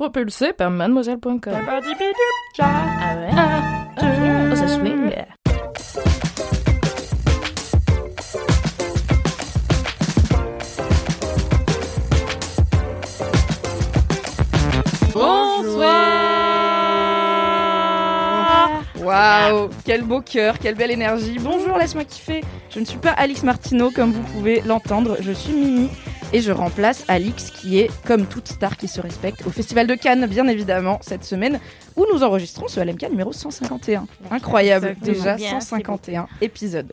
Propulsé par mademoiselle.com. Ah ouais? Ah, ça swing. Bonsoir Waouh, quel beau cœur, quelle belle énergie. Bonjour, laisse-moi kiffer. Je ne suis pas Alix Martineau comme vous pouvez l'entendre, je suis Mimi et je remplace Alix qui est comme toute star qui se respecte au Festival de Cannes bien évidemment cette semaine où nous enregistrons ce LMK numéro 151. Incroyable, déjà Bien, 151 épisodes.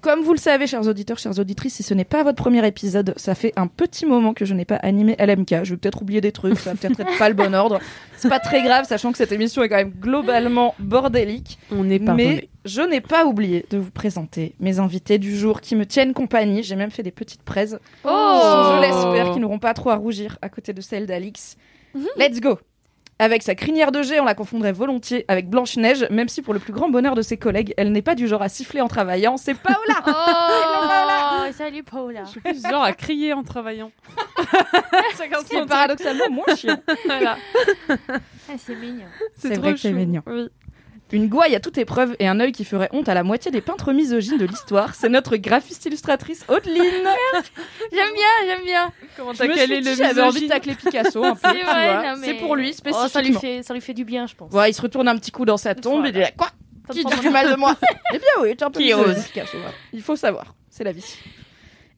Comme vous le savez, chers auditeurs, chères auditrices, si ce n'est pas votre premier épisode, ça fait un petit moment que je n'ai pas animé LMK. Je vais peut-être oublier des trucs, ça va peut-être être pas le bon ordre. C'est pas très grave, sachant que cette émission est quand même globalement bordélique. On est pardonné. Mais je n'ai pas oublié de vous présenter mes invités du jour qui me tiennent compagnie. J'ai même fait des petites praises. Oh Je l'espère qu'ils n'auront pas trop à rougir à côté de celle d'Alix. Let's go avec sa crinière de jet, on la confondrait volontiers avec Blanche-Neige, même si pour le plus grand bonheur de ses collègues, elle n'est pas du genre à siffler en travaillant, c'est Paola Oh, salut Paula. Je suis plus genre à crier en travaillant. Chacun Ce qui est son truc. paradoxalement moins chiant. Voilà. Ah, c'est mignon. C'est vrai que c'est mignon. Oui. Une gouaille à toute épreuve et un œil qui ferait honte à la moitié des peintres misogynes de l'histoire, c'est notre graphiste illustratrice Audeline. J'aime bien, j'aime bien. Comment t'as calé le j'avais envie de tacler Picasso un peu, C'est tu vrai, vois. non, mais- C'est pour lui Oh, ça lui spécifiquement. fait, ça lui fait du bien, je pense. Ouais, il se retourne un petit coup dans sa tombe et il est là, quoi Ça Qui te dit mal de moi Eh bien oui, tu es un peu Qui misogyne, ose. Picasso. ouais. Il faut savoir, c'est la vie.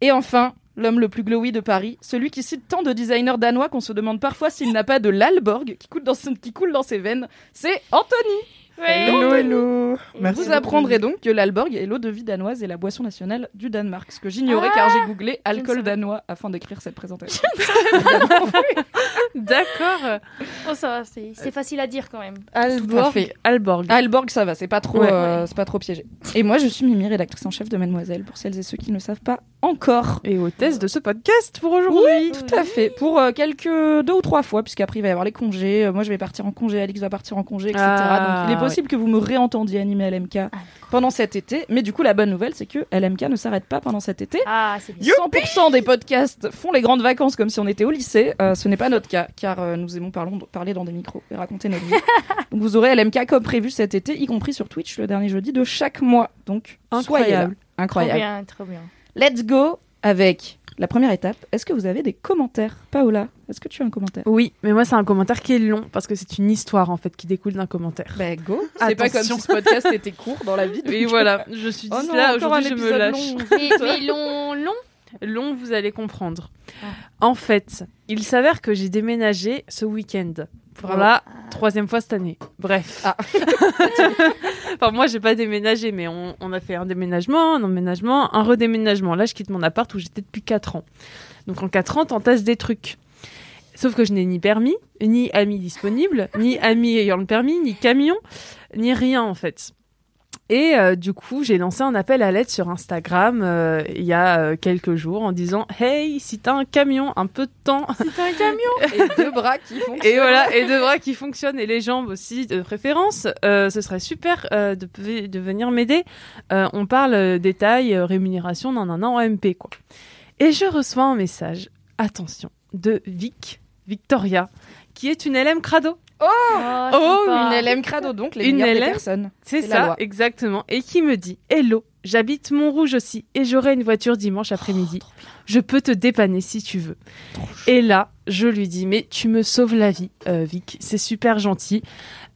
Et enfin, l'homme le plus glowy de Paris, celui qui cite tant de designers danois qu'on se demande parfois s'il n'a pas de l'Alborg qui coule dans, qui coule dans ses veines, c'est Anthony Hello, hello. Vous apprendrez donc que l'Alborg est l'eau de vie danoise et la boisson nationale du Danemark, ce que j'ignorais Ah car j'ai googlé alcool danois afin d'écrire cette présentation. D'accord. Oh, ça va, c'est facile à dire quand même. Alborg. Alborg. Alborg, ça va, c'est pas trop, Ouais. euh, c'est pas trop piégé. Et moi, je suis Mimi, rédactrice en chef de Mademoiselle, pour celles et ceux qui ne savent pas encore. Et hôtesse de ce podcast pour aujourd'hui. Oui, tout à fait. Pour euh, quelques deux ou trois fois, puisqu'après il va y avoir les congés. Euh, moi, je vais partir en congé, Alix va partir en congé, etc. Ah, Donc, il est possible que vous me réentendiez animer LMK pendant cet été. Mais du coup, la bonne nouvelle, c'est que LMK ne s'arrête pas pendant cet été. Ah, c'est bien. 100% des podcasts font les grandes vacances comme si on était au lycée. Euh, ce n'est pas notre cas, car nous aimons parlons- parler dans des micros et raconter notre vie. Donc vous aurez LMK comme prévu cet été, y compris sur Twitch le dernier jeudi de chaque mois. Donc là. Incroyable. Trop Incroyable. bien, trop bien. Let's go avec la première étape. Est-ce que vous avez des commentaires? Paola, est-ce que tu as un commentaire? Oui, mais moi c'est un commentaire qui est long parce que c'est une histoire en fait qui découle d'un commentaire. Bah go C'est pas comme Attention. si ce podcast était court dans la vie. Donc- voilà, je suis Oh dit non, là encore un aujourd'hui je me épisode lâche. long. Mais, mais long, long Long, vous allez comprendre. Ah. En fait, il s'avère que j'ai déménagé ce week-end la troisième fois cette année. Bref. Ah. enfin, moi, j'ai pas déménagé, mais on, on a fait un déménagement, un emménagement, un redéménagement. Là, je quitte mon appart où j'étais depuis 4 ans. Donc, en 4 ans, t'entasses des trucs. Sauf que je n'ai ni permis, ni ami disponible, ni ami ayant le permis, ni camion, ni rien en fait. Et euh, du coup, j'ai lancé un appel à l'aide sur Instagram euh, il y a euh, quelques jours en disant Hey, si t'as un camion, un peu de temps, C'est un camion Et deux bras qui font. et voilà, et deux bras qui fonctionnent et les jambes aussi de préférence, ce serait super de, de venir m'aider. On parle euh, rémunération, nan, nan, nan, en MP quoi. Et je reçois un message, attention, de Vic, Victoria, qui est une LM Crado. Oh, Oh, sympa. Une LM crado donc les Une LM. personnes. C'est C'est la ça, loi. exactement. Et qui me dit Hello, j'habite Montrouge aussi et j'aurai une voiture dimanche après-midi. je peux te dépanner si tu veux. Et là, je lui dis Mais tu me sauves la vie, euh, Vic. C'est super gentil.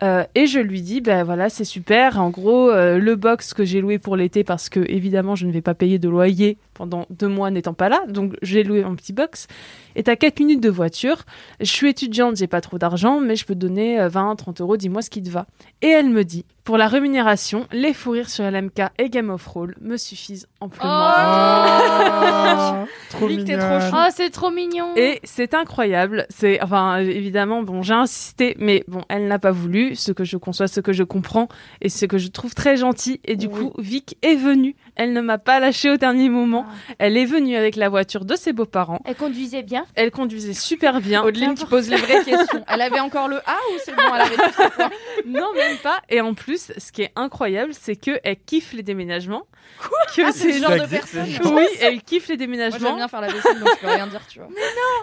Euh, et je lui dis, ben voilà, c'est super. En gros, euh, le box que j'ai loué pour l'été, parce que évidemment, je ne vais pas payer de loyer pendant deux mois n'étant pas là, donc j'ai loué un petit box, est à 4 minutes de voiture. Je suis étudiante, j'ai pas trop d'argent, mais je peux te donner euh, 20, 30 euros, dis-moi ce qui te va. Et elle me dit, pour la rémunération, les fous rires sur LMK et Game of Roll me suffisent amplement. Oh, t'es trop mignonne. chou. Oh, c'est trop mignon. Et c'est incroyable. C'est enfin évidemment bon, j'ai insisté, mais bon, elle n'a pas voulu. Ce que je conçois, ce que je comprends et ce que je trouve très gentil. Et du Oui. coup, Vic est venue. Elle ne m'a pas lâché au dernier moment. Elle est venue avec la voiture de ses beaux-parents. Elle conduisait bien. Elle conduisait super bien. Audeline qui pose les vraies questions. Elle avait encore le A ou c'est bon Elle avait tout Non, même pas. Et en plus, ce qui est incroyable, c'est que elle kiffe les déménagements. que Ah, c'est le genre de personne. ça. Oui, elle kiffe les Moi, déménagements. j'aime bien faire la vaisselle, donc je peux rien dire, tu vois.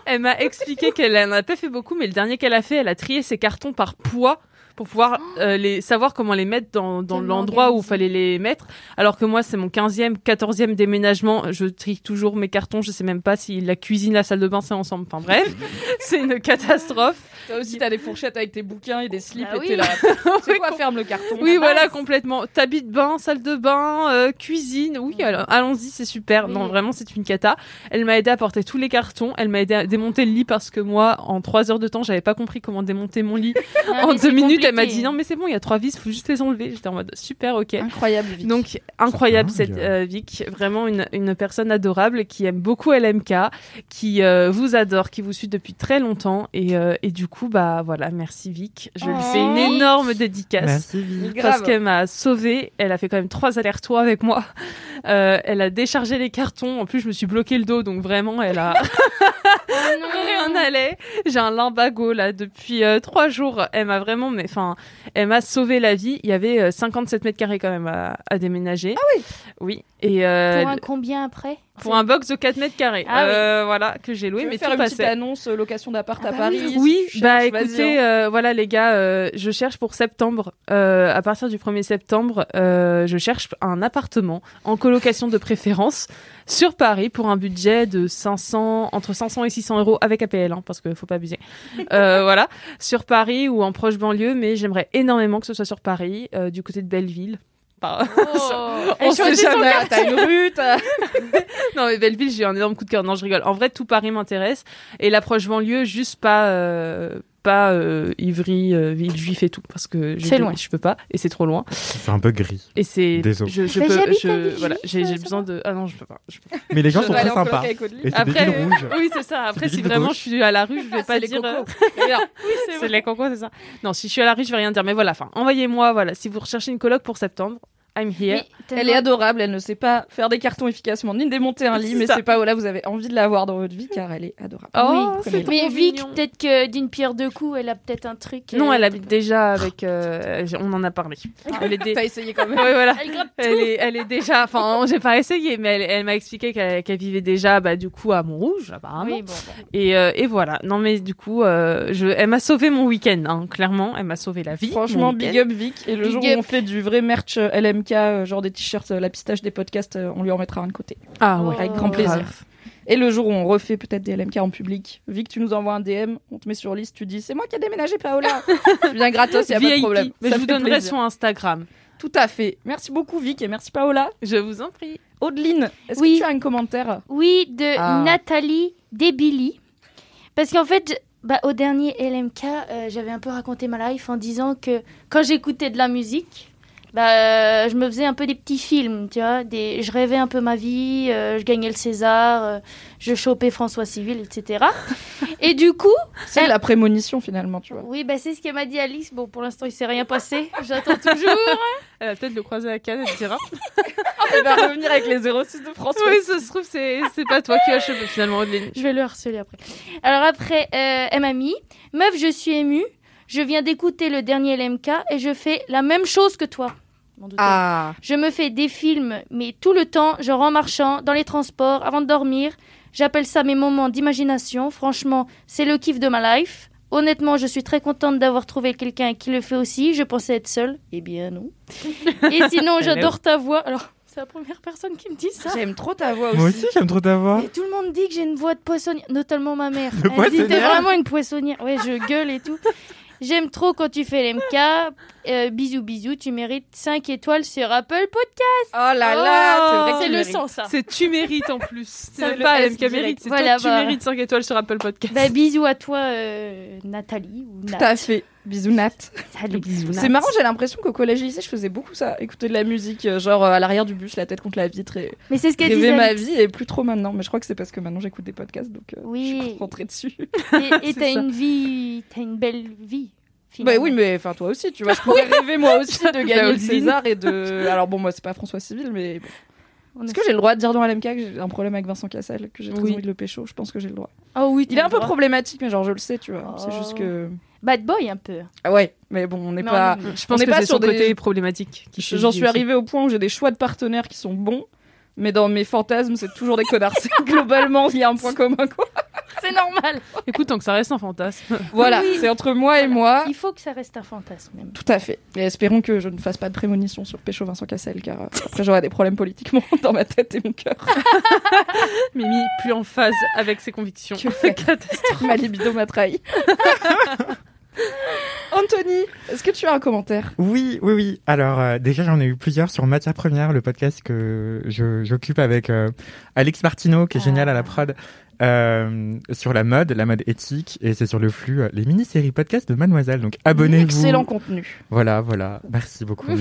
Elle m'a expliqué qu'elle en a pas fait beaucoup, mais le dernier qu'elle a fait, elle a trié ses cartons par poids pour pouvoir euh, les savoir comment les mettre dans, dans l'endroit où organisé. fallait les mettre. Alors que moi, c'est mon 15e, 14e déménagement. Je trie toujours mes cartons. Je sais même pas si la cuisine, la salle de bain, c'est ensemble. Enfin bref, c'est une catastrophe. Toi aussi, t'as des fourchettes avec tes bouquins et des slips Ah et oui. t'es là. C'est quoi, ferme le carton Oui, la voilà, complètement. Tapis de bain, salle de bain, euh, cuisine. Oui, alors, allons-y, c'est super. Oui. Non, vraiment, c'est une cata. Elle m'a aidé à porter tous les cartons. Elle m'a aidé à démonter le lit parce que moi, en trois heures de temps, j'avais pas compris comment démonter mon lit. Ah, en deux minutes, elle m'a dit non, mais c'est bon, il y a trois vis, faut juste les enlever. J'étais en mode super, ok. Incroyable, Vic. Donc incroyable cette euh, Vic, vraiment une, une personne adorable qui aime beaucoup LMK, qui euh, vous adore, qui vous suit depuis très longtemps et, euh, et du coup bah voilà merci Vic, je lui fais une Oh. énorme dédicace Merci, Vic. parce qu'elle m'a sauvée. Elle a fait quand même trois allers-retours avec moi. Euh, elle a déchargé les cartons. En plus, je me suis bloqué le dos, donc vraiment, elle a Oh non. rien n'allait. J'ai un limbago là depuis euh, trois jours. Elle m'a vraiment, mais enfin, elle m'a sauvé la vie. Il y avait euh, 57 mètres carrés quand même à, à déménager. Ah oui. Oui. Et euh, Pour un combien après? Pour un box de 4 mètres carrés. Ah oui. Euh, Voilà que j'ai loué, Tu mais faire tout une petite passait. annonce euh, location d'appart Ah à bah Paris Oui, si bah écoutez, hein. euh, voilà les gars, euh, je cherche pour septembre, euh, à partir du 1er septembre, euh, je cherche un appartement en colocation de préférence sur Paris pour un budget de 500, entre 500 et 600 euros avec APL, hein, parce qu'il faut pas abuser. Euh, voilà, sur Paris ou en proche banlieue, mais j'aimerais énormément que ce soit sur Paris, euh, du côté de Belleville. Par- Oh. On sait jamais. T'as- T'as une rue, t'as- Non, mais Belleville, j'ai un énorme coup de cœur. Non, je rigole. En vrai, tout Paris m'intéresse. Et l'approche banlieue, juste pas, euh, pas euh, Ivry, euh, Villejuif et tout, parce que je, C'est loin. je peux pas, et c'est trop loin. C'est un peu gris. Et c'est, Désolé. je, peux, voilà, j'ai, besoin de, ah non, je peux pas. je peux pas. Mais les gens Je sont très sympas. Et Après, des villes rouges. Oui, c'est ça. Après, si vraiment gauche. je suis à la rue, je vais pas c'est les dire. euh, c'est les cocos, c'est ça. Non, si je suis à la rue, je vais rien dire. Mais voilà, enfin, envoyez-moi, voilà, si vous recherchez une coloc pour septembre, I'm here. Elle est adorable, elle ne sait pas faire des cartons efficacement, ni démonter un lit, mais c'est pas où là vous avez envie de l'avoir dans votre vie car elle est adorable. Oh, Oui, c'est Mais Vic, peut-être que d'une pierre deux coups, elle a peut-être un truc. Non, euh, elle habite déjà avec. euh, on en a parlé. Elle est dé- T'as essayé quand même. Ouais, voilà. Elle Elle est, elle est déjà, enfin, j'ai pas essayé, mais elle, elle m'a expliqué qu'elle vivait déjà, bah, du coup, à Montrouge, apparemment. Oui, bon, bon. Et, euh, et voilà. Non, mais du coup, euh, je, elle m'a sauvé mon week-end, hein, clairement. Elle m'a sauvé la vie. Franchement, big up Vic. Et le Big jour up. où on fait du vrai merch LMK, genre des t-shirts, euh, la pistache des podcasts, euh, on lui en mettra un de côté. Ah ouais. Avec grand plaisir. Grave. Et le jour où on refait peut-être des LMK en public, Vic, tu nous envoies un DM, on te met sur liste, tu dis c'est moi qui ai déménagé Paola. tu viens gratos, y a pas de problème. Mais Ça je vous donnerai plaisir. son Instagram. Tout à fait. Merci beaucoup Vic et merci Paola. Je vous en prie. Audeline, est-ce Oui. que tu as un commentaire Oui, de Ah. Nathalie Debili. Parce qu'en fait, je- bah, au dernier LMK, euh, j'avais un peu raconté ma life en disant que quand j'écoutais de la musique, bah, euh, je me faisais un peu des petits films, tu vois. Des... Je rêvais un peu ma vie, euh, je gagnais le César, euh, je chopais François Civil, etc. Et du coup, C'est Elle- la prémonition finalement, tu vois. oui, bah, c'est ce qu'elle m'a dit Alice. Bon, pour l'instant, il s'est rien passé. J'attends toujours. Elle va peut-être le croiser à Cannes, elle dira. Elle va revenir avec les 06 de France. oui, ça se trouve, c'est, c'est pas toi qui as cheveux, finalement, Adeline. Je vais le harceler après. Alors après, euh, elle m'a mis Meuf, je suis émue. Je viens d'écouter le dernier LMK et je fais la même chose que toi. Ah, Je me fais des films, mais tout le temps, genre en marchant, dans les transports, avant de dormir. J'appelle ça mes moments d'imagination. Franchement, c'est le kiff de ma life. Honnêtement, je suis très contente d'avoir trouvé quelqu'un qui le fait aussi. Je pensais être seule. Eh bien, non. Et sinon, j'adore ta voix. Alors, c'est la première personne qui me dit ça. j'aime trop ta voix aussi. Moi aussi, j'aime trop ta voix. Et tout le monde dit que j'ai une voix de poissonnière, notamment ma mère. De Elle dit t'es vraiment une poissonnière. Ouais, je gueule et tout. J'aime trop quand tu fais l'MK. Euh, bisous, bisous. Tu mérites 5 étoiles sur Apple Podcast. Oh là là, que C'est tu le son, ça. C'est tu mérites en plus. C'est pas LMK mérite, c'est Voilà, toi tu bah. mérites 5 étoiles sur Apple Podcast. Bah, bisous à toi, euh, Nathalie. Ou Tout Nat. à fait. Bisous Nat. Salut, bisous, C'est marrant, j'ai l'impression qu'au collège et lycée, je faisais beaucoup ça. Écouter de la musique, euh, genre euh, à l'arrière du bus, la tête contre la vitre et Mais c'est ce que rêver disait ma vie et plus trop maintenant. Mais je crois que c'est parce que maintenant j'écoute des podcasts donc euh, Oui. je suis rentrée dessus. Et- t'as une vie, t'as une belle vie. Bah oui, mais enfin toi aussi, tu vois, je pourrais rêver moi aussi de gagner le. César et de. Alors bon, moi c'est pas François Civil, mais est-ce est- que j'ai le droit de dire dans LMK que j'ai un problème avec Vincent Cassel, que j'ai très Oui. envie de le pécho? Je pense que j'ai le droit. Oh oui, Il est un peu problématique, mais genre je le sais, tu vois. C'est Oh. juste que. Bad boy un peu. Ah ouais, mais bon, on n'est pas. on est- Je pense que pas c'est sur son des- côté problématique. J'en suis arrivée au point où j'ai des choix de partenaires qui sont bons, mais dans mes fantasmes, c'est toujours des connards. Globalement, il y a un point commun, quoi. C'est normal. Écoute, tant que ça reste un fantasme. Voilà, Oui. c'est entre moi et moi. Il faut que ça reste un fantasme même. Tout à fait. Et espérons que je ne fasse pas de prémonition sur Pécho Vincent Cassel, car euh, après j'aurai des problèmes politiquement dans ma tête et mon cœur. Mimi, plus en phase avec ses convictions. Que Catastrophe. ma libido m'a trahi. Anthony, est-ce que tu as un commentaire? Oui, oui, oui. Alors, euh, déjà, j'en ai eu plusieurs sur Matière Première, le podcast que je- j'occupe avec euh, Alex Martineau, qui est génial à la prod, euh, sur la mode, la mode éthique, et c'est sur le flux, euh, les mini-séries podcast de Mademoiselle. Donc, abonnez-vous. Excellent contenu. Voilà, voilà. Merci beaucoup.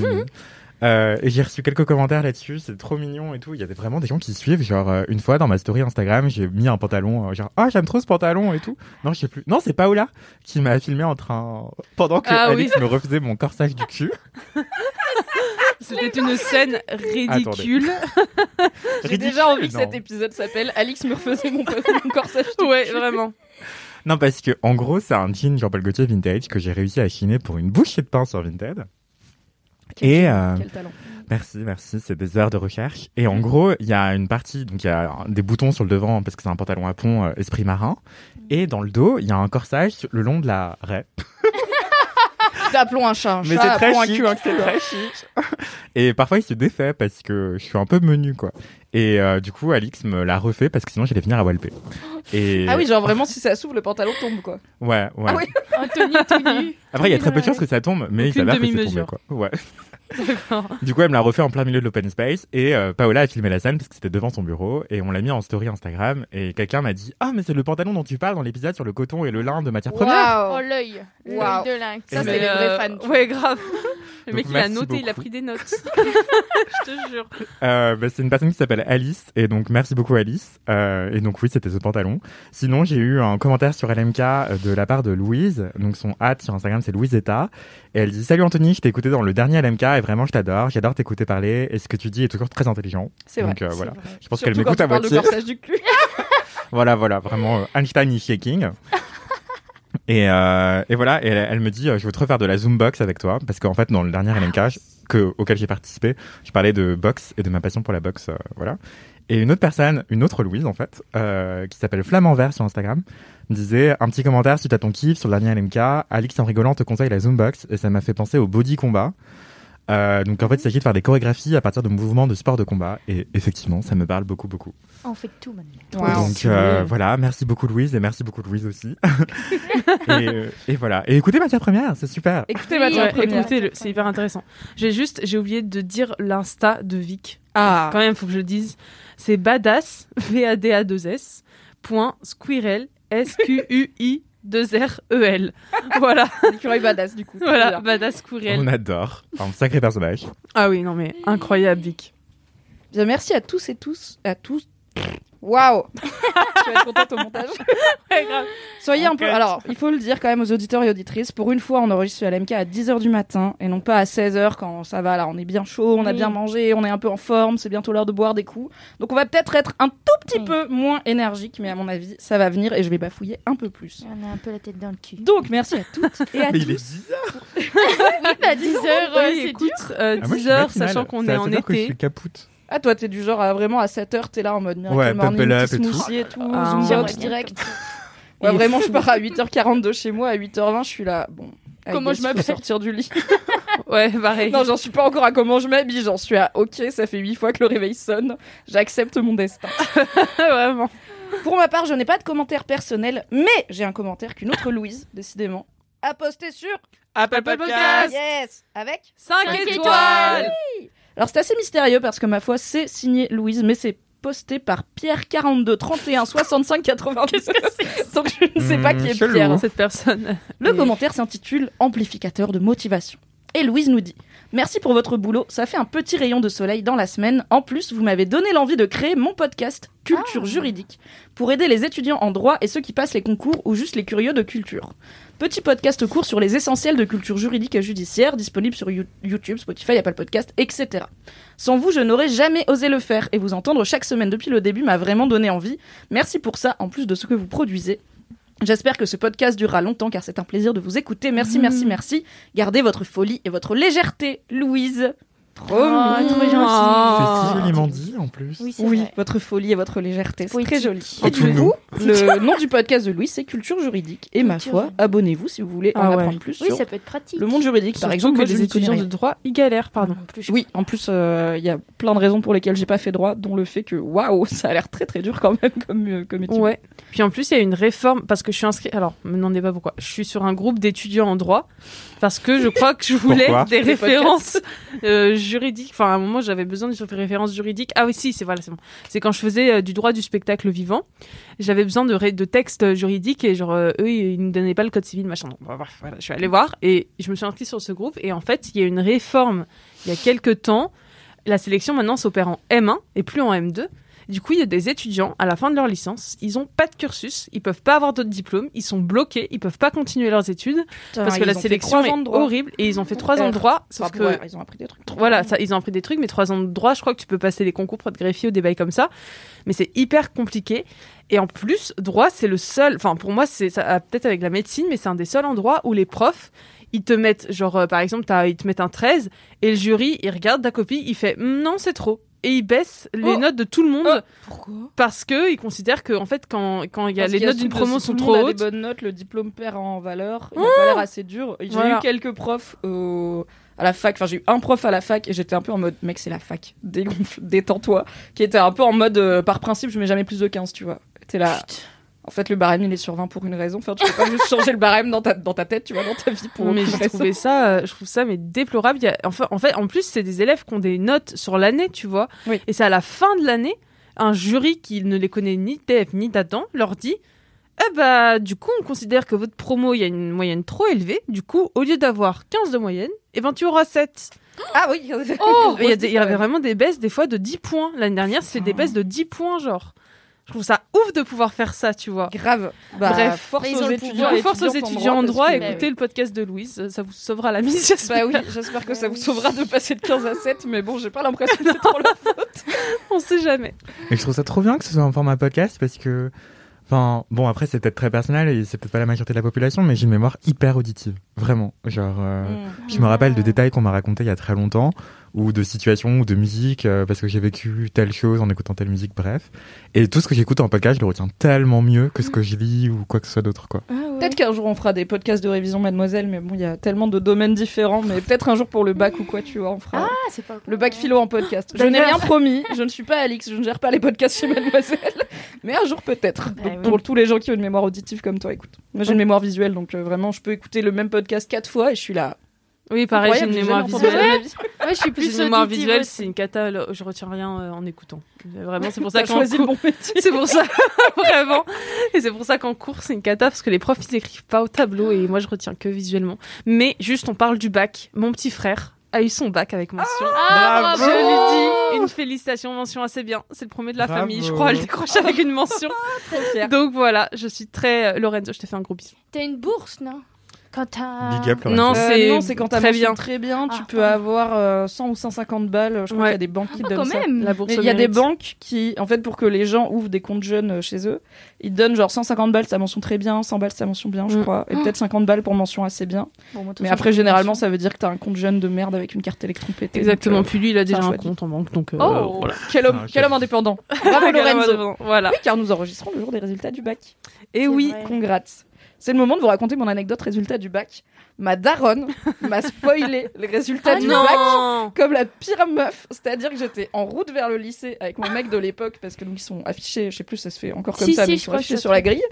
Euh, et j'ai reçu quelques commentaires là-dessus, c'est trop mignon et tout. Il y avait vraiment des gens qui suivent. Genre, euh, une fois dans ma story Instagram, j'ai mis un pantalon, euh, genre, ah, j'aime trop ce pantalon et tout. Non, je sais plus. Non, c'est Paola qui m'a filmé en train, pendant que Ah Alex me refaisait mon corsage du cul. C'était une scène ridicule. J'ai Ridicule, déjà envie que cet épisode s'appelle Alix me refaisait mon, mon corsage. Ouais, vraiment. Non, parce que, en gros, c'est un jean Jean-Paul Gaultier vintage que j'ai réussi à chiner pour une bouchée de pain sur Vinted. Quel Et, talent, euh, Quel talent. Merci, merci. C'est des heures de recherche. Et en gros, il y a une partie, donc il y a des boutons sur le devant parce que c'est un pantalon à pont euh, esprit marin. Et dans le dos, il y a un corsage le long de la raie. Appelons un chat un Mais chat, c'est très appelons un cul un cul. C'est très chic. Et parfois, il se défait parce que je suis un peu menu, quoi. Et euh, du coup, Alix me l'a refait parce que sinon, j'allais venir à Walpé. Et Ah oui, genre vraiment, si ça s'ouvre, le pantalon tombe, quoi. ouais, ouais. Ah oui. Anthony tout nu. Après, il y a très peu de chances que ça tombe, mais il s'avère que c'est tombé, quoi. Ouais. D'accord. Du coup, elle me l'a refait en plein milieu de l'open space et euh, Paola a filmé la scène parce que c'était devant son bureau et on l'a mis en story Instagram et quelqu'un m'a dit ah mais c'est le pantalon dont tu parles dans l'épisode sur le coton et le lin de matière première. Oh Waouh l'œil. L'œil Waouh. de lynx. Ça, c'est les vrais fans, tu Ouais, grave. Le mec, il a noté, il a pris des notes. Je te jure. Euh, bah, c'est une personne qui s'appelle Alice et donc merci beaucoup Alice Euh, et donc oui c'était ce pantalon. Sinon j'ai eu un commentaire sur LMK euh, de la part de Louise donc son hâte sur Instagram c'est Louisetta et elle dit salut Anthony je t'ai écouté dans le dernier LMK et vraiment je t'adore j'adore t'écouter parler et ce que tu dis est toujours très intelligent. C'est vrai. Donc euh, voilà vrai. je pense qu'elle m'écoute à moitié. du cul. Voilà, voilà, vraiment Einstein is shaking. Et, euh, et voilà, et elle, elle me dit, euh, je veux te refaire de la Zoom box avec toi, parce qu'en fait, dans le dernier LMK je- que, auquel j'ai participé, je parlais de boxe et de ma passion pour la boxe, euh, voilà. Et une autre personne, une autre Louise en fait, euh, qui s'appelle Flamand Vert sur Instagram, disait un petit commentaire suite à ton kiff sur le dernier LMK. Alix en rigolant te conseille la Zoom box et ça m'a fait penser au body combat. Euh, donc en fait, il s'agit de faire des chorégraphies à partir de mouvements de sport de combat et effectivement, ça me parle beaucoup beaucoup. On fait tout maintenant. Donc euh, voilà, merci beaucoup Louise et merci beaucoup Louise aussi. et, euh, et voilà. Et écoutez matière première, c'est super. Écoutez Oui, matière première. écoutez, c'est hyper intéressant. J'ai juste, j'ai oublié de dire l'insta de Vic. Ah, Quand même, faut que je le dise. C'est badass, v a d a 2 s point squirrel, s q u i 2 r e l. Voilà, l'écureuil badass du coup. voilà, Bien. badass squirrel. On adore. Un sacré personnage. Ah oui, non mais incroyable Vic. Bien, merci à tous et tous, à tous. Waouh Tu vas être contente au montage. Ouais, grave. Soyez un peu. Alors, il faut le dire quand même aux auditeurs et auditrices. Pour une fois, on enregistre le LMK à 10h du matin et non pas à 16h quand ça va. Là, on est bien chaud, on a Oui. bien mangé, on est un peu en forme. C'est bientôt l'heure de boire des coups. Donc, on va peut-être être un tout petit Oui. peu moins énergique, mais à mon avis, ça va venir et je vais bafouiller un peu plus. On a un peu la tête dans le cul. Donc, merci à toutes et à Mais tous. il est 10 heures. Oui, bah 10 heures, Oui, c'est écoute, dur. euh, Ah, moi, je 10 suis heures, matinal. sachant qu'on est en 7 heures que je été. suis capoute. Ah, toi, t'es du genre à vraiment à 7h, t'es là en mode Miracle Ouais, Morning, petit et tout. smoothie et tout, Ah, direct. Ouais, vraiment, je pars à 8h40 de chez moi, à 8h20, je suis là. Bon, I Comment je m'appelle sortir du lit. Ouais, pareil. non, j'en suis pas encore à comment je m'habille, j'en suis à ok, ça fait 8 fois que le réveil sonne, j'accepte mon destin. Vraiment. Pour ma part, je n'ai pas de commentaire personnel, mais j'ai un commentaire qu'une autre Louise, décidément, à poster sur Apple Podcast. Yes Avec 5 Cinq étoiles étoiles. Alors c'est assez mystérieux parce que ma foi c'est signé Louise, mais c'est posté par Pierre 42 31 65 82. Donc je ne sais pas Hmm, qui est. Pierre. Cette personne. Le commentaire s'intitule Amplificateur de motivation. Et Louise nous dit Merci pour votre boulot, ça fait un petit rayon de soleil dans la semaine. En plus, vous m'avez donné l'envie de créer mon podcast Culture Ah. juridique pour aider les étudiants en droit et ceux qui passent les concours ou juste les curieux de culture. Petit podcast court sur les essentiels de culture juridique et judiciaire, disponible sur You- YouTube, Spotify, Apple Podcast, etc. Sans vous, je n'aurais jamais osé le faire et vous entendre chaque semaine depuis le début m'a vraiment donné envie. Merci pour ça, en plus de ce que vous produisez. J'espère que ce podcast durera longtemps car c'est un plaisir de vous écouter. Merci, merci, merci. Gardez votre folie et votre légèreté, Louise. Trop Oh, mignon. trop gentil. Oh. C'est si joliment dit en plus. Oui, Oui, votre folie et votre légèreté, c'est très joli. Et tout du coup, le nom du podcast de Louise, c'est Culture juridique. Et ma foi, abonnez-vous si vous voulez en Ah ouais. apprendre plus Oui, sur ça peut être pratique. le monde juridique. Par exemple, que les étudiants de droit, ils galèrent, pardon. En plus, je- Oui, en plus, euh, il y a plein de raisons pour lesquelles j'ai pas fait droit, dont le fait que, waouh, ça a l'air très très dur quand même comme, euh, comme étude. Ouais. Puis en plus, il y a une réforme parce que je suis inscrite. Alors, me demandez pas pourquoi. Je suis sur un groupe d'étudiants en droit parce que je crois que je voulais des Des références euh, juridiques. Enfin, à un moment, j'avais besoin de références juridiques. Ah oui, si, c'est voilà, c'est bon. C'est quand je faisais euh, du droit du spectacle vivant. J'avais besoin de, textes juridiques et genre euh, eux, ils nous donnaient pas le code civil, machin. Donc, voilà, je suis allée voir et je me suis inscrite sur ce groupe et en fait, il y a une réforme il y a quelques temps. La sélection maintenant s'opère en M1 et plus en M2. Du coup, il y a des étudiants à la fin de leur licence, ils ont pas de cursus, ils peuvent pas avoir d'autres diplômes, ils sont bloqués, ils peuvent pas continuer leurs études Putain, parce que la sélection est horrible et ils ont fait trois ans de droit. Sauf Enfin, que ouais, ils ont appris des trucs. voilà, ça, ils ont appris des trucs, mais trois ans de droit, je crois que tu peux passer les concours pour être greffier ou des bails comme ça. Mais c'est hyper compliqué. Et en plus, droit, c'est le seul. Enfin, pour moi, c'est peut-être avec la médecine, mais c'est un des seuls endroits où les profs, ils te mettent, genre, euh, par exemple, t'as- ils te mettent un 13 et le jury, il regarde ta copie, il fait Hum, non, c'est trop. Et il baisse les Oh. notes de tout le monde Oh. Pourquoi parce que il considère que en fait quand quand il y a Parce les qu'il notes d'une promo si sont trop hautes. des bonnes notes, le diplôme perd en valeur. Il a pas l'air assez dur. J'ai Voilà. eu quelques profs au- à la fac. Enfin, j'ai eu un prof à la fac et j'étais un peu en mode, mec, c'est la fac. Dégonfle, détends-toi. Qui était un peu en mode, euh, par principe, je mets jamais plus de 15, tu vois. T'es là. En fait, le barème, il est sur 20 pour une raison. Enfin, tu peux pas juste changer le barème dans ta, dans ta tête, tu vois, dans ta vie pour mais j'ai trouvé ça, euh, je trouve ça mais déplorable. Il y a, enfin, en fait, en plus, c'est des élèves qui ont des notes sur l'année, tu vois. Oui. Et c'est à la fin de l'année, un jury qui ne les connaît ni TF ni d'Adam leur dit Eh bah, du coup, on considère que votre promo, il y a une moyenne trop élevée. Du coup, au lieu d'avoir 15 de moyenne, eh ben, tu auras 7. Ah oui, Oh Il y, a des- il y avait vraiment des baisses, des fois, de 10 points. L'année dernière, c'était des Putain. baisses de 10 points, genre. Je trouve ça ouf de pouvoir faire ça, tu vois. Grave. Bah, Bref. force aux étudiants. pouvoir. force aux étudiants en droit, écoutez le podcast de Louise, ça vous sauvera la mise, j'espère. Bah oui, j'espère que ça vous sauvera de passer de 15 à 7, mais bon, j'ai pas l'impression que c'est trop leur faute. On sait jamais. Et je trouve ça trop bien que ce soit un format podcast parce que, enfin, bon, après, c'est peut-être très personnel et c'est peut-être pas la majorité de la population, mais j'ai une mémoire hyper auditive. Vraiment. Genre, euh, je me rappelle de détails qu'on m'a racontés il y a très longtemps, ou de situations, ou de musique, euh, parce que j'ai vécu telle chose en écoutant telle musique, bref. Et tout ce que j'écoute en podcast, je le retiens tellement mieux que ce que je lis ou quoi que ce soit d'autre, quoi. Peut-être qu'un jour on fera des podcasts de révision, mademoiselle, mais bon, il y a tellement de domaines différents, mais peut-être un jour pour le bac ou quoi, tu vois, on fera Ah, c'est pas le bac philo en podcast. Je n'ai rien promis, je ne suis pas Alix, je ne gère pas les podcasts chez mademoiselle, mais un jour peut-être. Bah oui. Pour tous les gens qui ont une mémoire auditive comme toi, écoute. Moi j'ai une mémoire visuelle, donc euh, vraiment, je peux écouter le même podcast quatre fois et je suis là. Oui, pareil, j'ai une mémoire visuelle. Ouais, je suis Plus une mémoire auditive visuelle, c'est une cata. là, Je retiens rien euh, en écoutant. Vraiment, c'est pour ça choisi le cours, bon c'est pour ça vraiment, et c'est pour ça qu'en cours c'est une cata parce que les profs ils écrivent pas au tableau et moi je retiens que visuellement. Mais juste, on parle du bac. Mon petit frère a eu son bac avec mention. Ah, Je bravo lui dis une félicitation, mention assez bien. C'est le premier de la Bravo. famille, je crois, à le décrocher avec une mention. Très fière. Donc voilà, je suis très. euh, Lorenzo, je te fais un gros bisou. T'as une bourse, non? Quand t'as. Big up. Non, Euh, c'est non, c'est quand t'as très bien. très bien, tu Ah, peux pardon. avoir euh, 100 ou 150 balles. Je crois Ouais. qu'il y a des banques qui Ah, donnent quand ça. même La bourse Mais au il y a des banques qui, en fait, pour que les gens ouvrent des comptes jeunes euh, chez eux, ils donnent genre 150 balles, ça mention très bien, 100 balles, ça mention bien, je Mm. crois, et Oh. peut-être 50 balles pour mention assez bien. Bon, moi, Mais après, généralement, mention. ça veut dire que t'as un compte jeune de merde avec une carte électron pétée. Exactement. Donc, euh, Puis lui, il a déjà un compte en banque, donc euh, Oh. voilà. quel homme, Ah, quel homme indépendant. Bravo Lorenzo. Voilà. Oui, car nous enregistrons le jour des résultats du bac. Et C'est oui. Congrats. C'est le moment de vous raconter mon anecdote résultat du bac. Ma daronne m'a spoilé les résultats Ah du non. bac. comme la pire meuf, c'est-à-dire que j'étais en route vers le lycée avec mon mec de l'époque parce que nous ils sont affichés, je sais plus, ça se fait encore comme Si, ça, si, mais ils sont affichés sur la grille.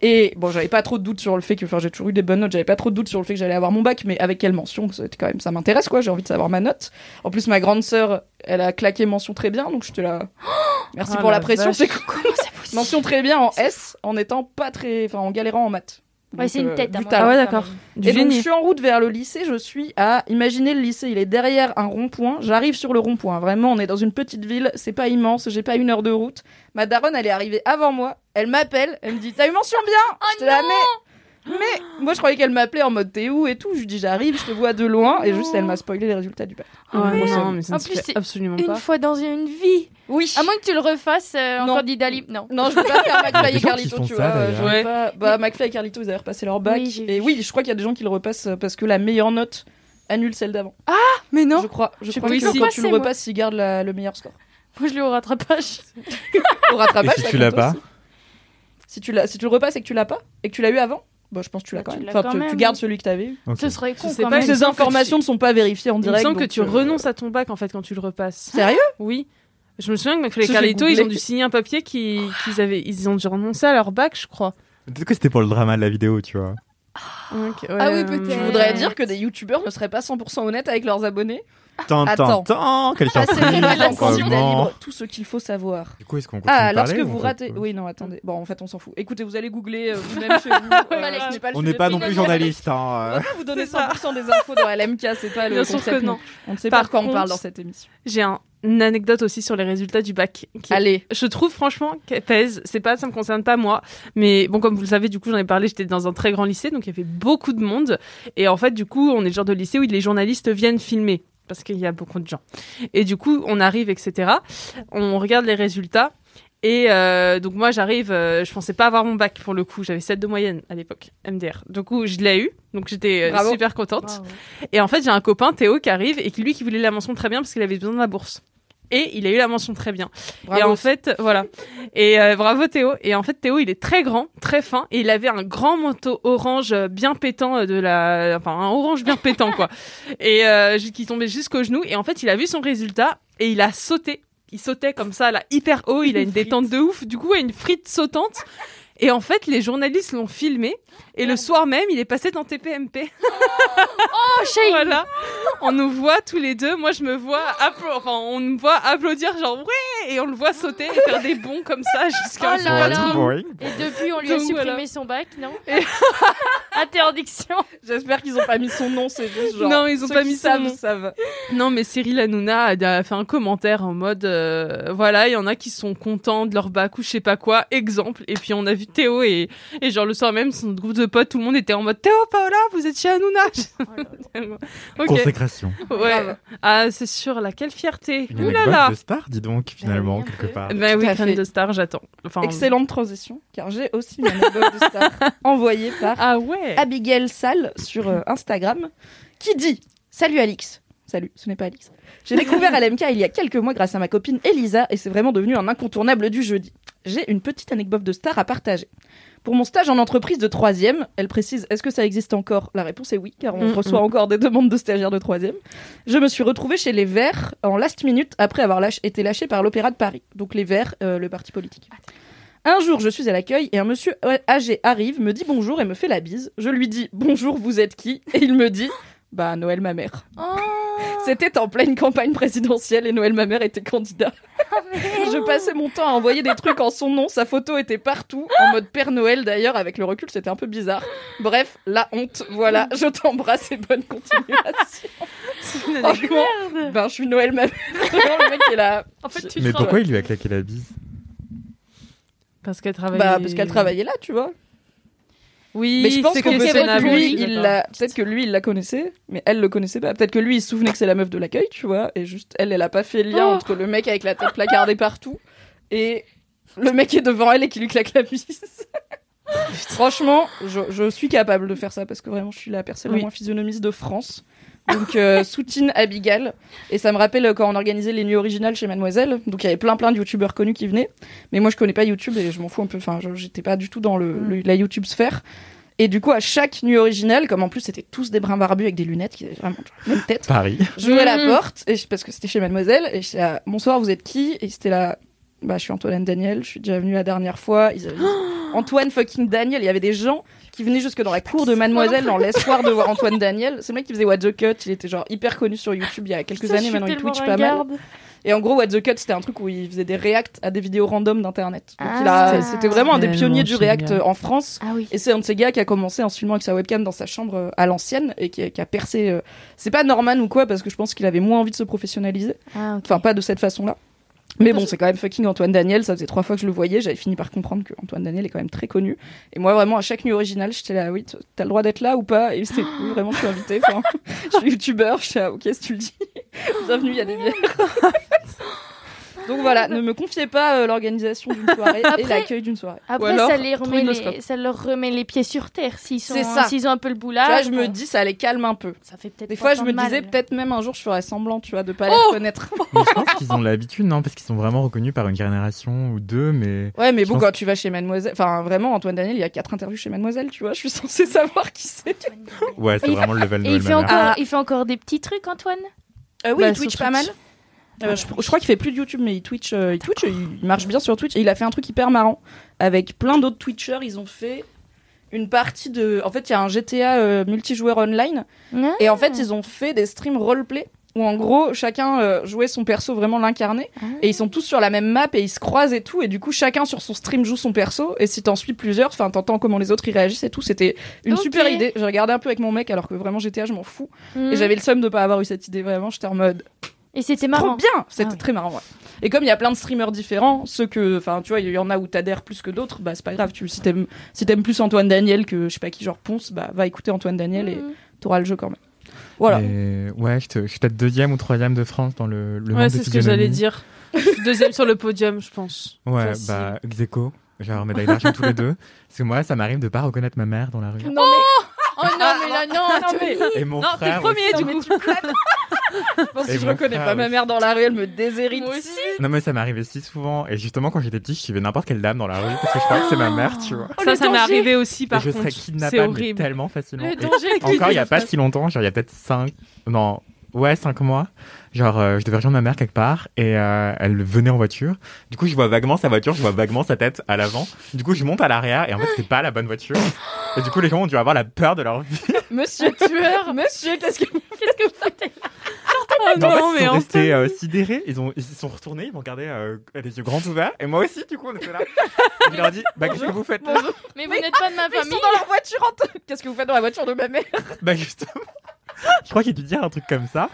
Et bon, j'avais pas trop de doutes sur le fait que, enfin, j'ai toujours eu des bonnes notes, j'avais pas trop de doutes sur le fait que j'allais avoir mon bac, mais avec quelle mention, c'était quand même, ça m'intéresse, quoi, j'ai envie de savoir ma note. En plus, ma grande sœur, elle a claqué mention très bien, donc j'étais là. Merci Oh pour la la pression, c'est cool. Mention très bien en S, en étant pas très, enfin, en galérant en maths. Ouais, c'est une euh, tête. Ah ouais, d'accord. Et donc, je suis en route vers le lycée. Je suis à. Imaginez le lycée, il est derrière un rond-point. J'arrive sur le rond-point. Vraiment, on est dans une petite ville. C'est pas immense. J'ai pas une heure de route. Ma daronne, elle est arrivée avant moi. Elle m'appelle. Elle me dit T'as eu mention bien J'étais là, mais. Mais moi, je croyais qu'elle m'appelait en mode T'es où et tout. Je lui dis J'arrive, je te vois de loin. Et juste, elle m'a spoilé les résultats du bac. Ouais, seum. non, mais ça En ne se plus, fait absolument Une pas. fois dans une vie. Oui. À moins que tu le refasses euh, en Non. candidat libre. Non. Non, je veux pas faire McFly et Carlito, tu ça, vois. d'ailleurs. Je veux Ouais. pas- Bah, McFly et Carlito, ils avaient repassé leur bac. Oui, et oui, je crois qu'il y a des gens qui le repassent euh, parce que la meilleure note annule celle d'avant. Mais non. Je crois. Je J'ai crois pas que le tu le repasses, il garde la- le meilleur score. Moi, je l'ai au rattrapage. Au rattrapage, Et si tu l'as pas. Si tu, si tu le repasses et que tu l'as pas, et que tu l'as eu avant, bah, je pense que tu l'as Bah, quand tu même. Enfin, quand tu, même. tu gardes celui que tu avais. Ce serait con quand même. Ces informations ne sont pas vérifiées en Il me direct. semble que tu euh, renonces à ton bac en fait quand tu le repasses. Sérieux? Oui. Je me souviens que McFly et Je vais Carlito, ils ont dû signer un papier qui- qu'ils avaient, ils ont dû renoncer à leur bac, je crois. Peut-être que c'était pour le drama de la vidéo, tu vois. Donc, ouais, Ah oui, euh, peut-être. Tu voudrais dire que des youtubeurs ne seraient pas 100% honnêtes avec leurs abonnés Tant, Attends. tant, tant Quelle Passez surprise libre, tout ce qu'il faut savoir. Du coup, est-ce qu'on continue Ah, lorsque vous on ratez. Oui, non, attendez. Bon, en fait, on s'en fout. Écoutez, vous allez googler euh, vous-même chez vous. Euh, On sujet n'est pas non plus journaliste, On hein. pas vous donner C'est ça. 100% des infos dans LMK, c'est pas le Bien sûr concept. que non. plus. On ne sait Par pas de quoi on parle dans cette émission. J'ai un- une anecdote aussi sur les résultats du bac. Qui Allez. Je trouve franchement qu'elle pèse. C'est pas, ça me concerne pas moi, mais bon, comme vous le savez, du coup, j'en ai parlé. J'étais dans un très grand lycée, donc il y avait beaucoup de monde. Et en fait, du coup, on est le genre de lycée où les journalistes viennent filmer parce qu'il y a beaucoup de gens. Et du coup, on arrive, etc. On regarde les résultats. Et euh, donc moi j'arrive, euh, je pensais pas avoir mon bac pour le coup, j'avais 7 de moyenne à l'époque, MDR. Du coup je l'ai eu, donc j'étais euh, super contente. Et en fait, j'ai un copain, Théo, qui arrive et qui lui qui voulait la mention très bien parce qu'il avait besoin de la bourse. Et il a eu la mention très bien. Bravo. Et en fait, voilà. Et euh, bravo Théo. Et en fait, Théo, il est très grand, très fin, et il avait un grand manteau orange euh, bien pétant euh, de la, enfin un orange bien pétant quoi. Et euh, qui tombait jusqu'au genou. Et en fait, il a vu son résultat et il a sauté. Il sautait comme ça, là, hyper haut. Il a une détente de ouf. Du coup, il a une frite sautante. Et en fait, les journalistes l'ont filmé. Et le soir même, il est passé dans TPMP. Oh, shame. Voilà, on nous voit tous les deux. Moi, je me vois, enfin, on me voit applaudir, genre ouais, et on le voit sauter et faire des bonds comme ça jusqu'à. Oh là là. Et depuis, on lui a supprimé voilà. son bac, non Interdiction. J'espère qu'ils ont pas mis son nom, c'est juste genre. Non, ils ont pas mis son nom. savent. Non, mais Cyril Hanouna a a fait un commentaire en mode, euh, voilà, il y en a qui sont contents de leur bac ou je sais pas quoi, exemple. Et puis on a vu Théo et, et genre le soir même, son groupe de potes, tout le monde était en mode Théo, Paola, vous êtes chez Hanouna. ok. Consécration. Ouais. Grave. Ah, c'est sûr, là, quelle fierté. Une là de star, dis donc, finalement, rien quelque fait. part. Ben Tout oui, fait. de star, j'attends. Enfin, Excellente transition, car j'ai aussi une anecdote de star envoyée par Ah ouais. Abigail Sall sur euh, Instagram qui dit Salut Alix. Salut, ce n'est pas Alix. J'ai découvert LMK il y a quelques mois grâce à ma copine Elisa et c'est vraiment devenu un incontournable du jeudi. J'ai une petite anecdote de star à partager. Pour mon stage en entreprise de troisième, elle précise est-ce que ça existe encore? La réponse est oui, car on Mm, reçoit mm. encore des demandes de stagiaires de troisième. Je me suis retrouvée chez les Verts en last minute après avoir été lâchée par l'Opéra de Paris. Donc les Verts, euh, le parti politique. Un jour, je suis à l'accueil et un monsieur âgé arrive, me dit bonjour et me fait la bise. Je lui dis bonjour, vous êtes qui? Et il me dit bah Noël ma mère. Oh, C'était en pleine campagne présidentielle et Noël ma mère était candidat. Je passais mon temps à envoyer des trucs en son nom, sa photo était partout, en mode Père Noël d'ailleurs, avec le recul c'était un peu bizarre. Bref, la honte, voilà, je t'embrasse et bonne continuation. Franchement, ben je suis Noël ma mère. Vraiment, le mec est là. En fait, tu Mais pourquoi il lui a claqué la bise? Parce qu'elle travaille. Bah parce qu'elle travaillait là, tu vois. Oui, Mais je pense c'est que peut-être lui, il la, peut-être que lui, il la connaissait, mais elle le connaissait pas. Peut-être que lui, il se souvenait que c'est la meuf de l'accueil, tu vois, et juste elle, elle a pas fait le lien Oh. entre le mec avec la tête placardée partout et le mec qui est devant elle et qui lui claque la bise. Franchement, je, je suis capable de faire ça parce que vraiment, je suis la personne la moins physionomiste de France. Donc, euh, soutine Abigail. Et ça me rappelle euh, quand on organisait les nuits originales chez Mademoiselle. Donc, il y avait plein, plein de youtubeurs connus qui venaient. Mais moi, je connais pas YouTube et je m'en fous un peu. Enfin, je- j'étais pas du tout dans le, le- la YouTube sphère. Et du coup, à chaque nuit originale, comme en plus c'était tous des brins barbus avec des lunettes qui avaient vraiment la même tête, Paris. j'ouvrais la Mhm. porte et je- parce que c'était chez Mademoiselle et j'étais là, bonsoir, vous êtes qui? Et c'était là, bah je suis Antoine Daniel, je suis déjà venue la dernière fois. Ils avaient dit, Antoine fucking Daniel. Il y avait des gens qui venaient jusque dans la cour de Mademoiselle dans l'espoir de voir Antoine Daniel. C'est le mec qui faisait What the Cut. Il était genre hyper connu sur YouTube il y a quelques années. Maintenant, il Twitch pas mal. Et en gros, What the Cut, c'était un truc où il faisait des reacts à des vidéos random d'internet. Donc, Ah. il a- c'était vraiment un des pionniers du react euh, en France. Ah oui. Et c'est un de ces gars qui a commencé en se filmant avec sa webcam dans sa chambre euh, à l'ancienne et qui, a- qui a percé. euh, C'est pas Norman ou quoi, parce que je pense qu'il avait moins envie de se professionnaliser. Ah. Enfin, pas de cette façon-là. Mais bon, c'est quand même fucking Antoine Daniel. Ça faisait trois fois que je le voyais. J'avais fini par comprendre que Antoine Daniel est quand même très connu. Et moi, vraiment, à chaque nuit originale, j'étais là, oui, t'as le droit d'être là ou pas? Et c'était oui, vraiment, je suis invitée. Enfin, je suis youtubeur. Je suis là, ok, si tu le dis. Bienvenue, il y a des bières. Donc voilà, ne me confiez pas euh, l'organisation d'une soirée et Après- l'accueil d'une soirée. Après, alors, ça, les remet les- ça leur remet les pieds sur terre s'ils sont, C'est ça. s'ils ont un peu le Tu boulard. vois, je me bon, dis, ça les calme un peu. ça fait peut-être Des pas fois, je tant me de mal. disais, peut-être même un jour, je ferais semblant, tu vois, de pas les Oh reconnaître. Mais je pense qu'ils ont l'habitude, non? Parce qu'ils sont vraiment reconnus par une génération ou deux, mais. Ouais, mais Je bon, pense- quand tu vas chez Mademoiselle, enfin vraiment, Antoine Daniel, il y a quatre interviews chez Mademoiselle, tu vois, je suis censée savoir qui c'est. Ouais, c'est Et il vraiment le level Et Noël il fait, Mamère. encore, Ah. il fait encore des petits trucs, Antoine? Euh, oui, Bah, il Twitch pas Twitch. mal. Euh, je, je crois qu'il fait plus de YouTube, mais il Twitch, euh, il Twitch, il marche bien sur Twitch. Et il a fait un truc hyper marrant avec plein d'autres Twitchers. Ils ont fait une partie de. En fait, il y a un GTA euh, multijoueur online. Ah. Et en fait, ils ont fait des streams roleplay où en gros, chacun jouait son perso, vraiment l'incarner. Ah. Et ils sont tous sur la même map et ils se croisent et tout. Et du coup, chacun sur son stream joue son perso. Et si t'en suis plusieurs, enfin, t'entends comment les autres y réagissent et tout. C'était une super idée. J'ai regardé un peu avec mon mec alors que vraiment GTA, je m'en fous. Et j'avais le seum de pas avoir eu cette idée. Vraiment, j'étais en mode. Et c'était Trop marrant. bien C'était Ah ouais. très marrant, ouais. Et comme il y a plein de streamers différents, ceux que. Enfin, tu vois, il y en a où t'adhères plus que d'autres, bah c'est pas grave. Tu, si t'aimes si t'aimes plus Antoine Daniel que je sais pas qui, genre Ponce, bah va écouter Antoine Daniel et Hmm. t'auras le jeu quand même. Voilà. Et ouais, je, suis peut-être deuxième ou troisième de France dans le, le Ouais, c'est ce que j'allais dire. Deuxième sur le podium, je pense. Ouais, Facile. bah, Xeco. Genre médaille d'argent tous les deux. Parce que moi, ça m'arrive de pas reconnaître ma mère dans la rue. Non, Oh non, mais là, non, non, mais. Et mon Non, t'es frère. le premier, aussi. du coup. Je pense Et que je mon reconnais frère pas ma aussi. mère dans la rue, elle me déshérite. Moi aussi. Non, mais ça m'arrivait si souvent. Et justement, quand j'étais petit, je suivais n'importe quelle dame dans la rue. Parce que je croyais que c'est ma mère, tu vois. Oh, ça, le ça m'est danger. arrivé aussi, Et par je contre. serais C'est kidnappable mais horrible. tellement facilement. Le Et danger avec encore, il y a pas si longtemps, genre il y a peut-être 5 non, ouais, 5 mois. Genre euh, je devais rejoindre ma mère quelque part et euh, elle venait en voiture. Du coup, je vois vaguement sa voiture, je vois vaguement sa tête à l'avant. Du coup, je monte à l'arrière et en fait, c'était pas la bonne voiture. Et du coup, les gens ont dû avoir la peur de leur vie. Monsieur tueur, monsieur, qu'est-ce que. Qu'est-ce que vous faites Oh Mais en fait, non, ils mais sont restés euh, sidérés. Ils, ont, ils se sont retournés, ils m'ont regardé euh, les yeux grands ouverts. Et moi aussi, du coup, on était là. Je leur ai dit, bah, qu'est-ce que vous faites là? Mais vous n'êtes pas de ma Mais ils famille sont dans leur voiture en t- Qu'est-ce que vous faites dans la voiture de ma mère? Bah, justement. je crois qu'ils dû dire un truc comme ça.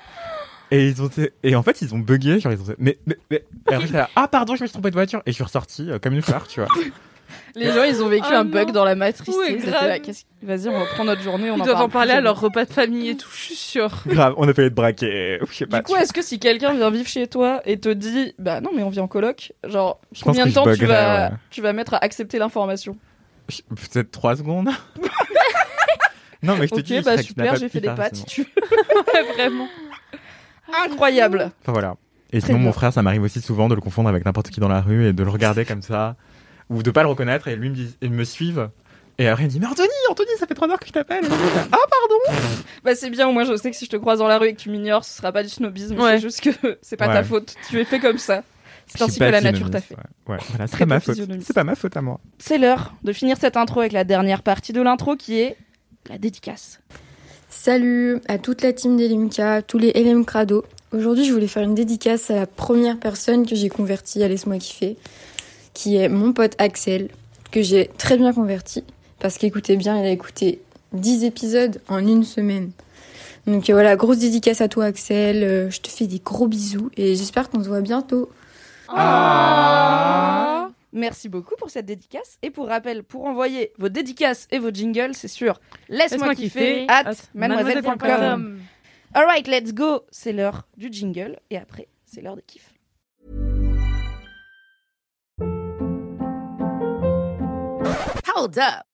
Et ils ont et en fait ils ont bugué genre ils ont mais mais, mais... Et après, j'étais là, ah pardon je me suis trompé de voiture et je suis ressorti euh, comme une fleur tu vois Les gens, ils ont vécu Oh un bug non. dans la matrice. Oui, Vas-y, on reprend notre journée. On Ils en doivent parle en parler à leur repas de famille et tout, je suis sûre. grave on a failli être braqué pas Du coup, est-ce que si quelqu'un vient vivre chez toi et te dit, bah non, mais on vit en coloc, genre, Je combien de temps tu vas, ouais. tu vas mettre à accepter l'information? Peut-être 3 secondes non mais je te Ok, dis je bah super, j'ai fait des pâtes si tu veux. Vraiment. Incroyable. enfin voilà et sinon mon frère ça m'arrive aussi souvent de le confondre avec n'importe qui dans la rue et de le regarder comme ça ou de pas le reconnaître et lui me dit, il me suive et après il me dit mais Anthony Anthony ça fait 3 heures que je t'appelle Et je dis, ah pardon Bah c'est bien, au moins je sais que si je te croise dans la rue et que tu m'ignores, ce sera pas du snobisme, Ouais. c'est juste que c'est pas Ouais. ta faute. Tu es fait comme ça. C'est ainsi que la nature t'a fait. ouais, ouais voilà c'est pas ma faute c'est pas ma faute à moi C'est l'heure de finir cette intro avec la dernière partie de l'intro qui est la dédicace. Salut à toute la team des Limca, tous les LM Crado. Aujourd'hui, je voulais faire une dédicace à la première personne que j'ai convertie à Laisse-moi kiffer, qui est mon pote Axel, que j'ai très bien converti, parce qu'écoutez bien, il a écouté 10 épisodes en une semaine. Donc euh, voilà, grosse dédicace à toi Axel, Euh, je te fais des gros bisous et j'espère qu'on se voit bientôt. Ah. Merci beaucoup pour cette dédicace. Et pour rappel, pour envoyer vos dédicaces et vos jingles, c'est sur laisse-moi kiffer kiffer at mademoiselle.com. mademoiselle.com. Alright, let's go. C'est l'heure du jingle et après, c'est l'heure de kiff. Hold up.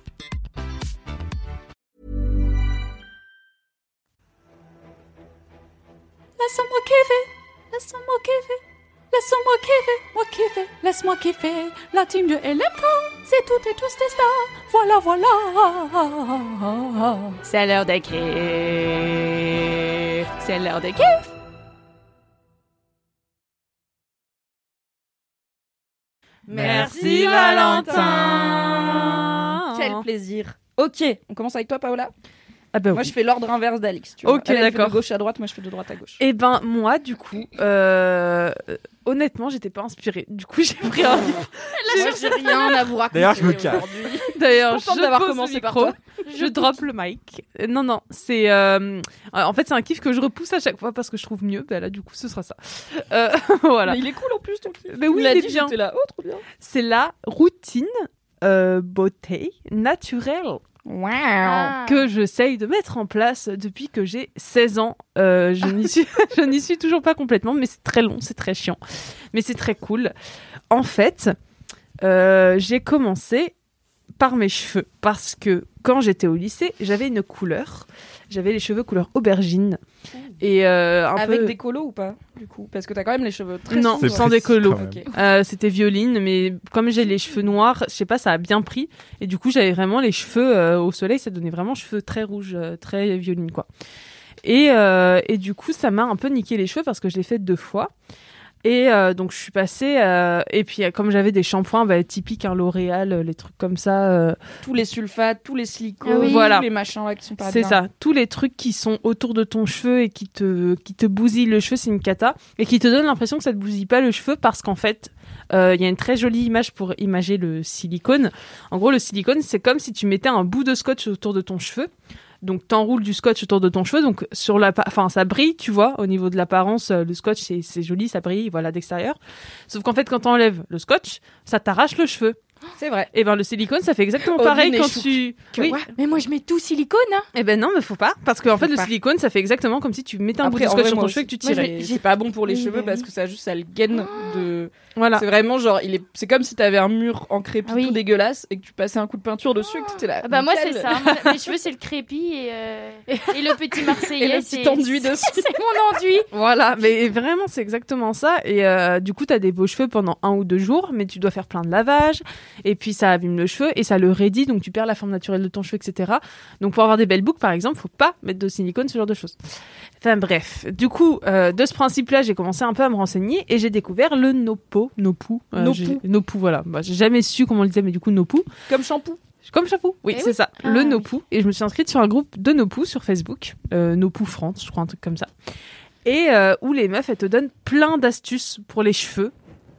laisse-moi kiffer, laisse-moi kiffer. Laisse-moi kiffer, moi kiffer, laisse-moi kiffer. La team de LMK, c'est toutes et tous des stars. Voilà, voilà. C'est l'heure des kiffs. C'est l'heure des kiffs. Merci Valentin Quel plaisir Ok, on commence avec toi Paola Ah bah Moi oui. je fais l'ordre inverse d'Alix. tu vois. Ok, Elle, elle fait d'accord. De gauche à droite, moi je fais de droite à gauche. Eh ben moi du coup, euh, honnêtement j'étais pas inspirée. Du coup j'ai pris un livre. Moi j'ai rien à vous raconter. D'ailleurs, je me casse. D'ailleurs je d'avoir commencé par toi. Je drop le mic. Euh, Non non c'est euh, en fait c'est un kiff que je repousse à chaque fois parce que je trouve mieux. Bah là du coup ce sera ça. Euh, voilà. Mais il est cool en plus ton kiff. Mais oui, il, est bien. là, oh bien. C'est la routine euh, beauté naturelle. Ah. que j'essaye de mettre en place depuis que j'ai 16 ans. Euh, je n'y suis, je n'y suis toujours pas complètement, mais c'est très long, c'est très chiant, mais c'est très cool. En fait, euh, j'ai commencé par mes cheveux parce que quand j'étais au lycée, j'avais une couleur, j'avais les cheveux couleur aubergine et euh, un Avec peu des colos ou pas Du coup, parce que t'as quand même les cheveux très non, sans quand même. Ok. Euh, c'était violine, mais comme j'ai les cheveux noirs, je sais pas, ça a bien pris. Et du coup, j'avais vraiment les cheveux euh, au soleil, ça donnait vraiment cheveux très rouges, euh, très violine, quoi. Et, euh, et du coup, ça m'a un peu niqué les cheveux parce que je l'ai fait deux fois. Et euh, donc, je suis passée. euh, et puis, euh, comme j'avais des shampoings bah, typiques, hein, L'Oréal, euh, les trucs comme ça. Tous les sulfates, tous les silicones, Ah oui. Voilà. tous les machins là qui sont pas c'est ça. Tous les trucs qui sont autour de ton cheveu et qui te, qui te bousillent le cheveu, c'est une cata. Et qui te donne l'impression que ça te bousille pas le cheveu parce qu'en fait, il y a une très jolie image pour imager le silicone. En gros, le silicone, c'est comme si tu mettais un bout de scotch autour de ton cheveu. Donc, t'enroules du scotch autour de ton cheveu. Donc, sur la, enfin, ça brille, tu vois, au niveau de l'apparence. euh, Le scotch, c'est joli, ça brille, voilà, d'extérieur. Sauf qu'en fait, quand t'enlèves le scotch, ça t'arrache le cheveu. C'est vrai. Et ben, le silicone, ça fait exactement Odile pareil quand tu. Que- Oui. ouais. Mais moi, je mets tout silicone, hein. Eh ben non, mais faut pas. Parce qu'en fait, le silicone, ça fait exactement comme si tu mettais un Après, bout de scotch sur ton cheveu et que tu tirais. c'est pas bon pour les Oui, cheveux oui. parce que ça juste ça le gaine de. Voilà. C'est vraiment genre il est c'est comme si t'avais un mur en crépi Ah tout dégueulasse et que tu passais un coup de peinture dessus et que t'étais là. Ah bah moi, c'est ça. Mes cheveux, c'est le crépi et, euh, et le petit Marseillais. Et le c'est- petit enduit dessus. C'est mon enduit. Voilà, mais vraiment, c'est exactement ça. Et euh, du coup, t'as des beaux cheveux pendant un ou deux jours, mais tu dois faire plein de lavage. Et puis, ça abîme le cheveu et ça le raidit, donc tu perds la forme naturelle de ton cheveu, etc. Donc, pour avoir des belles boucles, par exemple, faut pas mettre de silicone, ce genre de choses. Enfin, bref. Du coup, euh, de ce principe-là, j'ai commencé un peu à me renseigner et j'ai découvert le Nopo. Nopu. Euh, Nopu. j'ai- Nopu, voilà. Bah, j'ai jamais su comment on le disait, mais du coup, Nopu. Comme shampoo. Comme chapeau, oui, Eh c'est oui. ça, Ah, le oui. Et je me suis inscrite sur un groupe de Nopu sur Facebook, euh, Nopu France, je crois, un truc comme ça. Et euh, où les meufs, elles te donnent plein d'astuces pour les cheveux,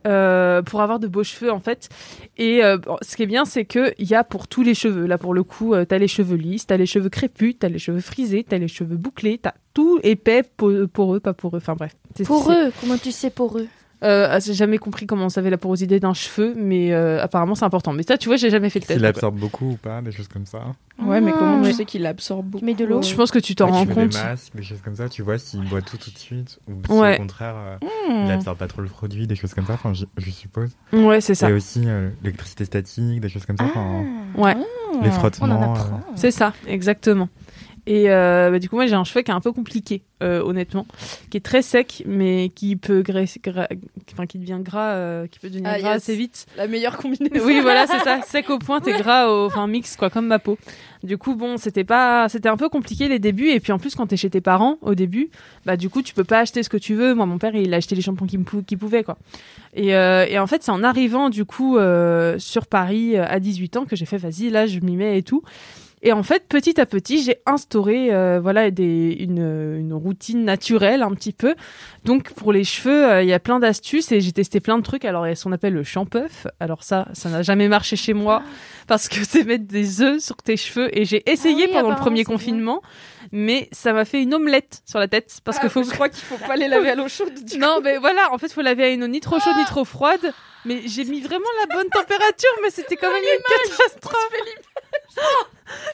euh, pour avoir de beaux cheveux en fait. Et euh, ce qui est bien, c'est qu'il y a pour tous les cheveux. Là, pour le coup, euh, t'as les cheveux lisses, t'as les cheveux crépus, t'as les cheveux frisés, t'as les cheveux bouclés, t'as tout épais, po- poreux, pas poreux, enfin bref. Pour eux, comment tu sais pour eux? Euh, j'ai jamais compris comment on savait la porosité d'un cheveu, mais euh, apparemment c'est important. Mais ça, tu vois, j'ai jamais fait le test. S'il absorbe beaucoup ou pas, des choses comme ça. Ouais, mais comment Ah. tu sais qu'il absorbe beaucoup mets de l'eau. Je pense que tu t'en Ouais, rends tu compte. des masques, des choses comme ça, tu vois s'il boit tout tout de suite ou si Ouais. au contraire euh, Hmm. il absorbe pas trop le produit, des choses comme ça, enfin je, je suppose. Ouais, c'est ça. Et aussi euh, l'électricité statique, des choses comme ça, enfin Ouais, les Ah. frottements. Euh, c'est ça, exactement. Et euh, bah, du coup, moi, j'ai un cheveu qui est un peu compliqué, euh, honnêtement, qui est très sec, mais qui peut graisser, gra- enfin, qui devient gras, euh, qui peut devenir Ah, gras yes. assez vite. La meilleure combinaison. Oui, voilà, c'est ça, sec au point et gras au, enfin, mix, quoi, comme ma peau. Du coup, bon, c'était pas, c'était un peu compliqué les débuts, et puis en plus, quand t'es chez tes parents, au début, bah, du coup, tu peux pas acheter ce que tu veux. Moi, mon père, il a acheté les shampoings qu'il pou- qu'il pouvait, quoi. Et, et en fait, c'est en arrivant, du coup, sur Paris à 18 ans que j'ai fait, vas-y, là, je m'y mets et tout. Et en fait, petit à petit, j'ai instauré euh, voilà des, une, une routine naturelle un petit peu. Donc pour les cheveux, euh, il y a plein d'astuces et j'ai testé plein de trucs. Alors il y a ce qu'on appelle le shampouf. Alors ça, ça n'a jamais marché chez moi parce que c'est mettre des œufs sur tes cheveux et j'ai essayé Ah oui, pendant le premier bien. confinement, mais ça m'a fait une omelette sur la tête parce Ah, que faut Je crois qu'il faut pas les laver à l'eau chaude. du non, mais voilà, en fait, faut laver à une eau ni trop chaude ni trop froide. Mais j'ai mis vraiment la bonne température, mais c'était quand même une catastrophe.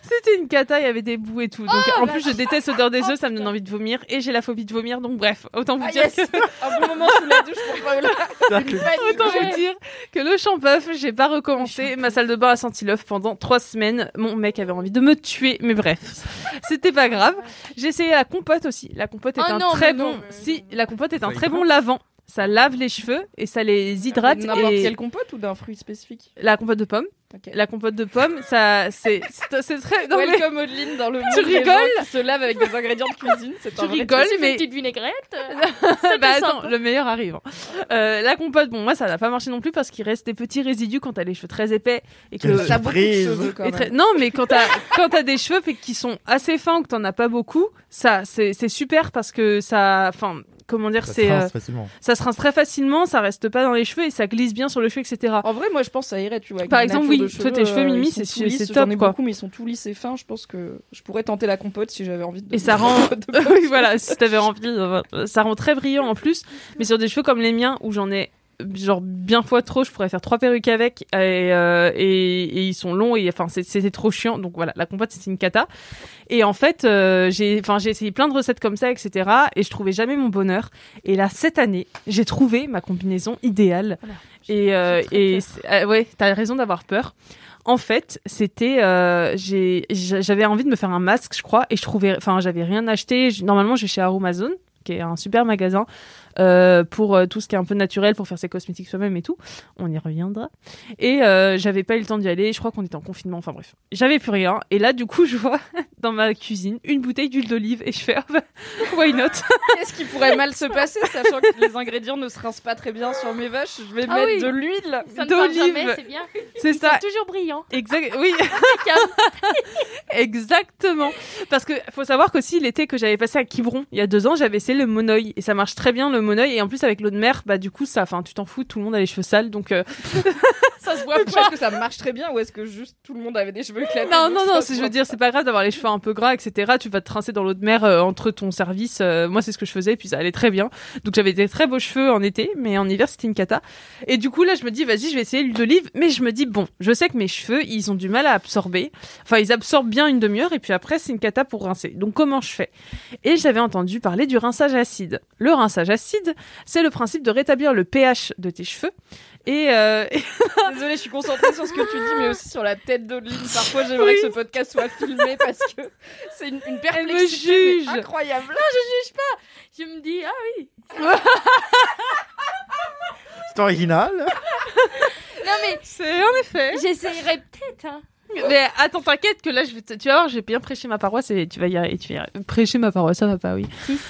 C'était une cata, il y avait des bouts et tout. Donc Oh, en plus, je déteste l'odeur des œufs, ça me donne envie de vomir et j'ai la phobie de vomir. Donc bref, autant vous Ah, dire yes. que Un bon moment sous la douche pour Paola. Autant vous dire que le j'ai pas recommencé. Ma salle de bain a senti l'œuf pendant trois semaines. Mon mec avait envie de me tuer, mais bref, c'était pas grave. J'ai essayé la compote aussi. La compote est Oh un non, très non, bon. mais Si, la compote est un Ça très bon lavant. Ça lave les cheveux et ça les hydrate. N'importe et quelle compote ou d'un fruit spécifique La compote de pomme. La compote de pomme, ça, c'est, c'est très. non, mais- Welcome Audeline dans le monde Tu des gens rigoles qui se lave avec des ingrédients de cuisine. C'est Tu un vrai rigoles, Tu fais mais une petite vinaigrette bah attends, le meilleur arrive. hein. Euh, la compote, bon moi ça n'a pas marché non plus parce qu'il reste des petits résidus quand t'as les cheveux très épais et que et même. très- non mais quand t'as quand t'as des cheveux qui sont assez fins ou que t'en as pas beaucoup, ça c'est c'est super parce que ça, enfin comment dire, Ça c'est euh, facilement. ça se rince très facilement, ça reste pas dans les cheveux et ça glisse bien sur le cheveu, etc. En vrai, moi je pense que ça irait, tu vois. avec Par exemple, oui, de toi, tes cheveux, euh, Mimi, ils sont c'est- lisses, c'est J'en top, ai quoi. beaucoup, mais ils sont tout lisses et fins. Je pense que je pourrais tenter la compote si j'avais envie de. Et ça rend, oui voilà, si t'avais envie, ça rend très brillant en plus. Mais sur des cheveux comme les miens où j'en ai genre bien fois trop, je pourrais faire trois perruques avec et, euh, et, et ils sont longs et enfin c'était trop chiant. Donc voilà, la compote c'était une cata. Et en fait, euh, j'ai enfin j'ai essayé plein de recettes comme ça, etc. Et je trouvais jamais mon bonheur. Et là cette année, j'ai trouvé ma combinaison idéale. Et, euh, et euh, ouais, t'as raison d'avoir peur. En fait, c'était, euh, j'avais envie de me faire un masque, je crois, et je trouvais, enfin, j'avais rien acheté. Je- Normalement, je vais chez Aromazone, qui est un super magasin euh, pour euh, tout ce qui est un peu naturel, pour faire ses cosmétiques soi-même et tout. On y reviendra. Et euh, j'avais pas eu le temps d'y aller. Je crois qu'on était en confinement. Enfin bref, j'avais plus rien. Et là, du coup, je vois dans ma cuisine une bouteille d'huile d'olive et je fais, ah bah, why not? Qu'est-ce qui pourrait mal se passer, sachant que les ingrédients ne se rincent pas très bien sur mes vaches? Je vais Ah mettre oui. de l'huile. D'olive. c'est bien. C'est ça. toujours brillants. Exact, oui. Exactement. Parce que faut savoir qu'aussi l'été que j'avais passé à Quiberon il y a deux ans, j'avais essayé le monoeil et ça marche très bien le et en plus avec l'eau de mer, bah du coup ça, enfin tu t'en fous, tout le monde a les cheveux sales donc. euh, Ça se voit. Est-ce que ça marche très bien ou est-ce que juste tout le monde avait des cheveux éclatés Non non non, si je veux dire c'est pas grave d'avoir les cheveux un peu gras etc. Tu vas te rincer dans l'eau de mer euh, entre ton service. euh, moi c'est ce que je faisais puis ça allait très bien. Donc j'avais des très beaux cheveux en été mais en hiver c'était une cata. Et du coup là je me dis vas-y je vais essayer l'huile d'olive mais je me dis bon je sais que mes cheveux ils ont du mal à absorber. Enfin ils absorbent bien une demi-heure et puis après c'est une cata pour rincer. Donc comment je fais? Et j'avais entendu parler du rinçage acide. Le rinçage acide c'est le principe de rétablir le pH de tes cheveux. Et, euh, Désolée, je suis concentrée sur ce que tu dis, mais aussi sur la tête d'Audeline. Parfois, j'aimerais que ce podcast soit filmé parce que c'est une, une perplexité juge. incroyable. Je me dis, ah oui. C'est original. Non mais c'est en effet. j'essayerai peut-être. Hein. Mais attends, t'inquiète que là, je vais te- tu vas voir, j'ai bien prêché ma paroisse et tu vas y arriver. Tu vas y arriver. Prêcher ma paroisse, ça va pas, oui.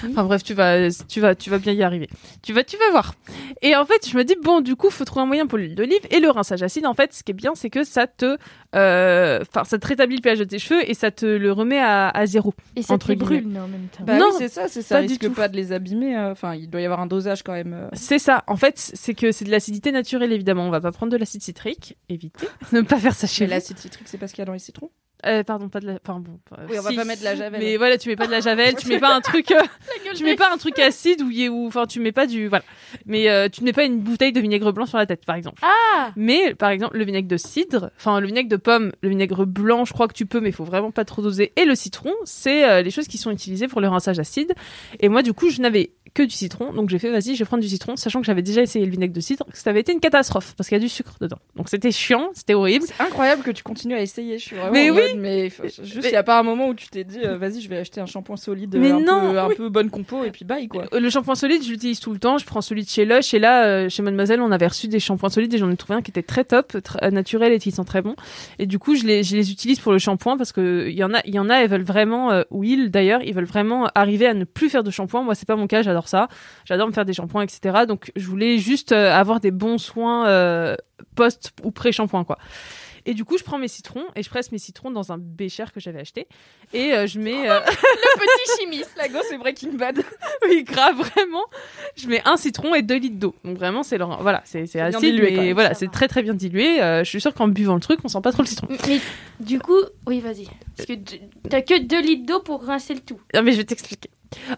Enfin bref, tu vas, tu vas, tu vas bien y arriver. Tu vas, tu vas voir. Et en fait, je me dis bon, du coup, faut trouver un moyen pour l'huile d'olive et le rinçage acide. En fait, ce qui est bien, c'est que ça te, euh, enfin, ça te rétablit le pH de tes cheveux et ça te le remet à, à zéro. Et ça Entre te brûle, en même temps. Bah Non, oui, c'est ça, c'est ça. pas du risque tout. pas de les abîmer. euh, Enfin, il doit y avoir un dosage quand même. euh. C'est ça. En fait, c'est que c'est de l'acidité naturelle, évidemment. On va pas prendre de l'acide citrique. Évitez. ne pas faire ça chez l'acide citrique, c'est pas ce qu'il y a dans les citrons? Euh, pardon, pas de la. Enfin bon. euh, Oui, on va pas mettre de la javel. Mais voilà, tu mets pas de la javel, tu mets pas un truc, euh, tu mets pas un truc acide ou, enfin tu mets pas du voilà. Mais euh, tu ne mets pas une bouteille de vinaigre blanc sur la tête, par exemple. Ah Mais par exemple, le vinaigre de cidre, enfin le vinaigre de pomme, le vinaigre blanc, je crois que tu peux, mais il faut vraiment pas trop doser. Et le citron, c'est les choses qui sont utilisées pour le rinçage acide. Et moi, du coup, je n'avais que du citron, donc j'ai fait vas-y, je vais prendre du citron, sachant que j'avais déjà essayé le vinaigre de cidre, que ça avait été une catastrophe parce qu'il y a du sucre dedans. Donc c'était chiant, c'était horrible. C'est incroyable que tu continues à essayer. Je suis vraiment. Mais oui. Mais juste, il Mais- y a pas un moment où tu t'es dit, euh, vas-y, je vais acheter un shampoing solide, Mais un, non, peu, un peu bonne compo, et puis bye quoi. Euh, Le shampoing solide, je l'utilise tout le temps. Je prends celui de chez Lush. Et là, euh, chez Mademoiselle, on avait reçu des shampoings solides et j'en ai trouvé un qui était très top, euh, naturel et qui sent très bon. Et du coup, je les, je les utilise pour le shampoing parce que il y en a, il y en a, elles veulent vraiment, euh, ou ils d'ailleurs, ils veulent vraiment arriver à ne plus faire de shampoing. Moi, c'est pas mon cas, j'adore ça. J'adore me faire des shampoings, etc. Donc, je voulais juste euh, avoir des bons soins euh, post ou pré-shampoing, quoi. Et du coup, je prends mes citrons et je presse mes citrons dans un bécher que j'avais acheté. Et euh, je mets. euh, Petit chimiste, la gosse c'est Breaking Bad. oui, grave, vraiment. Je mets un citron et deux litres d'eau. Donc vraiment, c'est leur... voilà, c'est acide, dilué, quand mais même, voilà, c'est très très bien dilué. Euh, je suis sûre qu'en buvant le truc, on sent pas trop le citron. Mais du coup, oui, vas-y. Parce que t'as que 2 litres d'eau pour rincer le tout. Non, mais je vais t'expliquer.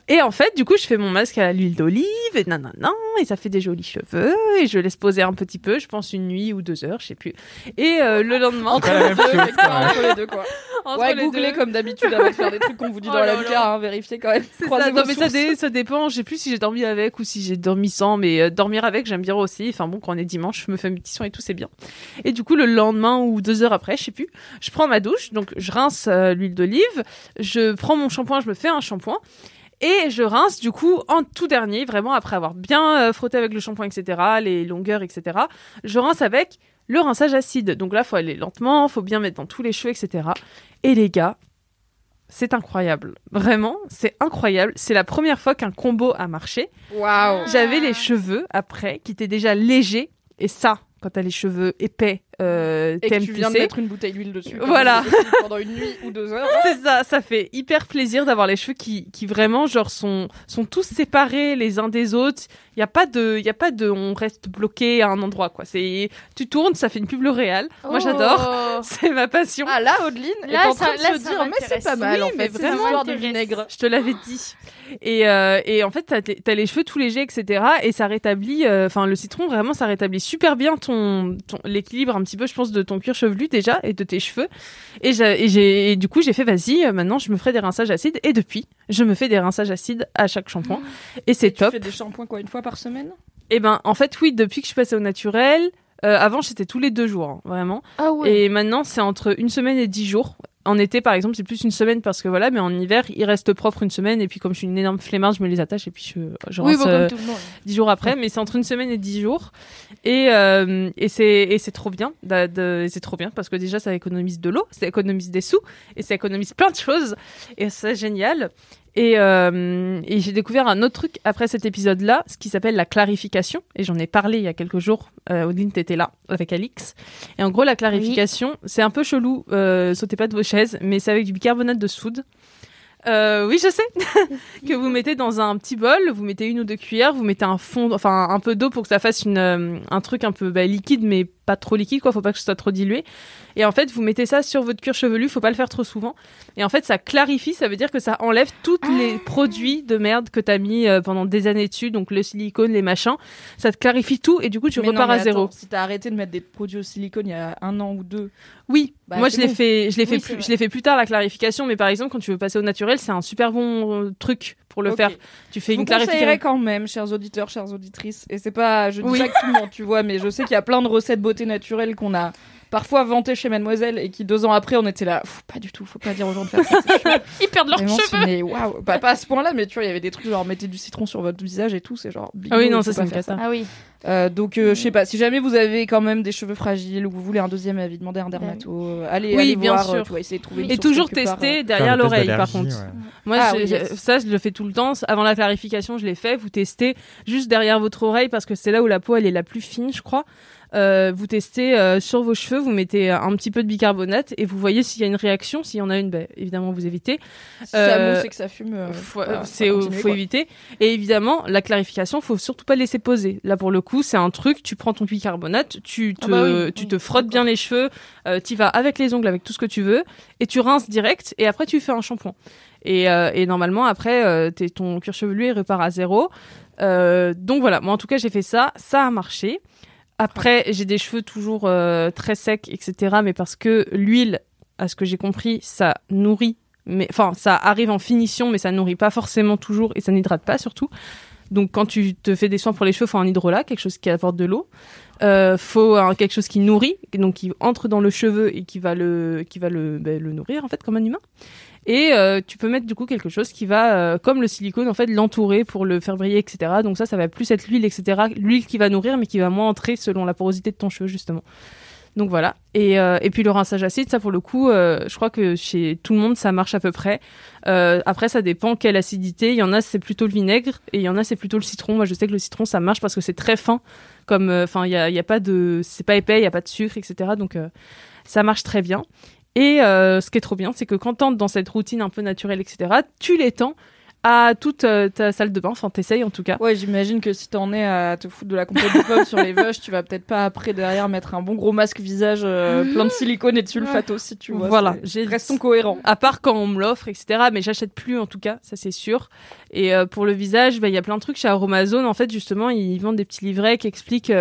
Et en fait, du coup, je fais mon masque à l'huile d'olive et nanana, et ça fait des jolis cheveux et je laisse poser un petit peu, je pense une nuit ou deux heures, je sais plus. Et euh, le lendemain, Entre les même deux, chose, entre les deux, quoi. entre ouais, les googlez deux. comme d'habitude avant de faire des trucs qu'on vous dit Oh dans la hein, vérifiez quand même. Ça, non, mais ça, dé- ça dépend. Je sais plus si j'ai dormi avec ou si j'ai dormi sans, mais euh, dormir avec, j'aime bien aussi. Enfin bon, quand on est dimanche, je me fais mes petits soins et tout, c'est bien. Et du coup, le lendemain ou deux heures après, je sais plus, je prends ma douche, donc je rince euh, l'huile d'olive, je prends mon shampoing, je me fais un shampoing. Et je rince du coup en tout dernier, vraiment après avoir bien euh, frotté avec le shampoing, etc., les longueurs, etc. Je rince avec le rinçage acide. Donc là, faut aller lentement, faut bien mettre dans tous les cheveux, etc. Et les gars, c'est incroyable. Vraiment, c'est incroyable. C'est la première fois qu'un combo a marché. Waouh. J'avais les cheveux après qui étaient déjà légers. Et ça, quand t'as les cheveux épais, euh, Et que tu viens de mettre une bouteille d'huile dessus. Voilà. Pendant une nuit ou deux heures. c'est ça, ça fait hyper plaisir d'avoir les cheveux qui, qui vraiment genre sont sont tous séparés les uns des autres. Il y a pas de il y a pas de on reste bloqué à un endroit quoi. C'est tu tournes, ça fait une pub L'Oréal. Moi j'adore, Oh. c'est ma passion. Ah là, Odeline est Là, en train ça- de là, se dire, mais c'est pas mal Oui, en mais fait, c'est vraiment de vinaigre. Je te l'avais dit. Et, euh, et en fait, t'as, t'as les cheveux tout légers, etc. Et ça rétablit, euh, enfin, le citron, vraiment, ça rétablit super bien ton, ton l'équilibre un petit peu, je pense, de ton cuir chevelu déjà et de tes cheveux. Et, j'ai, et, j'ai, et du coup, j'ai fait, vas-y, euh, maintenant, je me ferai des rinçages acides. Et depuis, je me fais des rinçages acides à chaque shampoing. Et c'est Tu top. fais des shampoings quoi, une fois par semaine? Et ben, en fait, oui, depuis que je suis passée au naturel, euh, avant, j'étais tous les deux jours, hein, vraiment. Ah ouais. Et maintenant, c'est entre une semaine et dix jours. En été, par exemple, c'est plus une semaine parce que voilà, mais en hiver, il reste propre une semaine. Et puis, comme je suis une énorme flemmarde, je me les attache et puis je, je oui, rince bon, euh, dix jours après. Mais c'est entre une semaine et dix jours. Et, euh, et c'est trop bien. c'est trop bien parce que déjà, ça économise de l'eau, ça économise des sous et ça économise plein de choses. Et c'est génial. Et, euh, et j'ai découvert un autre truc après cet épisode-là, ce qui s'appelle la clarification. Et j'en ai parlé il y a quelques jours. Euh, Odine, t'étais là avec Alix. Et en gros, la clarification, c'est un peu chelou. Euh, sautez pas de vos chaises, mais c'est avec du bicarbonate de soude. Euh, oui, je sais. que vous mettez dans un petit bol, vous mettez une ou deux cuillères, vous mettez un fond, enfin un peu d'eau pour que ça fasse une, euh, un truc un peu bah, liquide, mais pas trop liquide, quoi. Faut pas que ce soit trop dilué. Et en fait, vous mettez ça sur votre cuir chevelu. Faut pas le faire trop souvent. Et en fait, ça clarifie. Ça veut dire que ça enlève tous les produits de merde que t'as mis euh, pendant des années dessus, donc le silicone, les machins. Ça te clarifie tout et du coup, tu Mais non, repars mais à zéro. attends, Si t'as arrêté de mettre des produits au silicone il y a un an ou deux, Oui, Bah, moi je l'ai bon. fait, je l'ai fait, Oui, c'est plus, je l'ai fait plus tard la clarification, mais par exemple quand tu veux passer au naturel, c'est un super bon euh, truc pour le faire. Tu fais vous une clarification. quand même, chers auditeurs, chères auditrices. Et c'est pas, je dis Oui. monde, tu vois, mais je sais qu'il y a plein de recettes beauté naturelle qu'on a parfois vantées chez Mademoiselle et qui deux ans après on était là, pas du tout, faut pas dire aux gens de faire ça. Ils perdent leurs cheveux. mais waouh, pas, pas à ce point-là, mais tu vois, il y avait des trucs genre mettez du citron sur votre visage et tout, c'est genre. Ah oui, non, ça c'est pas une cata. Ah oui. Euh, donc, euh, je sais pas, si jamais vous avez quand même des cheveux fragiles ou vous voulez un deuxième avis, demandez un dermato. euh, allez, Oui, allez bien voir, sûr. euh, tu vois, essayer de trouver une Et toujours part, tester derrière l'oreille, par contre. ouais. Moi, Ah oui, yes. ça, je le fais tout le temps. Avant la clarification, je l'ai fait. Vous testez juste derrière votre oreille parce que c'est là où la peau elle est la plus fine, je crois. Euh, vous testez euh, sur vos cheveux, vous mettez un petit peu de bicarbonate et vous voyez s'il y a une réaction. S'il y en a une, ben, évidemment vous évitez. Si Euh, et que ça fume, euh, faut, bah, c'est faut faut éviter. Et évidemment, la clarification, faut surtout pas laisser poser. Là, pour le coup, c'est un truc. Tu prends ton bicarbonate, tu te, Ah bah oui, tu oui, te frottes bien les cheveux, euh, tu vas avec les ongles, avec tout ce que tu veux, et tu rinces direct. Et après, tu fais un shampoing. Et, euh, et normalement, après, euh, t'es- ton cuir chevelu il repart à zéro. Euh, donc voilà. Moi, en tout cas, j'ai fait ça. Ça a marché. Après, j'ai des cheveux toujours euh, très secs, etc. Mais parce que l'huile, à ce que j'ai compris, ça nourrit. Mais enfin, ça arrive en finition, mais ça nourrit pas forcément toujours et ça n'hydrate pas surtout. Donc, quand tu te fais des soins pour les cheveux, faut un hydrolat, quelque chose qui apporte de l'eau. Euh, faut un- quelque chose qui nourrit, donc qui entre dans le cheveu et qui va le, qui va le, ben, le nourrir en fait comme un humain. Et euh, tu peux mettre du coup quelque chose qui va, euh, comme le silicone, en fait, l'entourer pour le faire briller, etc. Donc ça, ça va plus être l'huile, etc. L'huile qui va nourrir, mais qui va moins entrer selon la porosité de ton cheveu, justement. Donc voilà. Et, euh, et puis le rinçage acide, ça pour le coup, je crois que chez tout le monde, ça marche à peu près. Après, ça dépend quelle acidité. Il y en a, c'est plutôt le vinaigre, et il y en a, c'est plutôt le citron. Moi, je sais que le citron, ça marche parce que c'est très fin. Comme, enfin, il y a, y a pas de, c'est pas épais, il y a pas de sucre, etc. Donc ça marche très bien. Et euh, ce qui est trop bien, c'est que quand t'entres dans cette routine un peu naturelle, etc., tu l'étends à toute euh, ta salle de bain. Enfin, t'essayes en tout cas. Ouais, j'imagine que si t'en es à te foutre de la compote de pommes sur les vaches, tu vas peut-être pas après derrière mettre un bon gros masque visage euh, plein de silicone et de sulfate aussi, tu vois. Voilà, restons cohérents. À part quand on me l'offre, etc. Mais j'achète plus en tout cas, ça c'est sûr. Et euh, pour le visage, bah, il y a plein de trucs chez Aromazone. En fait, justement, ils vendent des petits livrets qui expliquent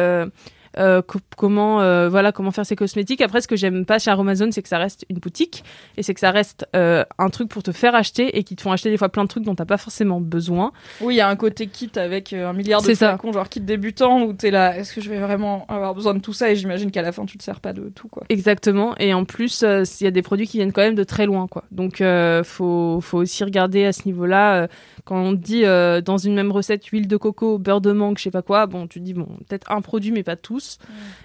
euh, co- comment, euh, voilà, comment faire ses cosmétiques. Après, ce que j'aime pas chez Aromazone, c'est que ça reste une boutique et c'est que ça reste euh, un truc pour te faire acheter et qui te font acheter des fois plein de trucs dont t'as pas forcément besoin. Oui, il y a un côté kit avec un milliard de C'est ça. flacons, genre kit débutant, où t'es là, est-ce que je vais vraiment avoir besoin de tout ça? Et j'imagine qu'à la fin, tu te sers pas de tout, quoi. Exactement. Et en plus, il y a des produits qui viennent quand même de très loin, quoi. Donc, faut, faut aussi regarder à ce niveau-là. Quand on dit euh, dans une même recette huile de coco, beurre de mangue, je sais pas quoi, bon, tu te dis bon, peut-être un produit, mais pas tous.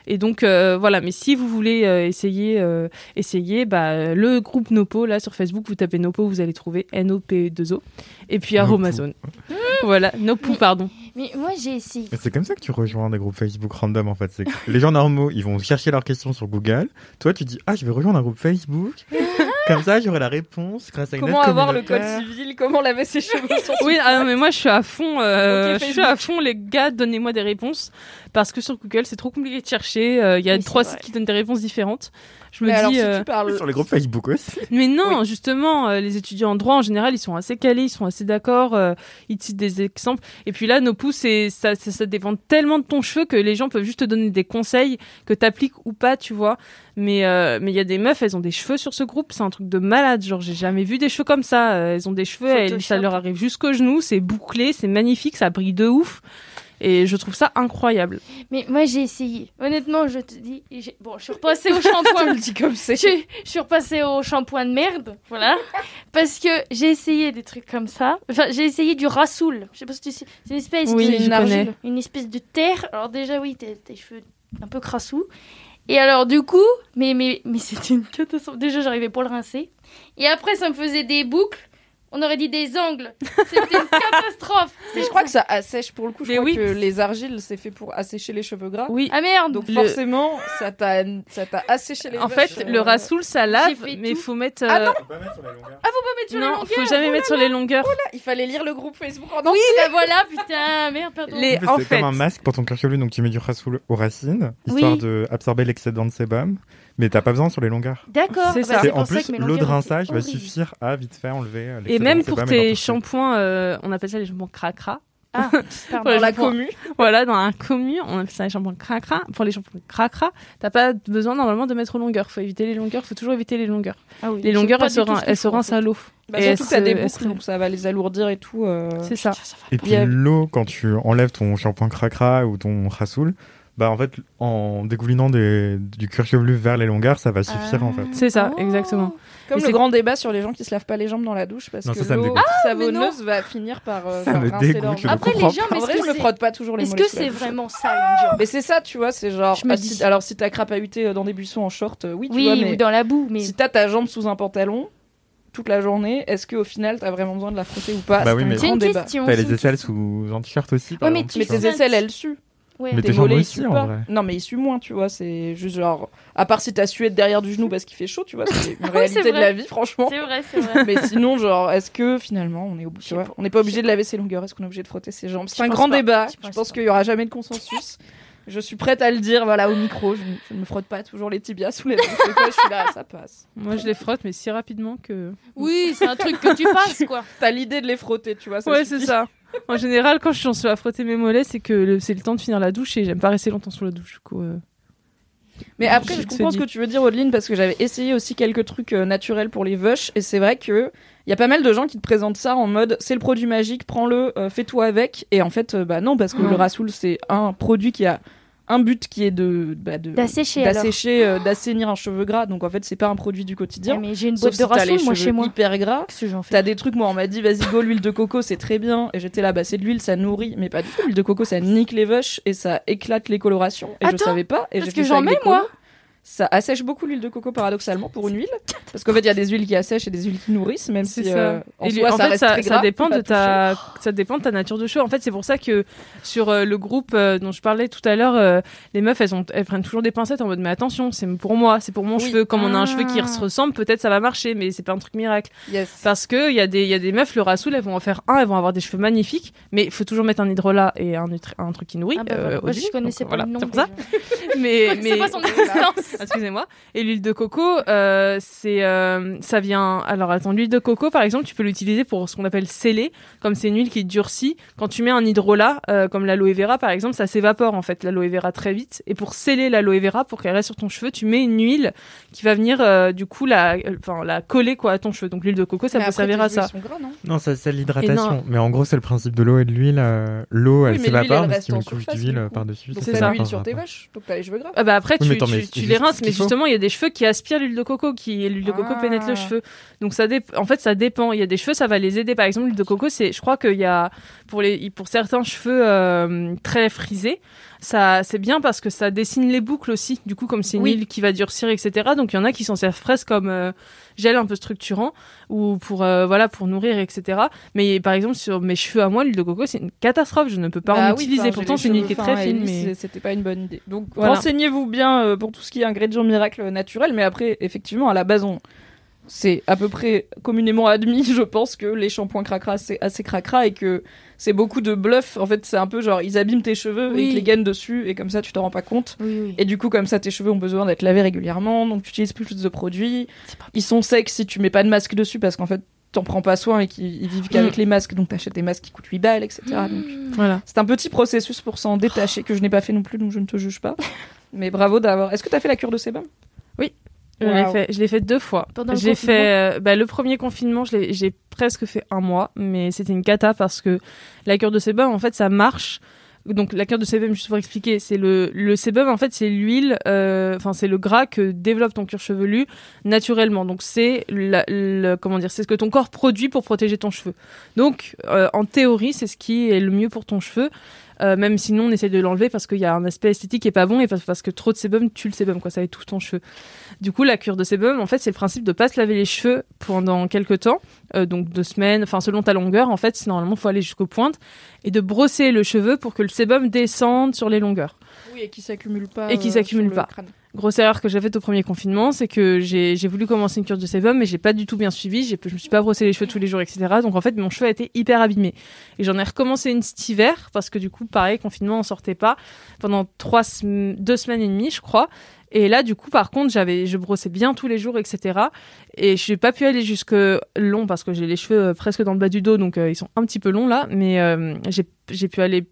Et donc euh, voilà. Mais si vous voulez euh, essayer, euh, essayer, bah le groupe Nopo là sur Facebook, vous tapez Nopo, vous allez trouver N O P 2 O. Et puis. Aromazone. voilà, Nopo, pardon. Mais moi, j'ai essayé. Mais c'est comme ça que tu rejoins des groupes Facebook random en fait. C'est que les gens normaux, ils vont chercher leurs questions sur Google. Toi, tu dis ah je vais rejoindre un groupe Facebook. comme ça, j'aurai la réponse grâce à une Comment avoir le code civil? Comment laver ses cheveux Oui, ah non, mais moi je suis à fond. euh, je suis à fond, les gars, donnez-moi des réponses parce que sur Google c'est trop compliqué de chercher. euh, Il y a Oui, trois sites qui donnent des réponses différentes. Je me Mais alors, dis. si euh, tu parles. Sur les groupes Facebook aussi. Mais non, justement, euh, les étudiants en droit en général, ils sont assez calés, ils sont assez d'accord, euh, ils te citent des exemples. Et puis là, nos pouces, ça, ça, ça dépend tellement de ton cheveu que les gens peuvent juste te donner des conseils que t'appliques ou pas, tu vois. Mais euh, mais il y a des meufs, elles ont des cheveux sur ce groupe, c'est un truc de malade. Genre, j'ai jamais vu des cheveux comme ça. Euh, Elles ont des cheveux, elles- ça leur arrive jusqu'aux genoux, c'est bouclé, c'est magnifique, ça brille de ouf. Et je trouve ça incroyable. Mais moi, j'ai essayé. Honnêtement, je te dis. Bon, je suis repassée au shampoing. le dis comme c'est. je, je suis repassée au shampoing de merde, voilà. Parce que j'ai essayé des trucs comme ça. Enfin, j'ai essayé du rassoul. Je sais pas si tu sais. C'est une espèce Oui, de. je une. Une espèce de terre. Alors, déjà, oui, tes, tes cheveux un peu crassous. Et alors, du coup, mais, mais, mais c'était une catastrophe. Déjà, j'arrivais pas à le rincer. Et après, ça me faisait des boucles. On aurait dit des angles. C'était une catastrophe. Mais je crois que ça assèche pour le coup. Je Mais crois oui. que les argiles, c'est fait pour assécher les cheveux gras. Oui. Ah merde. Donc Le- forcément, ça t'a ça t'a asséché les En fait, euh, le rassoul, ça lave, mais il tout. faut mettre. Ah euh, non, mettre sur les non, longueurs. faut jamais mettre sur les longueurs. il fallait lire le groupe Facebook en Oui, bah voilà, putain, merde, pardon. Les- C'est en comme fait- un masque pour ton cuir chevelu, donc tu mets du rasoul aux racines, histoire Oui. de absorber l'excédent de sébum. Mais t'as pas besoin sur les longueurs. D'accord. C'est bah, ça. En plus l'eau de rinçage va suffire à vite fait enlever euh, Et même pour tes shampoings, euh, on appelle ça les shampoings cracra. Ah, dans la shampoings- commu. Voilà, dans un commu, on appelle ça les shampoings cracra. Pour les shampoings cracra, t'as pas besoin normalement de mettre aux longueurs. Faut éviter les longueurs, faut toujours éviter les longueurs. Ah oui, Les longueurs, elles se, elles rincent à l'eau. Bah, Et surtout que t'as des boucles, donc ça va les alourdir et tout. euh. C'est ça. Et a- puis l'eau, quand tu enlèves ton shampoing cracra ou ton rasoul, bah en fait, en dégoulinant des- du cuir chevelu vers les longueurs, ça va suffire en fait. C'est ça, Oh. exactement. Comme Et le grand débat sur les gens qui se lavent pas les jambes dans la douche parce Non, que ça, ça me l'eau dégoûte. savonneuse va finir par euh, Ça genre, me rincer dégoûte, leurs je jambes. ne Après, les gens, En mais vrai, est-ce je que me c'est- frotte pas toujours les Est-ce que c'est vraiment sale une jambe Mais c'est ça, tu vois, c'est genre. Je me ah, dis- si- alors si t'as crapahuté dans des buissons en short, euh, oui, tu Oui, vois, mais ou dans la boue, mais si t'as ta jambe sous un pantalon toute la journée, est-ce qu'au final t'as vraiment besoin de la frotter ou pas? Bah C'est oui, un mais- c'est grand une débat. question. T'as c'est les aisselles sous un t-shirt aussi. par Ouais, mais exemple, tu Mais tes aisselles, elles suent. Ouais. Mais Tes mollets, ils suent pas. Non, mais ils suent moins, tu vois. C'est juste genre. À part si t'as sué derrière du genou parce qu'il fait chaud, tu vois. C'est une réalité de la vie, franchement. C'est vrai, c'est vrai. Mais sinon, genre, est-ce que finalement, on est tu vois, on n'est pas obligé de laver ses longueurs? Est-ce qu'on est obligé de frotter ses jambes? C'est un grand pas. débat. Je pense qu'il y aura jamais de consensus. Je suis prête à le dire, voilà, au micro. Je, ne- je ne me frotte pas toujours les tibias sous les fois, je suis là, ça passe. Moi, je les frotte, mais si rapidement que. Oui, c'est un truc que tu passes, quoi. T'as l'idée de les frotter, tu vois. Ça ouais, c'est ça. En général, quand je suis à frotter mes mollets, c'est que c'est le temps de finir la douche et j'aime pas rester longtemps sous la douche. Du coup, euh, Mais après, Je comprends ce que tu veux dire, Audeline, parce que j'avais essayé aussi quelques trucs euh, naturels pour les vaches, et c'est vrai que il y a pas mal de gens qui te présentent ça en mode c'est le produit magique, prends-le, euh, fais-toi avec, et en fait, euh, bah non, parce que le Rasoul c'est un produit qui a un but qui est de bah, D'assécher, euh, d'assainir un cheveu gras, donc en fait c'est pas un produit du quotidien. Ouais, mais j'ai une boîte si de les rassoul, moi, chez moi. hyper gras. T'as des trucs, moi on m'a dit vas-y go l'huile de coco c'est très bien et j'étais là bah c'est de l'huile ça nourrit mais pas du tout l'huile de coco ça nique les vaches et ça éclate les colorations et je savais pas et parce que j'en mets, moi. Ça assèche beaucoup l'huile de coco paradoxalement pour une huile, parce qu'en fait il y a des huiles qui assèchent et des huiles qui nourrissent, même C'est si ça. euh, en Et lui- soi en ça fait, reste ça, très ça gras, dépend de ta, ça dépend de ta nature de cheveux. En fait, c'est pour ça que sur euh, le groupe euh, dont je parlais tout à l'heure, euh, les meufs, elles, ont, elles prennent toujours des pincettes en mode mais attention, c'est pour moi, c'est pour mon Oui. cheveu. Comme on a un Ah. cheveu qui se ressemble, peut-être ça va marcher, mais c'est pas un truc miracle. Yes. Parce que il y a des, il y a des meufs, le rasoul, elles vont en faire un, elles vont avoir des cheveux magnifiques, mais il faut toujours mettre un hydrolat et un, truc qui nourrit. Ah bah euh, Moi, je connaissais Donc, pas voilà, le nom. c'est pour ça. Mais, Je mais sais pas son existence. Excusez-moi. Et l'huile de coco, euh, c'est, euh, ça vient. Alors attends, l'huile de coco, par exemple, tu peux l'utiliser pour ce qu'on appelle sceller, comme c'est une huile qui durcit. Quand tu mets un hydrolat, euh, comme l'aloe vera, par exemple, ça s'évapore en fait l'aloe vera très vite. Et pour sceller l'aloe vera, pour qu'elle reste sur ton cheveu, tu mets une huile qui va venir euh, du coup la, enfin la coller quoi à ton cheveu. Donc l'huile de coco, ça Mais peut après, servir à ça. gras, non? Non, ça c'est l'hydratation. Mais en gros, c'est le principe de l'eau et de l'huile. euh, L'eau, elle Oui, s'évapore, si tu mets en une couche d'huile Donc ça c'est ça. l'huile sur tes vaches, donc t'as les cheveux gras. Ah bah après Oui, tu, les mais justement il y a des cheveux qui aspirent l'huile de coco, qui l'huile de coco Ah. pénètre le cheveu. Donc ça dé- en fait ça dépend. Il y a des cheveux ça va les aider. Par exemple l'huile de coco c'est, je crois qu'il y a pour les pour certains cheveux euh, très frisés, ça c'est bien parce que ça dessine les boucles aussi. Du coup comme c'est une Oui. huile qui va durcir etc. Donc il y en a qui s'en servent presque comme euh, gel un peu structurant ou pour euh, voilà pour nourrir etc. Mais par exemple sur mes cheveux à moi l'huile de coco c'est une catastrophe. Je ne peux pas Bah en oui, utiliser. enfin, Pourtant c'est une huile qui est très fine. Mais... C'était pas une bonne idée. Donc Voilà. renseignez-vous bien euh, pour tout ce qui est ingrédients miracles naturels, mais après, effectivement, à la base, on... c'est à peu près communément admis, je pense, que les shampoings cracra, c'est assez cracra et que c'est beaucoup de bluff. En fait, c'est un peu genre, ils abîment tes cheveux et ils te les gagnent dessus, et comme ça, tu t'en rends pas compte. Oui, oui. Et du coup, comme ça, tes cheveux ont besoin d'être lavés régulièrement, donc tu utilises plus de produits. Ils sont secs si tu mets pas de masque dessus, parce qu'en fait, t'en prends pas soin et qu'ils ils vivent qu'avec Mm. les masques, donc t'achètes des masques qui coûtent 8 balles, etc. Donc, Voilà. c'est un petit processus pour s'en détacher que je n'ai pas fait non plus, donc je ne te juge pas. Mais bravo d'avoir. Est-ce que t'as fait la cure de sébum? Je l'ai Wow. fait, je l'ai fait deux fois. Confinement fait, euh, bah, le premier confinement, j'ai presque fait un mois, mais c'était une cata parce que la cure de sébum, en fait, ça marche. Donc la cure de sébum, juste pour expliquer, c'est le le sébum, en fait, c'est l'huile, euh, enfin c'est le gras que développe ton cuir chevelu naturellement. Donc c'est comment dire, c'est ce que ton corps produit pour protéger ton cheveu. Donc euh, en théorie, c'est ce qui est le mieux pour ton cheveu. Euh, même sinon on essaie de l'enlever parce qu'il y a un aspect esthétique qui est pas bon et parce, que trop de sébum tue le sébum quoi ça étouffe ton cheveu du coup la cure de sébum en fait c'est le principe de pas se laver les cheveux pendant quelques temps euh, donc deux semaines enfin selon ta longueur en fait normalement faut aller jusqu'aux pointes et de brosser le cheveu pour que le sébum descende sur les longueurs Oui, et qui s'accumule pas. Et qui euh, s'accumule pas. crâne. Grosse erreur que j'ai faite au premier confinement, c'est que j'ai voulu commencer une cure de sébum, mais j'ai pas du tout bien suivi. Je me suis pas brossé les cheveux tous les jours, etc. Donc en fait, mon cheveu a été hyper abîmé. Et j'en ai recommencé une cet hiver parce que du coup, pareil, confinement, on sortait pas pendant trois, deux semaines et demie, je crois. Et là, du coup, par contre, j'avais, je brossais bien tous les jours, etc. Et je n'ai pas pu aller jusque long parce que j'ai les cheveux euh, presque dans le bas du dos, donc euh, ils sont un petit peu longs là. Mais euh, j'ai pu aller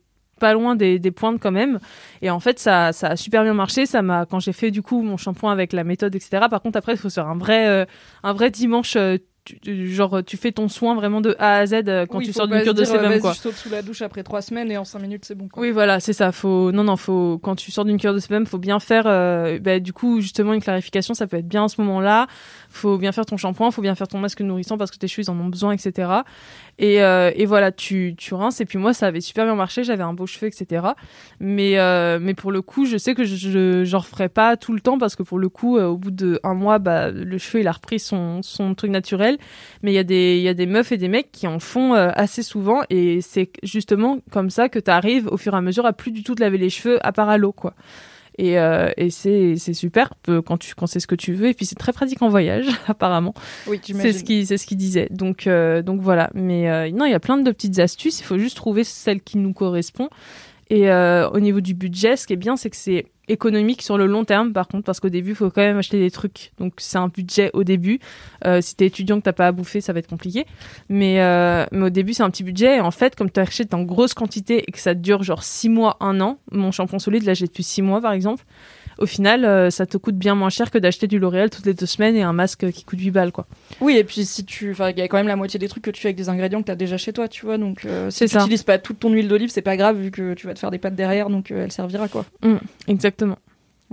pas loin des, des pointes quand même. Et en fait, ça, ça a super bien marché. Ça m'a, quand j'ai fait du coup mon shampoing avec la méthode, etc. Par contre, après, il faut faire un vrai, euh, un vrai dimanche. euh, tu- tu- genre, tu fais ton soin vraiment de A à Z euh, quand Oui, tu sors d'une cure de vas-y, quoi. Je saute sous la douche après trois semaines et en cinq minutes c'est bon. Quoi. Oui, voilà, c'est ça. Faut non, non, faut quand tu sors d'une cure de sébum, faut bien faire. euh, bah, du coup, justement, une clarification, ça peut être bien à ce moment-là. Faut bien faire ton shampoing, faut bien faire ton masque nourrissant parce que tes cheveux ils en ont besoin, etc. Et, euh, et voilà, tu tu rinces. Et puis moi, ça avait super bien marché. J'avais un beau cheveu, etc. Mais euh, mais pour le coup, je sais que je j'en referai pas tout le temps parce que pour le coup, euh, au bout de un mois, bah le cheveu il a repris son son truc naturel. Mais il y a des y a des meufs et des mecs qui en font assez souvent et c'est justement comme ça que tu arrives au fur et à mesure à plus du tout te laver les cheveux à part à l'eau quoi. Et, euh, et c'est super euh, quand tu quand c'est ce que tu veux et puis c'est très pratique en voyage apparemment. Oui, C'est ce qui c'est ce qu'il disait. Donc euh, donc voilà, mais euh, non, il y a plein de petites astuces, il faut juste trouver celle qui nous correspond. Et au niveau du budget, ce qui est bien, c'est que c'est économique sur le long terme, par contre, parce qu'au début, il faut quand même acheter des trucs. Donc, c'est un budget au début. Euh, si t'es étudiant que t'as pas à bouffer, ça va être compliqué. Mais, euh, mais au début, c'est un petit budget. Et en fait, comme tu achètes en grosse quantité et que ça dure genre 6 mois, 1 an, mon shampoing solide, là, j'ai depuis 6 mois, par exemple. Au final, euh, ça te coûte bien moins cher que d'acheter du L'Oréal toutes les deux semaines et un masque qui coûte 8 balles, quoi. Oui, et puis si tu. Enfin, il y a quand même la moitié des trucs que tu fais avec des ingrédients que tu as déjà chez toi, tu vois. Donc, euh, si tu n'utilises pas toute ton huile d'olive, c'est pas grave vu que tu vas te faire des pâtes derrière, donc euh, elle servira quoi. Exactement.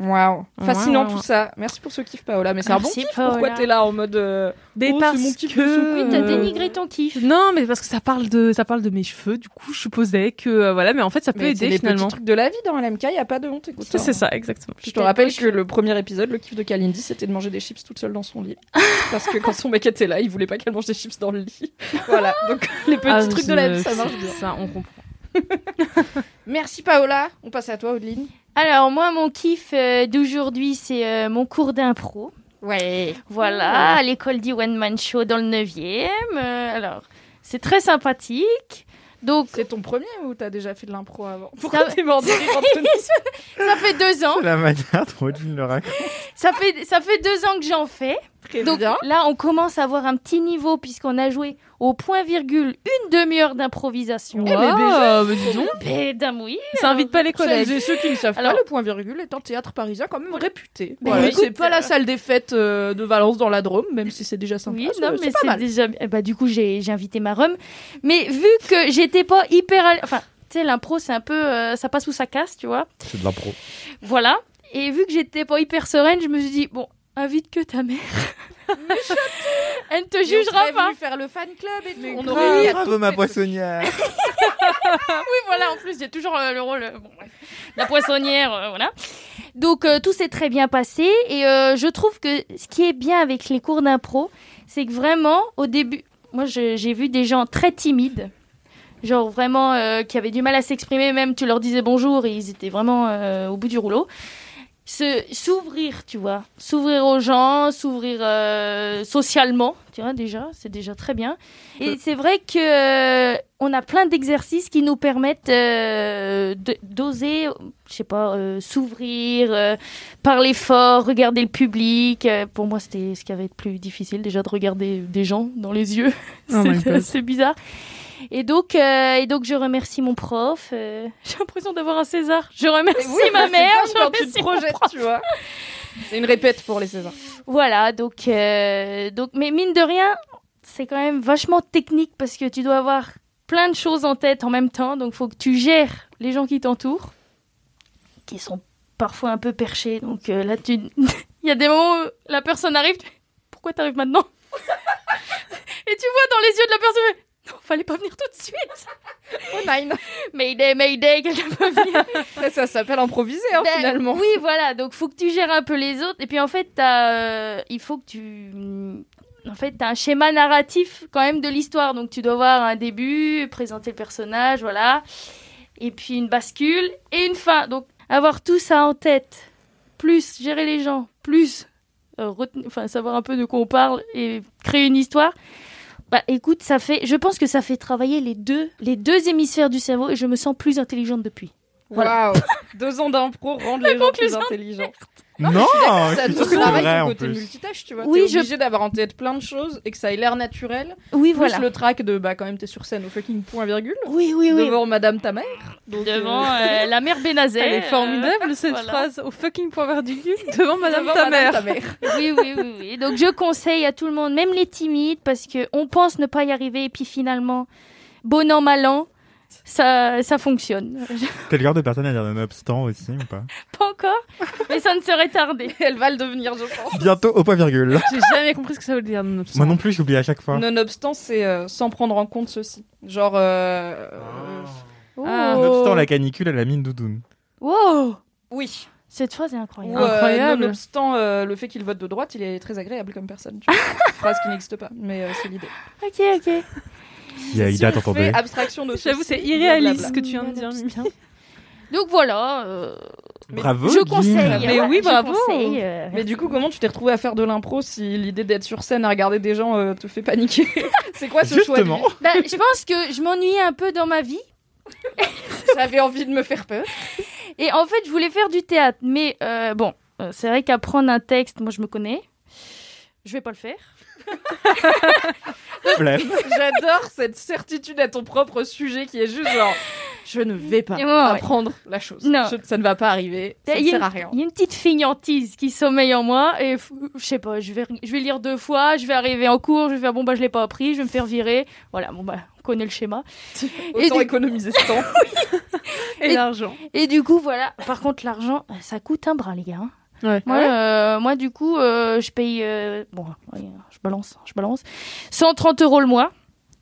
Waouh, fascinant tout ça. Merci pour ce kiff, Paola. Mais c'est un bon kiff. Paola. Pourquoi t'es là en mode euh, Mais oh, parce mon kiff que- Oui, t'as dénigré ton kiff. Non, mais parce que ça parle de ça parle de mes cheveux. Du coup, je supposais que euh, voilà, mais en fait, ça peut Mais aider les finalement. petits trucs de la vie dans LMK, il y a pas de honte. Écoute, C'est hein. c'est ça, exactement. Je te rappelle que le premier épisode, le kiff de Kalindi, c'était de manger des chips toute seule dans son lit. Parce que quand son mec était là, il voulait pas qu'elle mange des chips dans le lit. Voilà, donc les petits Ah, trucs de la vie, ça marche bien. Ça, on comprend. Merci Paola, on passe à toi, Odeline. Alors, moi, mon kiff euh, d'aujourd'hui, c'est euh, mon cours d'impro. Ouais. Voilà, à l'école du One Man Show dans le 9e. Euh, alors, c'est très sympathique. Donc, C'est ton premier ou t'as déjà fait de l'impro avant Ça- Pourquoi t'es mort de rire, Anthony ça fait deux ans. C'est la manière dont le raconte. Ça fait, ça fait deux ans que j'en fais. Très Donc bien. là, on commence à avoir un petit niveau puisqu'on a joué au point virgule une demi-heure d'improvisation. Eh, mais Wow, déjà- mais dis donc, Ben, dame, oui. ça invite pas les celles collègues. et ceux qui ne savent Alors- pas, le point virgule est un théâtre parisien quand même réputé. Mais Voilà, écoute, c'est pas euh, la salle des fêtes euh, de Valence dans la Drôme, même si c'est déjà sympa. Oui, non, c'est mais pas c'est mal. déjà. eh Bah, du coup, j'ai j'ai invité ma rhum. Mais vu que j'étais pas hyper. à l- Enfin, tu sais, l'impro, c'est un peu. euh, ça passe ou ça casse, tu vois. C'est de l'impro. Voilà. Et vu que j'étais pas hyper sereine, je me suis dit, bon, invite que ta mère. Elle ne te on jugera serait pas. faire le fan club et tout. On grave. aurait eu à Bravo ma poissonnière. Oui, voilà, en plus, j'ai toujours euh, le rôle. euh, bon, bref. La poissonnière, euh, voilà. Donc, euh, tout s'est très bien passé. Et euh, je trouve que ce qui est bien avec les cours d'impro, c'est que vraiment, au début, moi, j'ai vu des gens très timides. Genre vraiment euh, qui avaient du mal à s'exprimer, même tu leur disais bonjour et ils étaient vraiment euh, au bout du rouleau. S'ouvrir, tu vois. S'ouvrir aux gens, s'ouvrir euh, socialement, tu vois, déjà, c'est déjà très bien. Et c'est vrai que euh, on a plein d'exercices qui nous permettent euh, d'oser, je sais pas, euh, s'ouvrir, euh, parler fort, regarder le public. Euh, pour moi, c'était ce qui avait été plus difficile déjà de regarder des gens dans les yeux. Oh c'est bizarre. Et donc, euh, et donc, je remercie mon prof. euh, J'ai l'impression d'avoir un César. Je remercie Oui, ma mère. je quand tu te remercie mon projettes, prof. tu vois. C'est une répète pour les Césars. Voilà, donc, euh, donc, mais mine de rien, c'est quand même vachement technique parce que tu dois avoir plein de choses en tête en même temps. Donc, faut que tu gères les gens qui t'entourent, qui sont parfois un peu perchés. Donc là, tu, il y a des moments où la personne arrive. tu- Pourquoi t'arrives maintenant? Et tu vois dans les yeux de la personne. Fallait pas venir tout de suite. Oh nine. Mayday, Mayday, quelqu'un peut venir. Après, ça s'appelle improviser, hein, Ben, finalement. Oui, voilà. Donc, faut que tu gères un peu les autres. Et puis, en fait, t'as, euh, il faut que tu. En fait, tu as un schéma narratif quand même de l'histoire. Donc, tu dois avoir un début, présenter le personnage, voilà. Et puis, une bascule et une fin. Donc, avoir tout ça en tête, plus gérer les gens, plus euh, enfin, savoir un peu de quoi on parle et créer une histoire. Bah, écoute, ça fait. Je pense que ça fait travailler les deux, les deux hémisphères du cerveau et je me sens plus intelligente depuis. Waouh. Deux ans d'impro rendent les gens plus intelligents. Non, ça je suis que c'est travaille vrai ton côté multitâche, tu vois. Oui, T'es je- obligé d'avoir en tête plein de choses et que ça ait l'air naturel. Oui, Plus voilà. le track de, bah, quand même, t'es sur scène au fucking point virgule. Oui, oui, oui. Devant madame ta mère. Donc, Devant euh, euh, la mère Bénazer. Elle est euh, formidable cette voilà. phrase au fucking point virgule devant Madame devant ta madame mère. ta mère. Oui, oui, oui, oui. Donc je conseille à tout le monde, même les timides, parce que on pense ne pas y arriver et puis finalement, bon an, mal an, ça, ça fonctionne. T'es le genre de personne à dire nonobstant aussi ou pas? Pas encore, mais ça ne serait tardé. Elle va le devenir, je pense. Bientôt au point virgule. J'ai jamais compris ce que ça veut dire. nonobstant. Moi non plus, j'oublie à chaque fois. Nonobstant, c'est euh, sans prendre en compte ceci. Genre. euh, euh, Ah. Nonobstant la canicule, elle a mis une doudoune. Wow, Oui. cette phrase est Ou, incroyable. euh, Incroyable. nonobstant euh, le fait qu'il vote de droite, il est très agréable comme personne. tu vois. Phrase qui n'existe pas, mais euh, c'est l'idée. Ok, ok. Il y a Ida, t'entendais fait abstraction de J'avoue, c'est irréaliste ce que tu viens de dire, Mimi. Donc voilà, euh, Bravo. je conseille. Mais oui, bravo. conseille, euh, Mais du coup, comment tu t'es retrouvé à faire de l'impro si l'idée d'être sur scène à regarder des gens euh, te fait paniquer C'est quoi ce choix Justement. bah, je pense que je m'ennuyais un peu dans ma vie. J'avais envie de me faire peur. Et en fait, je voulais faire du théâtre. Mais euh, bon, c'est vrai qu'apprendre un texte, moi je me connais. Je vais pas le faire. J'adore cette certitude à ton propre sujet qui est juste genre je ne vais pas Et ouais. apprendre la chose. Non. Je- ça ne va pas arriver. Ça Il ne sert à rien. Il y a une petite feignantise qui sommeille en moi et je sais pas, je vais, je vais lire deux fois, je vais arriver en cours, je vais faire bon bah je l'ai pas appris, je vais me faire virer. Voilà, bon bah on connaît le schéma. Autant du- économiser ce temps. Et l'argent. Et du coup voilà, par contre l'argent, ça coûte un bras les gars. hein. Ouais. Moi, euh, moi du coup, euh, je paye, euh, bon, ouais, je balance, je balance, 130 euros le mois.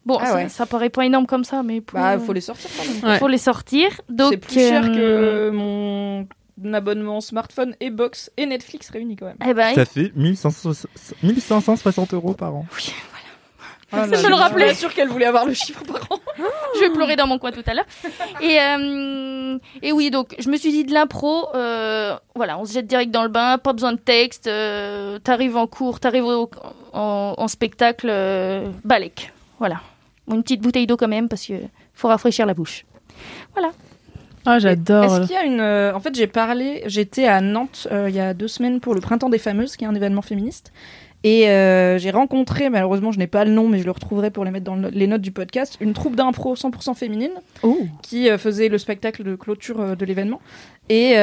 Bon, Ah ça, ouais. ça paraît pas énorme comme ça, mais pour, Bah, faut les sortir quand même. Ouais. faut les sortir. Donc C'est plus cher euh, que mon abonnement smartphone et box et Netflix réunis quand même. Eh ben, Ça fait 1560 1560 euros par an. Ah Ça me le rappelait. Je suis sûre qu'elle voulait avoir le chiffre par an. je vais pleurer dans mon coin tout à l'heure. Et, euh, et oui, donc je me suis dit de l'impro, euh, voilà, on se jette direct dans le bain, pas besoin de texte, euh, t'arrives en cours, t'arrives en, en spectacle, euh, balèque, voilà. Une petite bouteille d'eau quand même parce que faut rafraîchir la bouche. Ah, j'adore. Est-ce qu'il y a une. euh, En fait, j'ai parlé. J'étais à Nantes euh, il y a deux semaines pour le Printemps des Fameuses, qui est un événement féministe. Et euh, j'ai rencontré, malheureusement, je n'ai pas le nom, mais je le retrouverai pour les mettre dans le- les notes du podcast, une troupe d'impro 100% féminine qui euh, faisait le spectacle de clôture euh, de l'événement. Et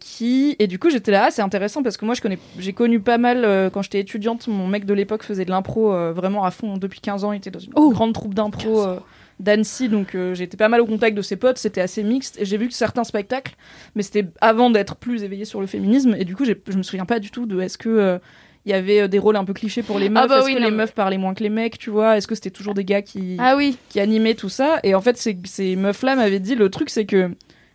qui. Et du coup, j'étais là, ah, c'est intéressant parce que moi, je connais, j'ai connu pas mal quand j'étais étudiante. Mon mec de l'époque faisait de l'impro vraiment à fond depuis 15 ans. Il était dans une grande troupe d'impro. d'Annecy, donc euh, j'étais pas mal au contact de ses potes, c'était assez mixte, et j'ai vu que certains spectacles, mais c'était avant d'être plus éveillé sur le féminisme, et du coup je me souviens pas du tout de est-ce que euh, il y avait euh, des rôles un peu clichés pour les meufs, Ah bah est-ce oui, que non, les mais- meufs parlaient moins que les mecs, tu vois, est-ce que c'était toujours des gars qui, Ah oui, qui animaient tout ça, et en fait ces, ces meufs-là m'avaient dit le truc c'est que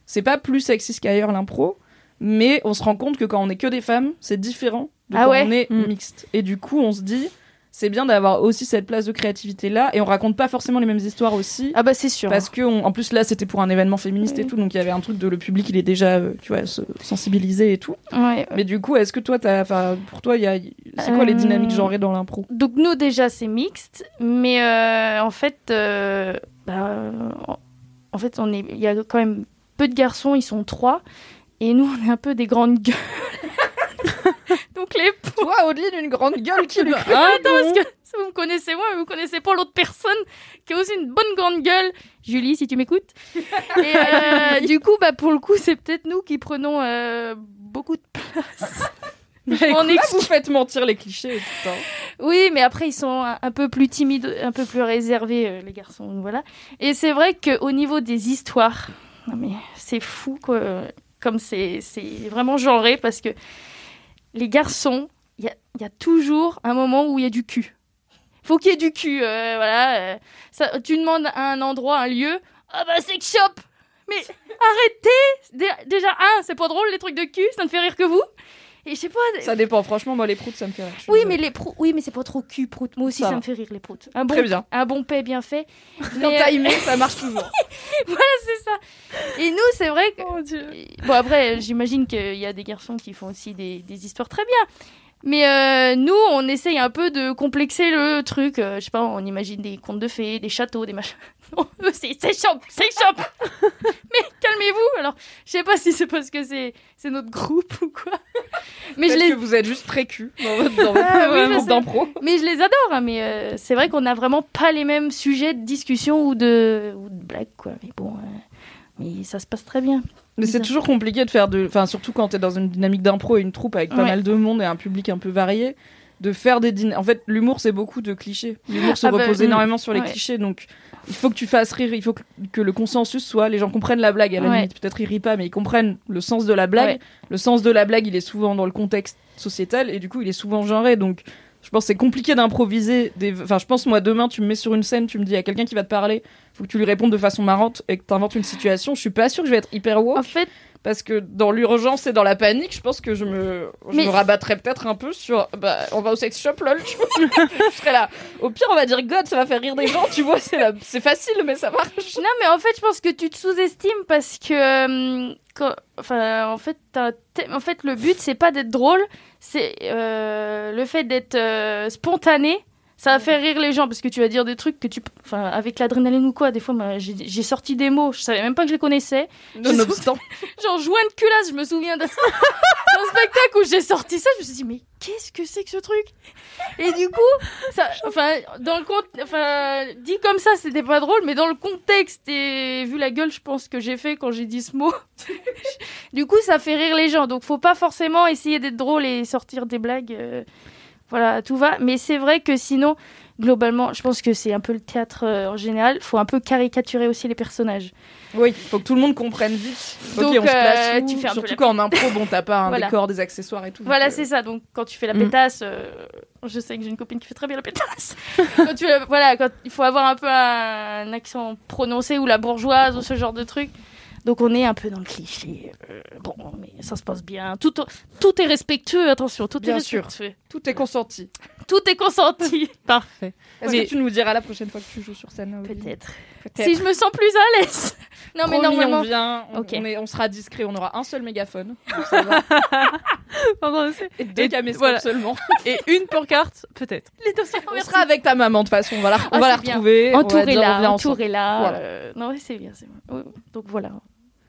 c'est pas plus sexiste qu'ailleurs l'impro, mais on se rend compte que quand on est que des femmes, c'est différent de Ah quand ouais? on est Mm. mixte, et du coup on se dit c'est bien d'avoir aussi cette place de créativité là, et on raconte pas forcément les mêmes histoires aussi. ah bah c'est sûr. Parce que, on- en plus, là, c'était pour un événement féministe et tout, donc il y avait un truc de le public, il est déjà, euh, tu vois, se- sensibilisé et tout. Ouais. Mais du coup, est-ce que toi, pour toi, il y a, c'est quoi les Euh, dynamiques genrées dans l'impro? Donc nous déjà c'est mixte, mais euh, en fait, bah, en fait on est, il y a quand même peu de garçons, ils sont trois, et nous on est un peu des grandes gueules. Donc les Toi, au-delà d'une grande gueule qui lui Ah, attends, parce que si vous me connaissez moi, mais vous connaissez pas l'autre personne qui a aussi une bonne grande gueule. Julie, si tu m'écoutes. Et euh, du coup, bah pour le coup, c'est peut-être nous qui prenons euh, beaucoup de place. Mais On est- vous faites mentir les clichés tout. hein. Oui, mais après ils sont un, un peu plus timides, un peu plus réservés euh, les garçons, voilà. Et c'est vrai qu'au niveau des histoires, non mais c'est fou quoi, comme c'est c'est vraiment genré parce que les garçons, il y a, toujours un moment où il y a du cul. Faut qu'il y ait du cul, euh, voilà. euh, ça, tu demandes à un endroit, un lieu, ah bah sex shop. Mais arrêtez Dé- Déjà un, c'est pas drôle les trucs de cul, ça ne fait rire que vous. Et je sais pas. Ça dépend, franchement, moi, les proutes, ça me fait rire. Oui, mais les proutes, oui, mais c'est pas trop cul prout. Moi aussi, Ça me fait rire les proutes. Un bon, Très bien. un bon paix bien fait. Quand t'as aimé, ça marche toujours. c'est ça. Et nous, c'est vrai que. Bon, après, j'imagine qu'il y a des garçons qui font aussi des, des histoires très bien. Mais euh, nous, on essaye un peu de complexer le truc. Euh, je sais pas, on imagine des contes de fées, des châteaux, des machins. Non, c'est shop, c'est shop. Mais calmez-vous. Alors, je sais pas si c'est parce que c'est c'est notre groupe ou quoi. Mais je les que vous êtes juste très cul dans votre, dans votre Ah oui, d'impro. Mais je les adore, hein, mais euh, c'est vrai qu'on n'a vraiment pas les mêmes sujets de discussion ou de, ou de blague, quoi. Mais bon, euh, mais ça se passe très bien. Mais c'est toujours compliqué de faire de. Enfin, surtout quand t'es dans une dynamique d'impro et une troupe avec pas Ouais. mal de monde et un public un peu varié, de faire des dîners. En fait, l'humour, c'est beaucoup de clichés. L'humour se Ah bah, repose mm. énormément sur les Ouais. clichés, donc il faut que tu fasses rire, il faut que, que le consensus soit. Les gens comprennent la blague, à la Ouais. limite, peut-être ils rient pas, mais ils comprennent le sens de la blague. Ouais. Le sens de la blague, il est souvent dans le contexte sociétal et du coup, il est souvent genré, donc. Je pense que c'est compliqué d'improviser. Des... Enfin, je pense, moi, demain, tu me mets sur une scène, tu me dis, il y a quelqu'un qui va te parler, faut que tu lui répondes de façon marrante et que tu inventes une situation. Je suis pas sûre que je vais être hyper woke En fait, parce que dans l'urgence et dans la panique, je pense que je me, je Mais- me rabattrais peut-être un peu sur bah, on va au sex shop, lol. je serais là. Au pire, on va dire God, ça va faire rire des gens, tu vois, c'est la... c'est facile, mais ça marche. non, mais en fait, je pense que tu te sous-estimes parce que, euh, quand- enfin, en fait, t'as en fait, le but c'est pas d'être drôle, c'est euh, le fait d'être euh, spontané. Ça va faire rire les gens parce que tu vas dire des trucs que tu, enfin, avec l'adrénaline ou quoi. Des fois, j'ai sorti des mots, je savais même pas que je les connaissais. Nonobstant. Genre joint de culasse, je me souviens d'un d'un spectacle où j'ai sorti ça, je me suis dit mais qu'est-ce que c'est que ce truc? Et du coup, ça, enfin, dans le compte, enfin, dit comme ça, c'était pas drôle, mais dans le contexte et vu la gueule, je pense que j'ai fait quand j'ai dit ce mot, du coup, ça fait rire les gens. Donc, faut pas forcément essayer d'être drôle et sortir des blagues. euh, voilà, tout va. Mais c'est vrai que sinon, globalement, je pense que c'est un peu le théâtre euh, en général. Faut un peu caricaturer aussi les personnages. Oui, faut que tout le monde comprenne vite. Ok, Donc, on se place euh, où tu fais un peu Surtout la- qu'en impro, bon, t'as pas un Voilà. décor, des accessoires et tout. Voilà, donc, euh, c'est ça. Donc, quand tu fais la Mm. pétasse, euh, je sais que j'ai une copine qui fait très bien la pétasse. quand tu, voilà, quand il faut avoir un peu un, accent prononcé ou la bourgeoise ou ce genre de truc. Donc, on est un peu dans le cliché. Euh, bon, mais ça se passe bien. Tout, tout est respectueux, attention, tout Bien est sûr. respectueux. Tout est consenti. Tout est consenti. Parfait. Est-ce Mais- que tu nous diras la prochaine fois que tu joues sur scène Peut-être. Si je me sens plus à l'aise. Non, mais Promis, normalement. on vient, on, on est- on sera discret, on aura un seul mégaphone. et deux caméscopes voilà. seulement. Et une pancarte, peut-être. Les dossiers On sera avec ta maman de toute façon, on va la, on Ah, va la retrouver. entouré là. Voilà. euh, Non, oui, c'est bien, c'est bien. Donc voilà.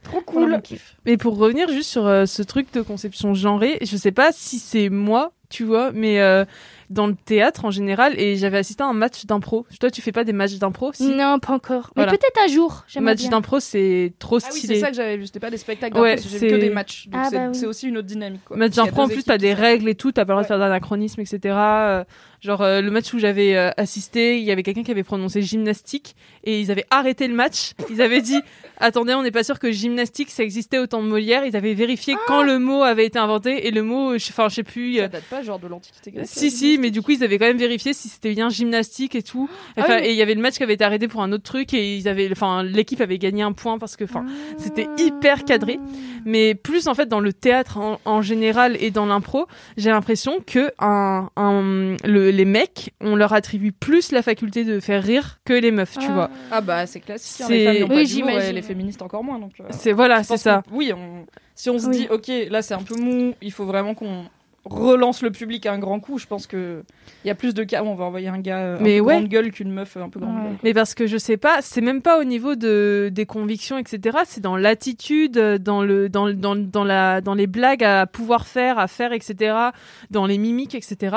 Trop cool. Mais pour revenir juste sur euh, ce truc de conception genrée, je sais pas si c'est moi, tu vois, mais euh, dans le théâtre en général, et j'avais assisté à un match d'impro. Toi, tu fais pas des matchs d'impro si? Non, pas encore. Mais peut-être un jour. Match d'impro, c'est trop Ah oui, stylé. c'est ça que j'avais vu, c'était pas des spectacles, Ouais, d'impro, j'ai vu que c'est- des matchs. Donc Ah, c'est bah oui. c'est aussi une autre dynamique. Quoi. Match d'impro, en plus, t'as des règles et tout, t'as pas le droit de Ouais. faire d'anachronisme, etc. Euh, Genre, euh, le match où j'avais euh, assisté, il y avait quelqu'un qui avait prononcé gymnastique et ils avaient arrêté le match. Ils avaient dit, attendez, on n'est pas sûr que gymnastique, ça existait au temps de Molière. Ils avaient vérifié quand le mot avait été inventé et le mot, je- enfin, je sais plus. Ça date pas genre de l'Antiquité grecque. Si, si, mais du coup, ils avaient quand même vérifié si c'était bien gymnastique et tout. Ah oui. Et il y avait le match qui avait été arrêté pour un autre truc et ils avaient, enfin, l'équipe avait gagné un point parce que, enfin, c'était hyper cadré. Mais plus, en fait, dans le théâtre en, en général et dans l'impro, j'ai l'impression que un, un- le- les mecs, on leur attribue plus la faculté de faire rire que les meufs, tu Ah. vois. Ah bah c'est classique, hein, C'est- les Oui, j'imagine. et les féministes encore moins. Donc, euh, C'est, voilà, c'est ça. Oui, on- si on se Oui. dit, ok, là c'est un peu mou, il faut vraiment qu'on relance le public à un grand coup, je pense que il y a plus de cas où on va envoyer un gars un Mais peu ouais. grande gueule qu'une meuf un peu grande Ouais. gueule. Mais parce que je sais pas, c'est même pas au niveau de des convictions, etc. C'est dans l'attitude, dans le dans le- dans la dans les blagues à pouvoir faire, à faire, etc. Dans les mimiques, etc.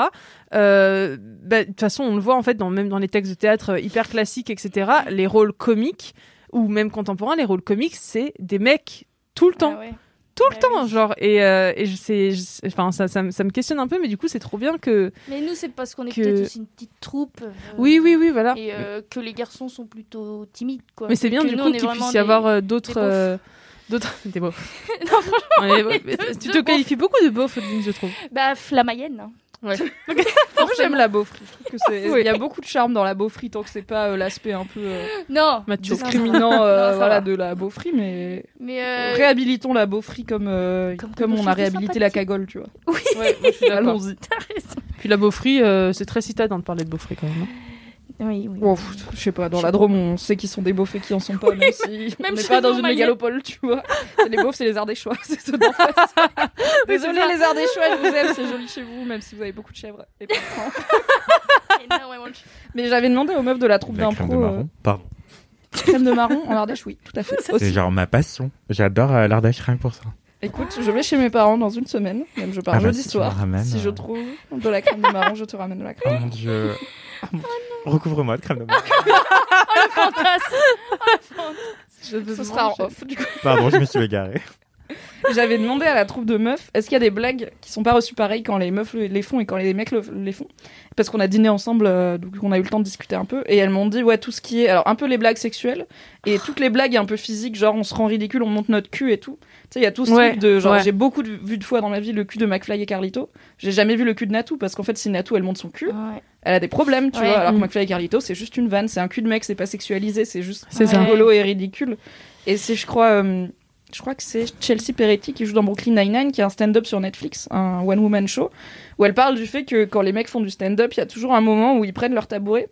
Euh, bah, de toute façon, on le voit en fait dans même dans les textes de théâtre hyper classiques, etc. Les rôles comiques ou même contemporains, les rôles comiques, c'est des mecs tout le temps. Ah ouais. Tout le Bah temps, genre, et, euh, et je sais, je enfin, ça, ça, me- ça me questionne un peu, mais du coup, c'est trop bien que. Mais nous, c'est parce qu'on est Que- peut-être aussi une petite troupe. euh, Oui, oui, oui, voilà. Et euh, que les garçons sont plutôt timides, quoi. Mais c'est bien du nous, coup qu'il puisse y avoir d'autres. D'autres. Des beaufs. non, franchement, tu te qualifies beaucoup de Odile, je trouve. Bah, Flamayenne. hein. Moi j'aime la beaufrie, je trouve que c'est Oui. il y a beaucoup de charme dans la beaufrie tant que c'est pas euh, l'aspect un peu euh, Non. Discriminant euh, Non, voilà de la beaufrie mais Mais euh, réhabilitons la beaufrie comme euh, Comme on a réhabilité la cagole, tu vois. oui. Ouais. Allons-y. T'as raison. Puis la beaufrie, euh, c'est très citadin de parler de beaufrie quand même. hein. Oui, oui. Je sais pas, dans la Drôme, on sait qu'ils sont des beaufs et qui en sont pas, même si Même on n'est pas dans une mégalopole, tu vois. Les beaufs, c'est les Ardéchois, c'est ceux d'en face. Désolé les Ardéchois, je vous aime, c'est joli chez vous, même si vous avez beaucoup de chèvres et pas de Mais j'avais demandé aux meufs de la troupe La crème de d'impro. euh, marron. Pardon. crème de marron en Ardèche, oui, tout à fait. C'est genre ma passion. J'adore euh, l'Ardèche rien que pour ça. Écoute, je vais chez mes parents dans une semaine, même je pars Ah bah, jeudi si soir. ramènes, si je euh. trouve de la crème de marron, je te ramène de la Oh crème. mon dieu. Oh mon Dieu. Recouvre-moi de crème de marron. Je veux Ce sera en off, du coup. Pardon, je me suis égaré. J'avais demandé à la troupe de meufs, est-ce qu'il y a des blagues qui sont pas reçues pareil quand les meufs le- les font et quand les mecs le- les font? Parce qu'on a dîné ensemble, euh, donc on a eu le temps de discuter un peu, et elles m'ont dit, ouais, tout ce qui est, alors un peu les blagues sexuelles, et toutes les blagues un peu physiques, genre on se rend ridicule, on monte notre cul et tout. Tu sais, il y a tout ce Ouais, truc de, genre, ouais. j'ai beaucoup de, vu de fois dans ma vie le cul de McFly et Carlito. J'ai jamais vu le cul de Natou, parce qu'en fait, si Natou, elle monte son cul, elle a des problèmes, tu Ouais. vois, alors que Mm. McFly et Carlito, c'est juste une vanne, c'est un cul de mec, c'est pas sexualisé, c'est juste C'est ça. rigolo et ridicule. Et c'est, je crois, euh, je crois que c'est Chelsea Peretti qui joue dans Brooklyn Nine-Nine, qui a un stand-up sur Netflix, un one-woman show, où elle parle du fait que quand les mecs font du stand-up, il y a toujours un moment où ils prennent leur tabouret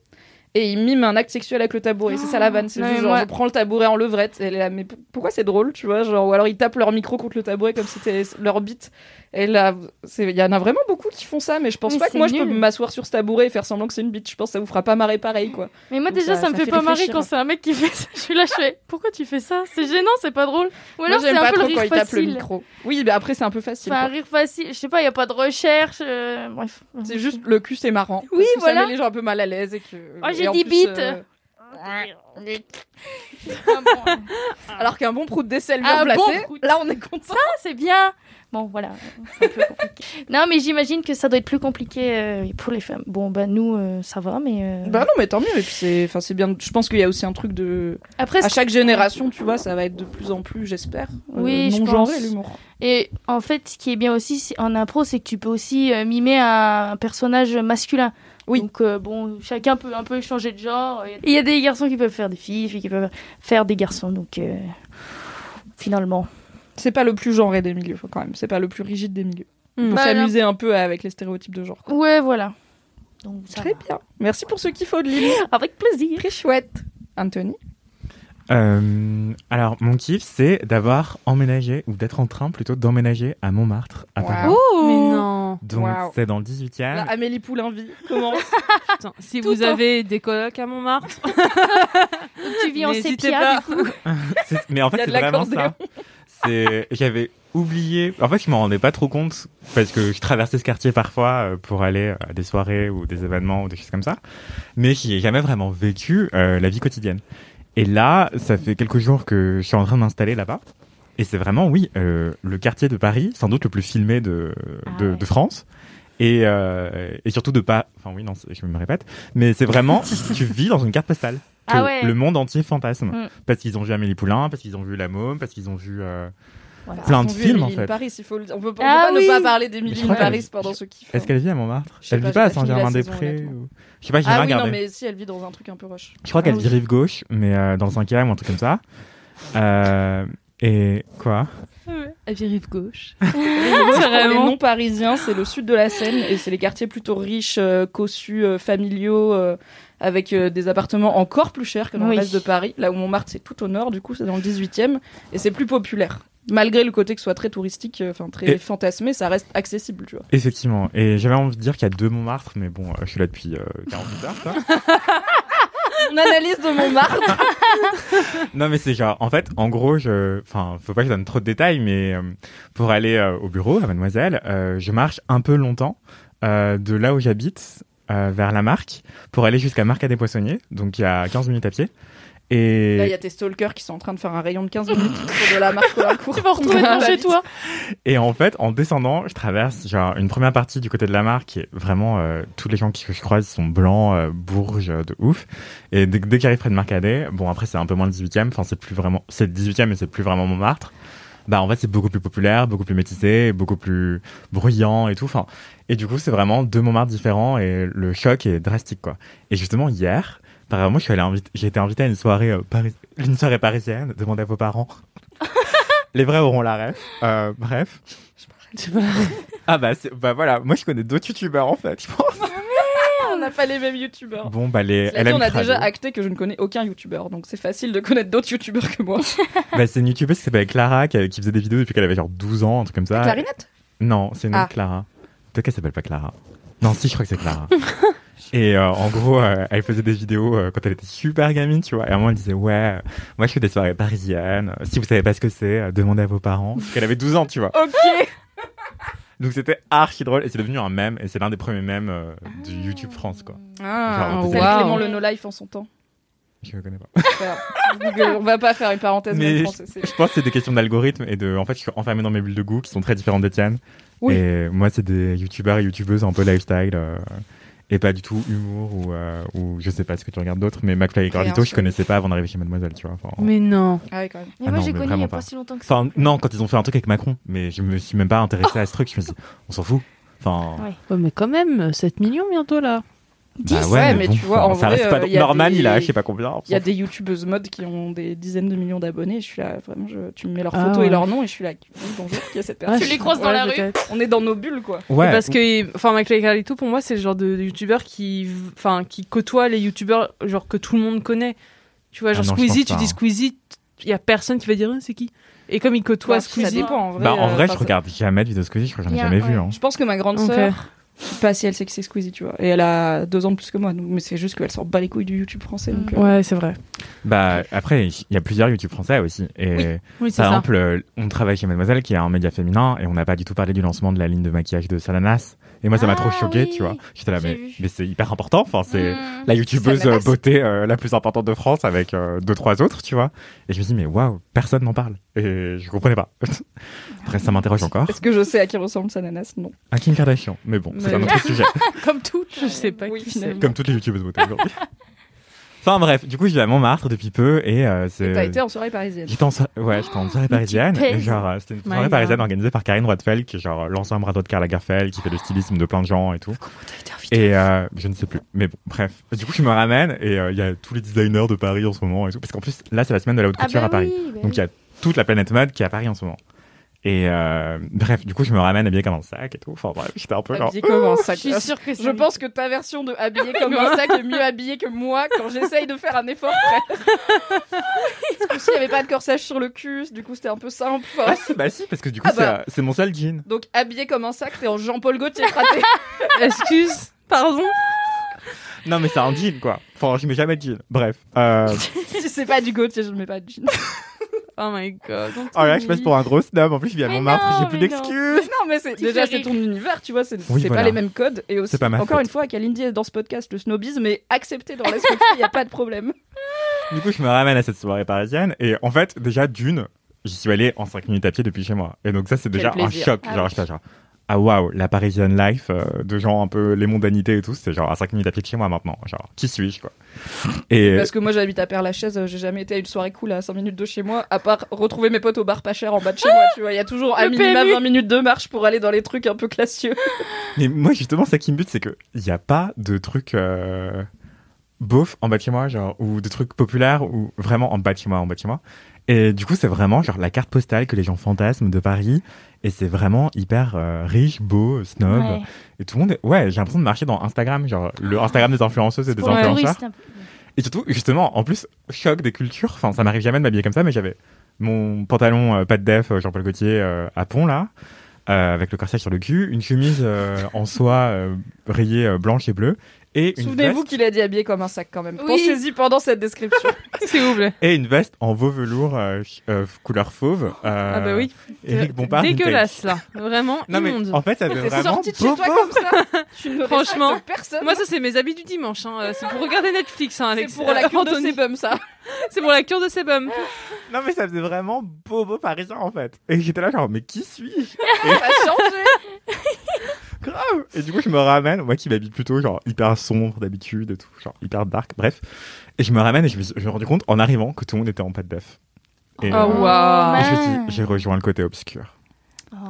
et il mime un acte sexuel avec le tabouret. C'est ça la vanne. C'est Non, juste genre, moi- je prends le tabouret en levrette. Et elle est là, mais pourquoi c'est drôle, tu vois genre, Ou alors ils tapent leur micro contre le tabouret comme si c'était leur bite. Et là, il y en a vraiment beaucoup qui font ça, mais je pense Mais pas que moi je peux m'asseoir sur ce tabouret et faire semblant que c'est une bite. Je pense que ça vous fera pas marrer pareil, quoi. Mais moi Donc déjà ça- ça, me fait fait pas marrer quand c'est un mec qui fait ça. Je suis là, je fais pourquoi tu fais ça? C'est gênant, c'est pas drôle. Ou alors c'est un peu le quand rire ils tapent le facile. micro. Oui, mais après c'est un peu facile. Enfin, un rire facile. Je sais pas, il y a pas de recherche. euh, Bref. C'est juste le cul, c'est marrant. Oui, parce que voilà. Ça met les gens un peu mal à l'aise et que. Oh, et j'ai dit bite. bon. Alors qu'un bon prout d'aisselle bien placé, bon prout. là on est content. Ah, c'est bien. Bon, voilà. C'est un peu compliqué. non, mais j'imagine que ça doit être plus compliqué euh, pour les femmes. Bon, bah nous, euh, ça va, mais. euh, Bah non, mais tant mieux. Et puis c'est, enfin c'est bien. Je pense qu'il y a aussi un truc de. Après, À chaque génération, tu vois, ça va être de plus en plus, j'espère. euh, Oui, je non genré pense. l'humour. Et en fait, ce qui est bien aussi c'est- en impro, c'est que tu peux aussi euh, mimer un, un personnage masculin. Oui. Donc, euh, bon, chacun peut un peu changer de genre. Et il y a des garçons qui peuvent faire des filles, filles qui peuvent faire des garçons. Donc, euh, finalement. C'est pas le plus genré des milieux, quand même. C'est pas le plus rigide des milieux. On peut Bah, s'amuser un peu avec les stéréotypes de genre. quoi. Ouais, voilà. Donc, ça Très va. bien. Merci pour ce kiff, Audeline. Avec plaisir. Très chouette. Anthony. Euh, alors, mon kiff, c'est d'avoir emménagé, ou d'être en train plutôt d'emménager à Montmartre, à Wow. Paris. Mais non. Donc, Wow. c'est dans le 18e. Là, Amélie Poulain vit. Comment Putain, si Tout vous en- avez des colocs à Montmartre, tu vis en sépia, du coup. Mais en fait, a c'est vraiment ça. C'est, j'avais oublié. En fait, je m'en rendais pas trop compte parce que je traversais ce quartier parfois euh, pour aller à des soirées ou des événements ou des choses comme ça. Mais j'y ai jamais vraiment vécu euh, la vie quotidienne. Et là, ça fait quelques jours que je suis en train de m'installer là-bas. Et c'est vraiment, oui, euh, le quartier de Paris, sans doute le plus filmé de, de, ouais. de France. Et, euh, et surtout de pas. Enfin, oui, non, je me répète. Mais c'est vraiment, tu vis dans une carte postale. Que Ah ouais. Le monde entier fantasme. Mm. Parce qu'ils ont vu Amélie Poulain, parce qu'ils ont vu La Môme, parce qu'ils ont vu. euh, Voilà. Plein de films, en fait. Paris, il faut le. On peut, on peut Ah pas oui. ne pas parler je in qu'elle- Paris pendant ce kiff. Est-ce qu'elle vit à Montmartre Elle vit pas à Saint-Germain-des-Prés ou... Je sais pas, j'ai Ah oui, non, mais si, elle vit dans un truc un peu rush. Je crois qu'elle Ah vit oui. rive gauche, mais euh, dans le 5e ou un truc comme ça. Euh, et quoi? Elle vit rive gauche. Les Vraiment. non parisiens, c'est le sud de la Seine et c'est les quartiers plutôt riches, euh, cossus, euh, familiaux, euh, avec euh, des appartements encore plus chers que dans Oui. le reste de Paris. Là où Montmartre, c'est tout au nord, du coup, c'est dans le 18e et c'est plus populaire. Malgré le côté que ce soit très touristique, euh, enfin très Et- fantasmé, ça reste accessible, tu vois. Effectivement. Et j'avais envie de dire qu'il y a deux Montmartre, mais bon, euh, je suis là depuis euh, 48 heures, quoi. Une analyse de Montmartre. non, mais c'est genre, en fait, en gros, je, enfin, faut pas que je donne trop de détails, mais euh, pour aller euh, au bureau, à Mademoiselle, euh, je marche un peu longtemps euh, de là où j'habite euh, vers la marque pour aller jusqu'à à des Poissonniers, donc il y a 15 minutes à pied. Et Là, il y a tes stalkers qui sont en train de faire un rayon de 15 minutes autour de la marque Colincourt. Tu vas retrouver devant chez toi. Et en fait, en descendant, je traverse genre une première partie du côté de la marque qui est vraiment euh, tous les gens qui- que je croise sont blancs, euh, bourges euh, de ouf. Et dès, dès qu'ils arrivent près de Marcadet, bon après c'est un peu moins le 18e, enfin c'est plus vraiment c'est le 18e mais c'est plus vraiment Montmartre. Bah en fait c'est beaucoup plus populaire, beaucoup plus métissé, beaucoup plus bruyant et tout. Enfin et du coup c'est vraiment deux Montmartre différents et le choc est drastique quoi. Et justement hier, par moi je j'ai été invité à une soirée euh, paris- une soirée parisienne. Demandez à vos parents. Les vrais auront la ref. Euh, bref. Ah bah, bah voilà, moi je connais d'autres youtubeurs en fait, je pense. on n'a pas les mêmes youtubeurs. Bon bah les Cela dit, LM on a Crado. déjà acté que je ne connais aucun youtubeur, donc c'est facile de connaître d'autres youtubeurs que moi. Bah, c'est une youtubeuse qui s'appelle Clara qui, qui faisait des vidéos depuis qu'elle avait genre 12 ans, un truc comme ça. Clarinette? Non, c'est une autre Ah. Clara. Peut-être qu'elle s'appelle pas Clara. Non, si, je crois que c'est Clara. Et euh, en gros, euh, elle faisait des vidéos euh, quand elle était super gamine, tu vois. Et à un moment, elle disait, ouais, euh, moi je fais des soirées parisiennes. Si vous savez pas ce que c'est, euh, demandez à vos parents. Parce qu'elle avait 12 ans, tu vois. Ok Donc c'était archi drôle et c'est devenu un mème. Et c'est l'un des premiers mèmes euh, du YouTube France, quoi. Ah, Genre, wow. Clément Le No Life en son temps. Je connais pas. Voilà. On va pas faire une parenthèse Mais même je, je pense que c'est des questions d'algorithme et de. En fait, je suis enfermé dans mes bulles de goût qui sont très différentes des tiennes. Oui. Et moi, c'est des youtubeurs et youtubeuses un peu lifestyle euh, et pas du tout humour ou, euh, ou je sais pas ce que tu regardes d'autres. Mais McFly et Carlito, je connaissais pas avant d'arriver chez Mademoiselle, tu vois. Enfin, Mais non. Ah ouais, quand même. Mais Ah moi, non, j'ai connu il y a pas pas. si longtemps que ça. Enfin, non, quand ils ont fait un truc avec Macron, mais je me suis même pas intéressé à ce truc. Je me suis dit, on s'en fout. Enfin, Ouais. Ouais, mais quand même, 7 millions bientôt là. Bah 10, ouais, ouais, mais mais bon, tu vois, en ça vrai, reste pas- euh, il y a Norman, des- il a je sais pas combien. Il y a des youtubeuses mode qui ont des dizaines de millions d'abonnés. Je suis là, vraiment, je- tu me mets leurs Ah photos ouais. et leurs noms et je suis là, bonjour, qui est cette Ah, personne Tu les croises dans ouais, la rue. On est dans nos bulles, quoi. Ouais. Parce que, enfin, Michael Carlito, pour moi, c'est le genre de, de youtubeur qui, enfin, qui côtoie les youtubeurs, genre que tout le monde connaît. Tu vois, genre Ah non, je Squeezie, tu pas, dis hein. Squeezie, il y a personne qui va dire, c'est qui? Et comme il côtoie Ouais, ça Squeezie, dépend, en vrai. Bah, en euh, vrai, je regarde jamais de vidéos Squeezie, je crois que j'en ai jamais vu. hein. Je pense que ma grande sœur, pas si elle sait que c'est Squeezie, tu vois. Et elle a deux ans de plus que moi, donc, mais c'est juste qu'elle sort bat les couilles du YouTube français. Donc, euh, Ouais, c'est vrai. Bah, après, il y a plusieurs YouTube français aussi. Et Oui, c'est par exemple, euh, on travaille chez Mademoiselle, qui est un média féminin, et on n'a pas du tout parlé du lancement de la ligne de maquillage de Salanas. Et moi, ça m'a Ah, trop choqué, oui, tu vois. J'étais là, mais, mais c'est hyper important. Enfin, c'est Mm. la youtubeuse euh, beauté euh, la plus importante de France avec euh, deux, trois autres, tu vois. Et je me dis, mais waouh, personne n'en parle. Et je comprenais pas. Après, ça m'interroge encore. Est-ce que je sais à qui ressemble Sananas Non. À Kim Kardashian. Mais bon, c'est un autre sujet. Comme tout, je sais pas Oui, qui finalement. Comme toutes les youtubeuses beauté aujourd'hui. Enfin bref, du coup, je vis à Montmartre depuis peu et euh, c'est. T'as été en soirée parisienne. J'étais en, so- ouais, j'étais en soirée parisienne. Et genre, euh, c'était une My soirée God. parisienne organisée par Karine Roitfeld, qui est genre l'ancien bras droit de Karl Lagerfeld, qui fait le stylisme de plein de gens et tout. Et euh, je ne sais plus. Mais bon, bref. Du coup, je me ramène et euh, il y a tous les designers de Paris en ce moment et tout. Parce qu'en plus, là, c'est la semaine de la haute Ah couture bah à Paris. oui, bah Donc, oui. il y a toute la planète mode qui est à Paris en ce moment. Et euh, bref, du coup, je me ramène habillé comme un sac et tout. Enfin bref, j'étais un peu genre. Habillé comme un sac. Je suis sûre que Je pense que ta version de habillé comme un sac est mieux habillée que moi quand j'essaye de faire un effort. Parce que s'il n'y avait pas de corsage sur le cul, du coup c'était un peu simple. Ah si, bah si, parce que du coup, Ah bah. c'est, c'est mon seul jean. Donc habillé comme un sac, t'es en Jean-Paul Gaultier fraté. Excuse, pardon. Non, mais c'est un jean, quoi. Enfin, je mets jamais de jean. Bref. Euh... si c'est pas du Gaultier, je ne mets pas de jean. Oh my god. Oh là, je passe pour un gros snob. En plus, je vis à Mais Montmartre, j'ai plus mais d'excuses. non mais c'est déjà c'est ton univers, tu vois, c'est Oui, voilà. pas les mêmes codes et aussi C'est pas ma encore faute. une fois Kalindi est dans ce podcast, le snobisme est accepté dans la société, il y a pas de problème. Du coup, je me ramène à cette soirée parisienne. Et en fait, déjà, d'une, j'y suis allé en 5 minutes à pied depuis chez moi. Et donc, ça, c'est déjà un choc. Ah genre, oui. genre, ah waouh, la parisienne life euh, de gens un peu les mondanités et tout, c'est genre à 5 minutes à pied de chez moi maintenant. Genre, qui suis-je, quoi? Et Parce que moi j'habite à Père-Lachaise, euh, j'ai jamais été à une soirée cool à 5 minutes de chez moi, à part retrouver mes potes au bar pas cher en bas de chez moi, tu vois, il y a toujours à minima PMU. 20 minutes de marche pour aller dans les trucs un peu classieux. Mais moi, justement, ça qui me bute, c'est que il n'y a pas de trucs euh, beauf en bas de chez moi, genre, ou de trucs populaires, ou vraiment en bas de chez moi, en bas de chez moi. Et du coup, c'est vraiment genre la carte postale que les gens fantasment de Paris. Et c'est vraiment hyper euh, riche, beau, snob. Ouais. Et tout le monde, est- ouais, j'ai l'impression de marcher dans Instagram, genre le Instagram des influenceuses et des influenceurs. Et surtout, justement, en plus, choc des cultures. Enfin, ça m'arrive jamais de m'habiller comme ça, mais j'avais mon pantalon euh, pas de def, euh, Jean-Paul Gaultier, euh, à pont, là, avec le corsage sur le cul, une chemise en soie rayée blanche et bleue, et une, Souvenez-vous veste, qu'il a dit habillé comme un sac quand même. Oui. Pensez-y pendant cette description. S'il vous plaît. et une veste en veau velours euh, euh, couleur fauve. euh, Ah bah oui. Éric Bompard. Dégueulasse là. Vraiment Non, mais immonde. en fait, ça fait vraiment sorti de chez toi bobo. comme ça Tu Franchement, personne. Moi, ça, c'est mes habits du dimanche. hein. C'est pour regarder Netflix, hein, c'est Alex. pour la cure de Anthony. sébum ça. C'est pour la cure de sébum. Non, mais ça faisait vraiment bobo parisien, en fait. Et j'étais là, genre, mais qui suis-je? Ça a changé. Grave Et du coup, je me ramène, moi qui m'habille plutôt genre hyper sombre d'habitude et tout, genre hyper dark, bref. Et je me ramène et je me, suis- je me suis rendu compte en arrivant que tout le monde était en pas de def. Et, Oh, euh, waouh. et je me suis mince. dit, j'ai rejoint le côté obscur.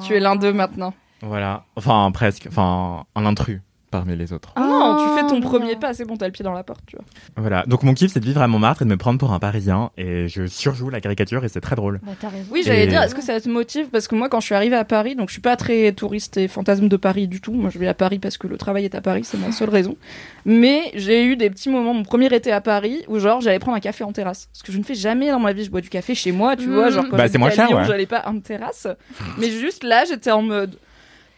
Tu es l'un d'eux maintenant. Voilà. Enfin, presque. Enfin, un intrus parmi les autres. Oh non, tu fais ton non. premier pas, c'est bon, t'as le pied dans la porte, tu vois. Voilà. Donc, mon kiff, c'est de vivre à Montmartre et de me prendre pour un parisien. Et je surjoue la caricature et c'est très drôle. Bah. Oui, j'allais Et- dire, est-ce que ça te motive? Parce que moi, quand je suis arrivée à Paris, donc je suis pas très touriste et fantasme de Paris du tout. Moi, je vais à Paris parce que le travail est à Paris, c'est ma seule raison. Mais j'ai eu des petits moments, mon premier été à Paris, où genre j'allais prendre un café en terrasse. Ce que je ne fais jamais dans ma vie, je bois du café chez moi, tu vois. Genre quand Bah, c'est moins cher, ouais. j'allais pas en terrasse. Mais juste là, j'étais en mode.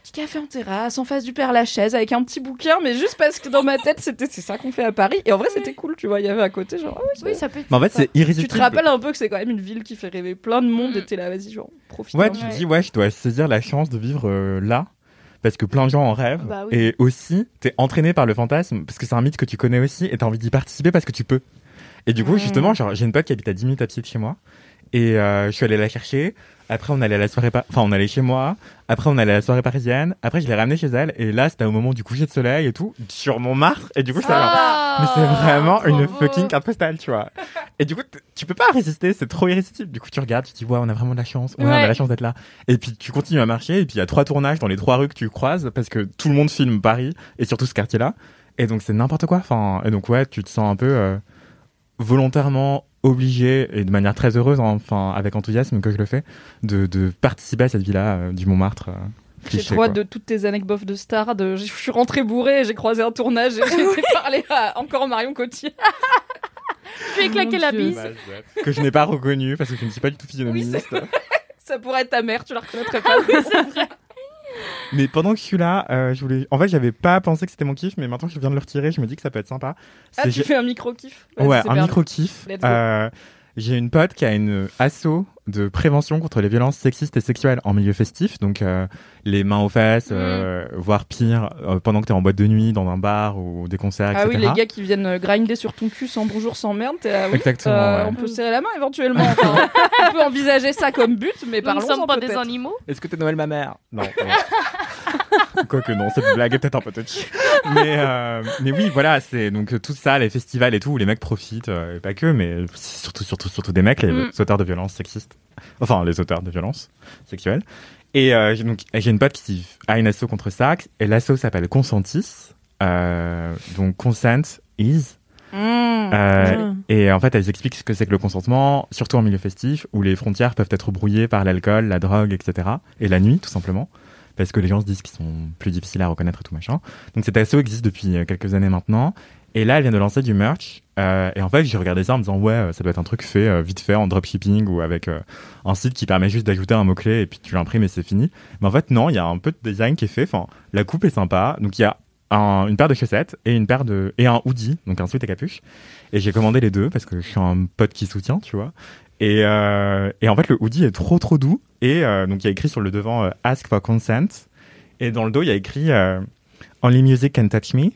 Petit café en terrasse, en face du Père Lachaise, avec un petit bouquin, mais juste parce que dans ma tête, c'était c'est ça qu'on fait à Paris. Et en vrai, c'était cool, tu vois. Il y avait à côté, genre, ah oui, ça peut être. Mais en fait, c'est tu irrésistible. te rappelles un peu que c'est quand même une ville qui fait rêver plein de monde et t'es là, vas-y, genre, profite. Ouais, tu te dis, ouais, je dois saisir la chance de vivre euh, là. Parce que plein de gens en rêvent. Bah oui. Et aussi, t'es entraîné par le fantasme. Parce que c'est un mythe que tu connais aussi. Et t'as envie d'y participer parce que tu peux. Et du coup, Mm. justement, j'ai une pote qui habite à 10 minutes à pied de chez moi. Et euh, je suis allé la chercher. Après, on allait à la soirée, pa- enfin, on allait chez moi. Après, on allait à la soirée parisienne. Après, je l'ai ramenée chez elle. Et là, c'était au moment du coucher de soleil et tout, sur Montmartre. Et du coup, là, Ah, mais c'est vraiment trop une beau. fucking carte postale, tu vois. Et du coup, tu peux pas résister, c'est trop irrésistible. Du coup, tu regardes, tu te dis, ouais, on a vraiment de la chance, ouais, on a Ouais. la chance d'être là. Et puis, tu continues à marcher, et puis il y a trois tournages dans les trois rues que tu croises, parce que tout le monde filme Paris, et surtout ce quartier-là. Et donc c'est n'importe quoi. Enfin, et donc ouais, tu te sens un peu euh, volontairement obligé et de manière très heureuse, hein, enfin avec enthousiasme que je le fais, de, de participer à cette vie-là euh, du Montmartre. euh, J'ai trop hâte de toutes tes anecdotes de stars. De... Je suis rentrée bourrée, j'ai croisé un tournage et j'ai parler à encore Marion Cotillard. Je lui ai claqué la Dieu. bise. que je n'ai pas reconnu parce que je ne suis pas du tout physionomiste. Ça pourrait être ta mère, tu la reconnaîtrais pas. Mais pendant que je suis là, euh, je voulais. En fait, j'avais pas pensé que c'était mon kiff, mais maintenant que je viens de le retirer, je me dis que ça peut être sympa. Ah, tu fais un micro-kiff Vas-y, Ouais, un micro kiff. Euh, j'ai une pote qui a une asso de prévention contre les violences sexistes et sexuelles en milieu festif, donc euh, les mains aux fesses, Mm. euh, voire pire, euh, pendant que t'es en boîte de nuit, dans un bar ou des concerts, Ah etc. oui, les gars qui viennent grinder sur ton cul sans bonjour, sans merde, t'es là, oui, Exactement, euh, ouais. On peut serrer la main éventuellement. Enfin, on peut envisager ça comme but, mais Nous ne parlons sommes pas des animaux. Est-ce que t'es Noël ma mère? Non. Quoique non, cette blague est peut-être un peu touchy. Mais, euh, mais oui, voilà, c'est donc tout ça, les festivals et tout, où les mecs profitent, euh, et pas que, mais surtout, surtout, surtout des mecs, les Mm. auteurs de violences sexistes. Enfin, les auteurs de violences sexuelles. Et euh, j'ai donc j'ai une pote qui a une asso contre ça, et l'asso s'appelle Consentis. Euh, donc consent is. Mmh. Euh, Ah. et en fait, elles expliquent ce que c'est que le consentement, surtout en milieu festif, où les frontières peuvent être brouillées par l'alcool, la drogue, etc. Et la nuit, tout simplement. Parce que les gens se disent qu'ils sont plus difficiles à reconnaître et tout machin. Donc cet asso existe depuis quelques années maintenant. Et là, elle vient de lancer du merch. Euh, et en fait, j'ai regardé ça en me disant, ouais, euh, ça doit être un truc fait euh, vite fait en dropshipping ou avec un site qui permet juste d'ajouter un mot-clé et puis tu l'imprimes et c'est fini. Mais en fait, non, il y a un peu de design qui est fait. Enfin, la coupe est sympa. Donc il y a un- une paire de chaussettes et une paire de et un hoodie, donc un sweat à capuche. Et j'ai commandé les deux parce que je suis un pote qui soutient, tu vois. Et, et en fait, le hoodie est trop trop doux. Et donc il y a écrit sur le devant Ask for consent. Et dans le dos, il y a écrit Only music can touch me.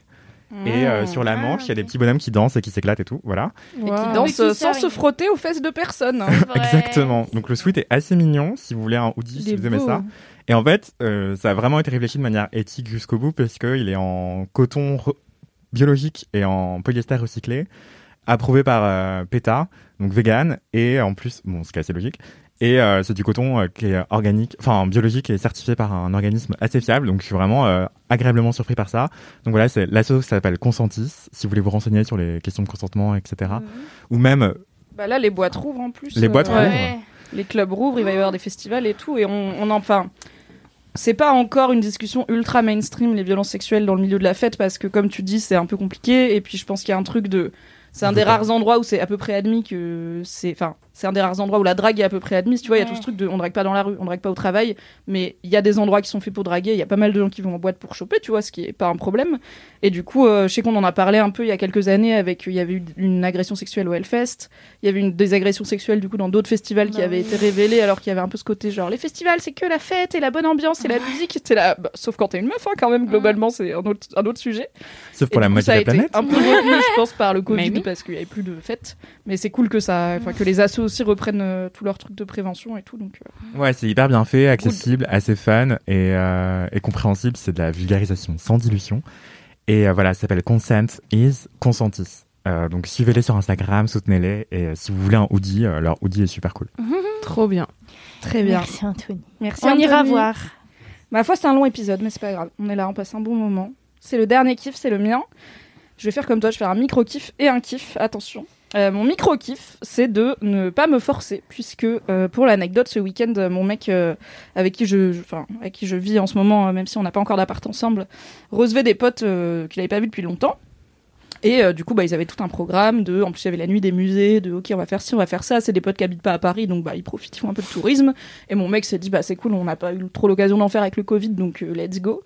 Et euh, sur la Ah, manche, il y a des petits bonhommes qui dansent et qui s'éclatent et tout. Voilà. Et qui dansent euh, sans se frotter aux fesses de personne. hein. C'est. Exactement. Donc le sweat est assez mignon si vous voulez un hoodie, si vous aimez beau. ça. Et en fait, euh, ça a vraiment été réfléchi de manière éthique jusqu'au bout parce qu'il est en coton biologique et en polyester recyclé, approuvé par euh, PETA, donc vegan, et en plus, bon, ce qui est assez logique. Et euh, c'est du coton euh, qui est organique, enfin biologique et certifié par un organisme assez fiable. Donc je suis vraiment euh, agréablement surpris par ça. Donc voilà, c'est l'asso s'appelle Consentis. Si vous voulez vous renseigner sur les questions de consentement, etc. Ou même Bah là, les boîtes rouvrent en plus. Les boîtes euh, rouvrent. Ouais. les clubs rouvrent, il va y avoir des festivals et tout, et on, on en, enfin, c'est pas encore une discussion ultra mainstream les violences sexuelles dans le milieu de la fête parce que comme tu dis, c'est un peu compliqué, et puis je pense qu'il y a un truc de, c'est un des rares endroits où c'est à peu près admis que c'est, enfin, c'est un des rares endroits où la drague est à peu près admise. Tu vois, il y a tout ce truc de, on drague pas dans la rue, on drague pas au travail, mais il y a des endroits qui sont faits pour draguer. Il y a pas mal de gens qui vont en boîte pour choper, tu vois, ce qui est pas un problème. Et du coup, euh, je sais qu'on en a parlé un peu il y a quelques années avec, il y avait eu une agression sexuelle au Hellfest. Il y avait une des agressions sexuelles du coup dans d'autres festivals qui Bah avaient oui. été révélées alors qu'il y avait un peu ce côté genre les festivals c'est que la fête et la bonne ambiance et la musique. T'es là, bah, sauf quand t'es une meuf hein, quand même globalement c'est un autre, un autre sujet. sauf Et pour la moitié de a la planète. un peu retenu, je pense par le Covid parce qu'il y avait plus de fêtes. Mais c'est cool que ça, enfin que les assos aussi reprennent euh, tous leurs trucs de prévention et tout donc. euh, Ouais, c'est hyper bien fait, accessible, assez fun et, euh, et compréhensible. C'est de la vulgarisation sans dilution. Et euh, voilà, ça s'appelle Consent is Consentis. Euh, donc suivez-les sur Instagram, soutenez-les. Et euh, si vous voulez un hoodie, euh, leur hoodie est super cool. Trop bien. Très bien. Merci Anthony. Merci. On ira voir. Ma foi, c'est un long épisode, mais c'est pas grave. On est là, on passe un bon moment. C'est le dernier kiff, c'est le mien. Je vais faire comme toi, je vais faire un micro kiff et un kiff. Attention. Euh, mon micro kiff, c'est de ne pas me forcer, puisque euh, pour l'anecdote, ce week-end, euh, mon mec avec qui je, avec qui je vis en ce moment, même si on n'a pas encore d'appart ensemble, recevait des potes qu'il avait pas vus depuis longtemps. Et du coup, bah, ils avaient tout un programme de. En plus, il y avait la nuit des musées, de OK, on va faire ci, on va faire ça. C'est des potes qui habitent pas à Paris, donc bah, ils profitent, ils font un peu de tourisme. Et mon mec s'est dit, bah, c'est cool, on n'a pas eu trop l'occasion d'en faire avec le Covid, donc let's go.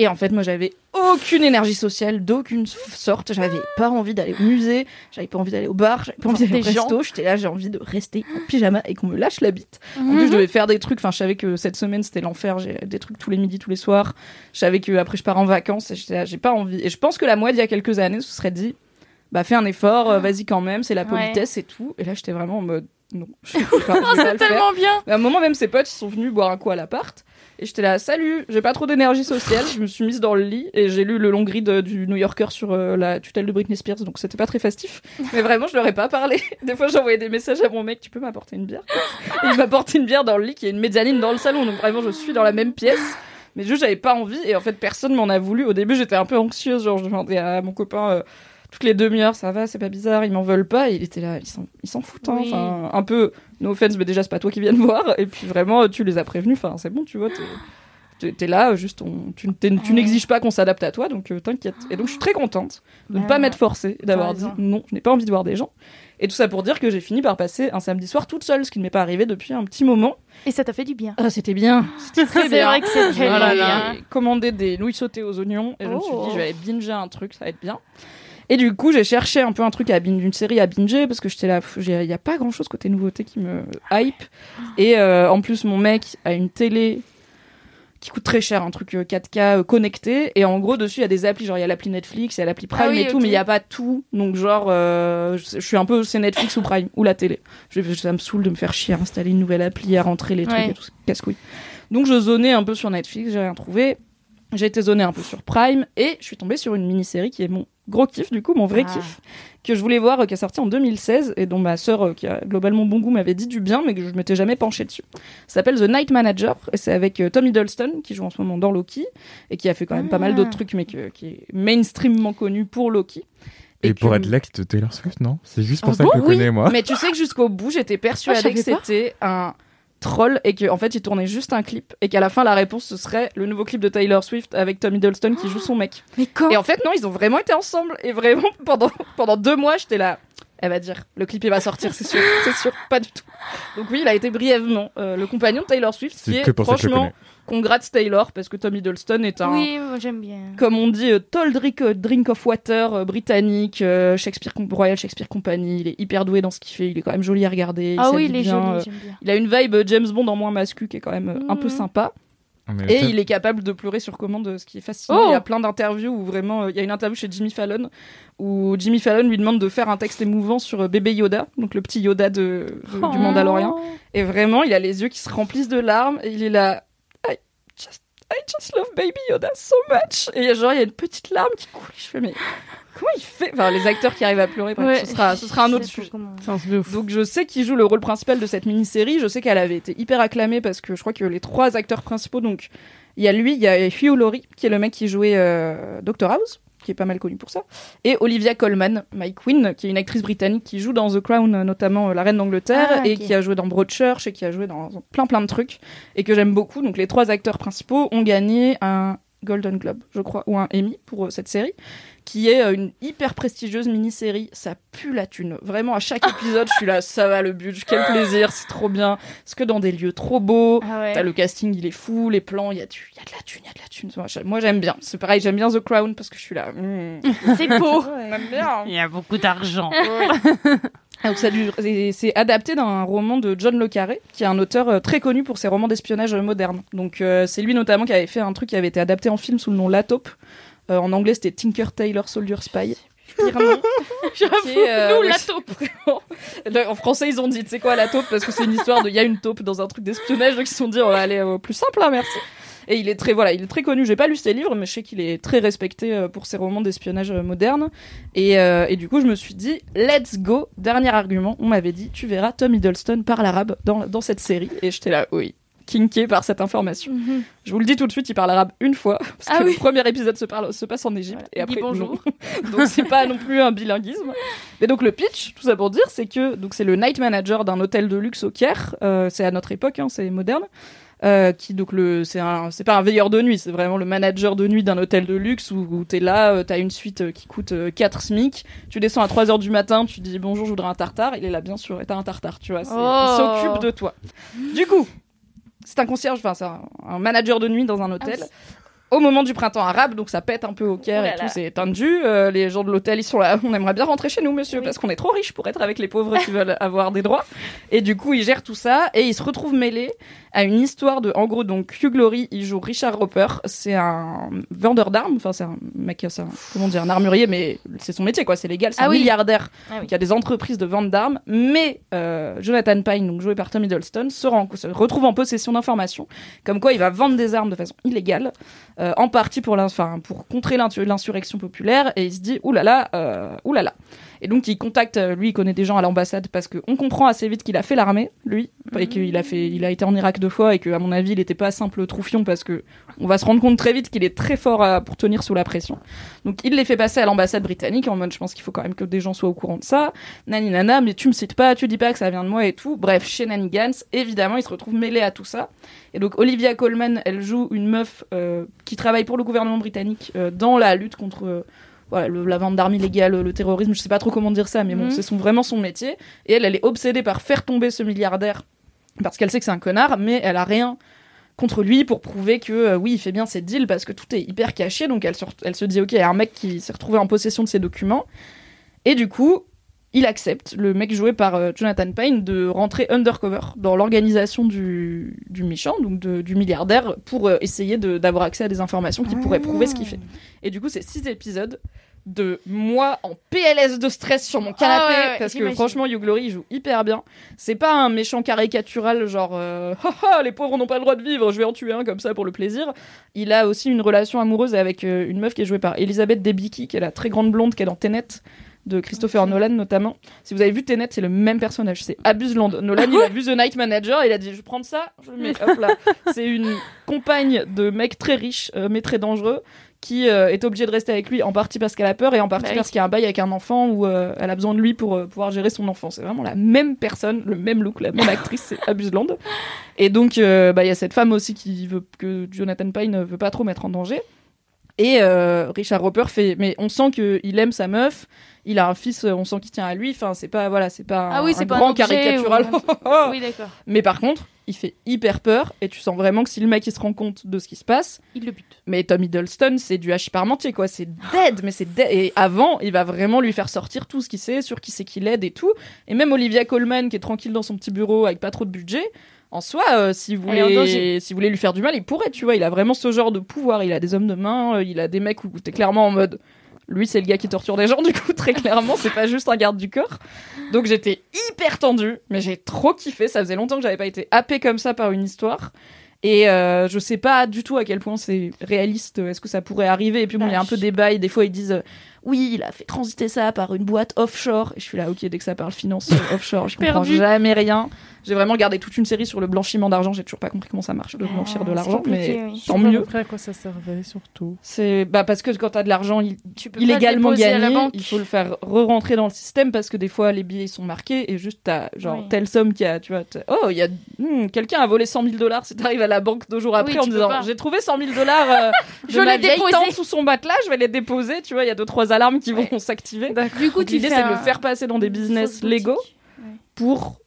Et en fait, moi, j'avais aucune énergie sociale, d'aucune sorte. J'avais pas envie d'aller au musée, j'avais pas envie d'aller au bar, j'avais pas envie d'aller au resto. J'étais là, j'ai envie de rester en pyjama et qu'on me lâche la bite. En plus, je devais faire des trucs. Enfin, je savais que cette semaine, c'était l'enfer. J'ai des trucs tous les midis, tous les soirs. Je savais que après, je pars en vacances. Et j'étais là, j'ai pas envie. Et je pense que la moi, d'il y a quelques années, se serait dit, bah, fais un effort, euh, vas-y quand même, c'est la Ouais. politesse et tout. Et là, j'étais vraiment en mode, non, je pas, le faire. Tellement bien. Mais à un moment, même ses potes, ils sont venus boire un coup à l'appart. Et j'étais là, salut, j'ai pas trop d'énergie sociale. Je me suis mise dans le lit et j'ai lu le long grid du New Yorker sur euh, la tutelle de Britney Spears. Donc c'était pas très festif. Mais vraiment, je leur ai pas parlé. Des fois, j'envoyais des messages à mon mec, tu peux m'apporter une bière? Et il m'apporte une bière dans le lit qui est une mezzanine dans le salon. Donc vraiment, je suis dans la même pièce. mais juste j'avais pas envie et en fait personne m'en a voulu. Au début j'étais un peu anxieuse, genre je demandais à mon copain euh, toutes les demi-heures, ça va, c'est pas bizarre, ils m'en veulent pas. Et il était là, ils s'en, foutent, hein. Oui. enfin un peu no offense, mais déjà c'est pas toi qui viens de voir. Et puis vraiment tu les as prévenus, enfin c'est bon, tu vois. T'es... T'es là, juste, on- tu, n'exiges pas qu'on s'adapte à toi, donc euh, t'inquiète. Et donc je suis très contente de ne pas m'être forcée, d'avoir dit non, je n'ai pas envie de voir des gens. Et tout ça pour dire que j'ai fini par passer un samedi soir toute seule, ce qui ne m'est pas arrivé depuis un petit moment. Et ça t'a fait du bien. Ah, c'était bien. C'était très bien. vrai que Voilà, bien. J'ai commandé des nouilles sautées aux oignons et je me suis Oh. dit, je vais aller binger un truc, ça va être bien. Et du coup, j'ai cherché un peu un truc à binge, une série à binger parce que j'étais là, il n'y a pas grand chose côté nouveauté qui me hype. Et euh, en plus, mon mec a une télé qui coûte très cher, un truc euh, 4K euh, connecté. Et en gros, dessus, il y a des applis, genre il y a l'appli Netflix, il y a l'appli Prime Ah oui, et tout, mais il n'y a pas tout. Donc, genre, euh, je suis un peu, c'est Netflix ou Prime, ou la télé. Je, ça me saoule de me faire chier à installer une nouvelle appli, à rentrer les trucs Ouais. et tout, casse-couille. Donc, je zonais un peu sur Netflix, j'ai rien trouvé. J'ai été zonée un peu sur Prime et je suis tombée sur une mini-série qui est mon gros kiff, du coup, mon vrai Ah. kiff, que je voulais voir, euh, qui est sorti en 2016 et dont ma sœur, euh, qui a globalement bon goût, m'avait dit du bien, mais que je m'étais jamais penchée dessus. Ça s'appelle The Night Manager et c'est avec euh, Tom Hiddleston qui joue en ce moment dans Loki et qui a fait quand même pas mal Ah. d'autres trucs, mais que- qui est mainstreamement connu pour Loki. Et, pour que- être l'ex de Taylor Swift, non? C'est juste pour Ah ça bon que je le Oui, connais, moi. Mais tu sais que jusqu'au bout, j'étais persuadée Ah, je que c'était un troll et qu'en fait, il tournait juste un clip et qu'à la fin, la réponse, ce serait le nouveau clip de Taylor Swift avec Tom Hiddleston qui joue son mec. Mais quand Et en fait, non, ils ont vraiment été ensemble. Et vraiment, pendant, pendant deux mois, j'étais là. Elle va dire, le clip il va sortir, c'est sûr, c'est sûr, pas du tout. Donc oui, il a été brièvement euh, le compagnon de Taylor Swift, qui C'est est franchement, congrats Taylor, parce que Tom Hiddleston est un, Oui, moi j'aime bien. comme on dit, tall drink, drink of water euh, britannique, Shakespeare Royal Shakespeare Company. Il est hyper doué dans ce qu'il fait. Il est quand même joli à regarder. il Ah oui, il est bien, joli, euh, j'aime bien. il a une vibe James Bond en moins mascu qui est quand même un peu Mhm. sympa. Mais Et il est capable de pleurer sur commande, euh, ce qui est fascinant. Oh Il y a plein d'interviews où vraiment, euh, il y a une interview chez Jimmy Fallon où Jimmy Fallon lui demande de faire un texte émouvant sur euh, bébé Yoda, donc le petit Yoda de, de- Oh. du Mandalorien. Et vraiment, il a les yeux qui se remplissent de larmes et il est là. I just, I just love baby Yoda so much. Et genre, il y a une petite larme qui coule. Je fais, mais comment il fait Enfin, les acteurs qui arrivent à pleurer, bref, Ouais, ce, sera, ce sera un autre sujet. comment-. Donc je sais qu'il joue le rôle principal de cette mini-série. Je sais qu'elle avait été hyper acclamée parce que je crois que les trois acteurs principaux, donc il y a lui, il y a Hugh Laurie qui est le mec qui jouait euh, Doctor House, qui est pas mal connu pour ça, et Olivia Colman, My Queen, qui est une actrice britannique qui joue dans The Crown, euh, notamment euh, la Reine d'Angleterre, Ah, et qui a joué dans Broadchurch et qui a joué dans plein plein de trucs et que j'aime beaucoup. Donc les trois acteurs principaux ont gagné un Golden Globe, je crois, ou un Emmy pour euh, cette série qui est euh, une hyper prestigieuse mini-série. Ça pue la thune. Vraiment, à chaque épisode, je suis là, ça va le budget, quel plaisir, c'est trop bien. Parce que dans des lieux trop beaux, Ah ouais. t'as le casting, il est fou, les plans, il y, a du- y a de la thune, il y a de la thune. Moi, j'ai- Moi, j'aime bien. C'est pareil, j'aime bien The Crown parce que je suis là. hmm, C'est beau. j'aime bien. Il y a beaucoup d'argent. Donc, ça c'est adapté d'un roman de John Le Carré, qui est un auteur euh, très connu pour ses romans d'espionnage euh, modernes. Donc, euh, c'est lui notamment qui avait fait un truc qui avait été adapté en film sous le nom La Taupe. Euh, en anglais, c'était Tinker Tailor Soldier Spy. J'avoue, euh, nous, la taupe. En français, ils ont dit, tu sais quoi, la taupe, parce que c'est une histoire de, il y a une taupe dans un truc d'espionnage, donc ils se sont dit, on va aller au plus simple, hein, merci. Et il est très, voilà, il est très connu. J'ai pas lu ses livres, mais je sais qu'il est très respecté euh, pour ses romans d'espionnage euh, modernes. Et, euh, et du coup, je me suis dit, let's go. Dernier argument, on m'avait dit, tu verras Tom Hiddleston parle arabe dans, dans cette série. Et j'étais là, oui, kinké par cette information. Mhm. Je vous le dis tout de suite, il parle arabe une fois, parce Ah que oui. le premier épisode se, parle, se passe en Égypte, et après, bonjour. non. donc c'est pas non plus un bilinguisme. Mais donc le pitch, tout ça pour dire, c'est que donc c'est le night manager d'un hôtel de luxe au Caire, euh, c'est à notre époque, hein, c'est moderne. Euh, qui donc le c'est un c'est pas un veilleur de nuit c'est vraiment le manager de nuit d'un hôtel de luxe où, où t'es là euh, t'as une suite euh, qui coûte euh, 4 smic tu descends à 3 heures du matin tu dis bonjour je voudrais un tartare il est là bien sûr et t'as un tartare tu vois Oh. il s'occupe de toi du coup c'est un concierge enfin c'est un, un manager de nuit dans un hôtel Ah oui. Au moment du printemps arabe, donc ça pète un peu au Caire Oh et tout, c'est tendu. Euh, les gens de l'hôtel, ils sont là, on aimerait bien rentrer chez nous, monsieur, Oui. parce qu'on est trop riches pour être avec les pauvres qui veulent avoir des droits. Et du coup, ils gèrent tout ça et ils se retrouvent mêlés à une histoire de, en gros, donc Hugh Laurie, il joue Richard Roper, c'est un vendeur d'armes, enfin c'est un mec, un, comment dire, un armurier, mais c'est son métier quoi, c'est légal, c'est Ah un oui. milliardaire Ah oui. a des entreprises de vente d'armes, mais euh, Jonathan Pine, donc joué par Tom Hiddleston, se, rend- se retrouve en possession d'informations comme quoi il va vendre des armes de façon illégale, euh, en partie pour, enfin, pour contrer l'insurrection populaire, et il se dit oulala, euh, oulala. Et donc il contacte, euh, lui il connaît des gens à l'ambassade parce qu'on comprend assez vite qu'il a fait l'armée, lui, et qu'il a fait, il a été en Irak deux fois et qu'à mon avis il n'était pas simple troufion parce que on va se rendre compte très vite qu'il est très fort à- pour tenir sous la pression. Donc il les fait passer à l'ambassade britannique en mode je pense qu'il faut quand même que des gens soient au courant de ça. Nani nana, mais tu me cites pas, tu dis pas que ça vient de moi et tout. Bref, chez Nanigans, évidemment il se retrouve mêlé à tout ça. Et donc Olivia Colman, elle joue une meuf euh, qui travaille pour le gouvernement britannique euh, dans la lutte contre euh, voilà, le- la vente d'armes illégales, le terrorisme, je sais pas trop comment dire ça, mais bon, Mhm. c'est son, vraiment son métier. Et elle, elle est obsédée par faire tomber ce milliardaire parce qu'elle sait que c'est un connard, mais elle a rien contre lui pour prouver que euh, oui, il fait bien ses deals parce que tout est hyper caché. Donc elle se, elle se dit, ok, il y a un mec qui s'est retrouvé en possession de ces documents. Et du coup, il accepte, le mec joué par euh, Jonathan Payne, de rentrer undercover dans l'organisation du, du méchant, donc de- du milliardaire, pour euh, essayer d'avoir accès à des informations qui pourraient prouver ce qu'il fait. Et du coup, c'est six épisodes de moi en PLS de stress sur mon canapé Ah ouais, ouais, parce que franchement Hugh Glory il joue hyper bien. C'est pas un méchant caricatural genre euh, Haha, les pauvres n'ont pas le droit de vivre je vais en tuer un comme ça pour le plaisir. Il a aussi une relation amoureuse avec euh, une meuf qui est jouée par Elisabeth Debicki qui est la très grande blonde qui est dans Tenet de Christopher Nolan notamment si vous avez vu Tenet c'est le même personnage c'est Abuseland Nolan il a vu The Night Manager il a dit je vais prendre ça je le mets hop là c'est une compagne de mec très riche euh, mais très dangereux qui euh, est obligée de rester avec lui en partie parce qu'elle a peur et en partie Bah oui. parce qu'il y a un bail avec un enfant où euh, elle a besoin de lui pour euh, pouvoir gérer son enfant. C'est vraiment la même personne, le même look, la même actrice, c'est Abuseland. Et donc bah, il y a cette femme aussi qui veut que Jonathan Pine ne veut pas trop mettre en danger. Et euh, Richard Roper fait, mais on sent qu'il aime sa meuf. Il a un fils, on sent qu'il tient à lui. Enfin, c'est pas voilà, c'est pas un, Ah oui, un c'est pas grand un caricatural. ou- Oui, d'accord. Mais par contre, il fait hyper peur et tu sens vraiment que si le mec il se rend compte de ce qui se passe, Il le bute. mais Tom Hiddleston, c'est du hachis parmentier, quoi. C'est dead, mais c'est dead. Et avant, il va vraiment lui faire sortir tout ce qu'il sait, sur qui c'est qu'il aide et tout. Et même Olivia Colman, qui est tranquille dans son petit bureau avec pas trop de budget, en soi, euh, si vous voulez, si vous voulez lui faire du mal, il pourrait, tu vois. Il a vraiment ce genre de pouvoir. Il a des hommes de main, euh, il a des mecs où t'es clairement en mode. Lui, c'est le gars qui torture des gens, du coup, très clairement, c'est pas juste un garde du corps. Donc j'étais hyper tendue, mais j'ai trop kiffé. Ça faisait longtemps que j'avais pas été happée comme ça par une histoire. Et euh, je sais pas du tout à quel point c'est réaliste, est-ce que ça pourrait arriver. Et puis bon, il y a un peu des bails, des fois ils disent oui, il a fait transiter ça par une boîte offshore. Et je suis là, ok, dès que ça parle finance offshore, je comprends Perdu. jamais rien. J'ai vraiment regardé toute une série sur le blanchiment d'argent, j'ai toujours pas compris comment ça marche de blanchir de Ah, l'argent, mais oui. tant mieux. Après, à quoi ça servait surtout C'est bah parce que quand t'as de l'argent il- Tu peux pas illégalement gagné, il faut le faire re-rentrer dans le système parce que des fois les billets ils sont marqués et juste t'as genre Oui. telle somme qui a, tu vois, oh il y a hmm, quelqu'un a volé 100 000 dollars. Si t'arrives à la banque deux jours après Oui, en disant j'ai trouvé 100 000 dollars euh, de Je ma l'ai vieille tante sous son matelas, je vais les déposer. Tu vois, il y a deux trois alarmes qui vont s'activer. Du coup, l'idée fais c'est de le faire passer dans des business légaux pour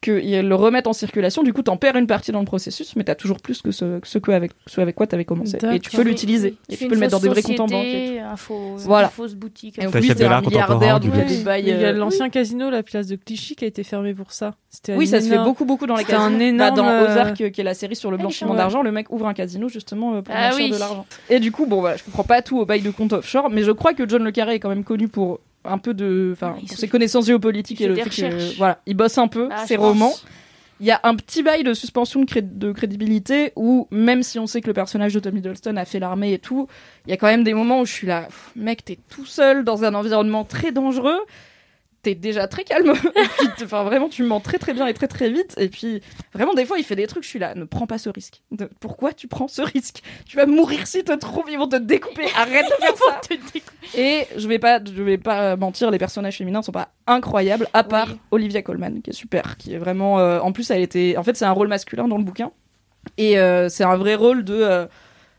qu'ils le remettent en circulation. Du coup, t'en perds une partie dans le processus, mais t'as toujours plus que ce, que ce, que avec, ce avec quoi t'avais commencé. Et tu peux l'utiliser. Et tu peux le mettre dans des vrais comptes en banque. un faux- Voilà. Une fausse boutique. Et en T'achètes plus, de c'est un milliardaire, donc il y a des bails. Il y a euh, l'ancien casino, la place de Clichy, qui a été fermé pour ça. C'était Oui, ça se fait beaucoup, beaucoup dans les C'était un casinos. énorme, Bah, dans euh, Ozark, euh, qui est la série sur le Ah, blanchiment d'argent, le mec ouvre un casino justement euh, pour Ah blanchir oui. de l'argent. Et du coup, bon, voilà, je comprends pas tout au bail de compte offshore, mais je crois que John Le Carré est quand même connu pour un peu de, enfin, pour se- ses connaissances géopolitiques et le fait que, recherches. voilà, il bosse un peu Ah, ses romans. Il y a un petit bail de suspension de, cré- de crédibilité où, même si on sait que le personnage de Tom Hiddleston a fait l'armée et tout, il y a quand même des moments où je suis là, mec, t'es tout seul dans un environnement très dangereux, t'es déjà très calme, enfin, vraiment, tu mens très très bien et très très vite, et puis, vraiment, des fois, il fait des trucs, je suis là, ne prends pas ce risque. De- pourquoi tu prends ce risque? Tu vas mourir si te trouvent, ils vont te découper, arrête de faire ça Et je vais pas, je vais pas mentir, les personnages féminins sont pas incroyables, à part Oui. Olivia Colman, qui est super, qui est vraiment. euh, en plus, elle était. En fait, c'est un rôle masculin dans le bouquin, et euh, c'est un vrai rôle de. euh,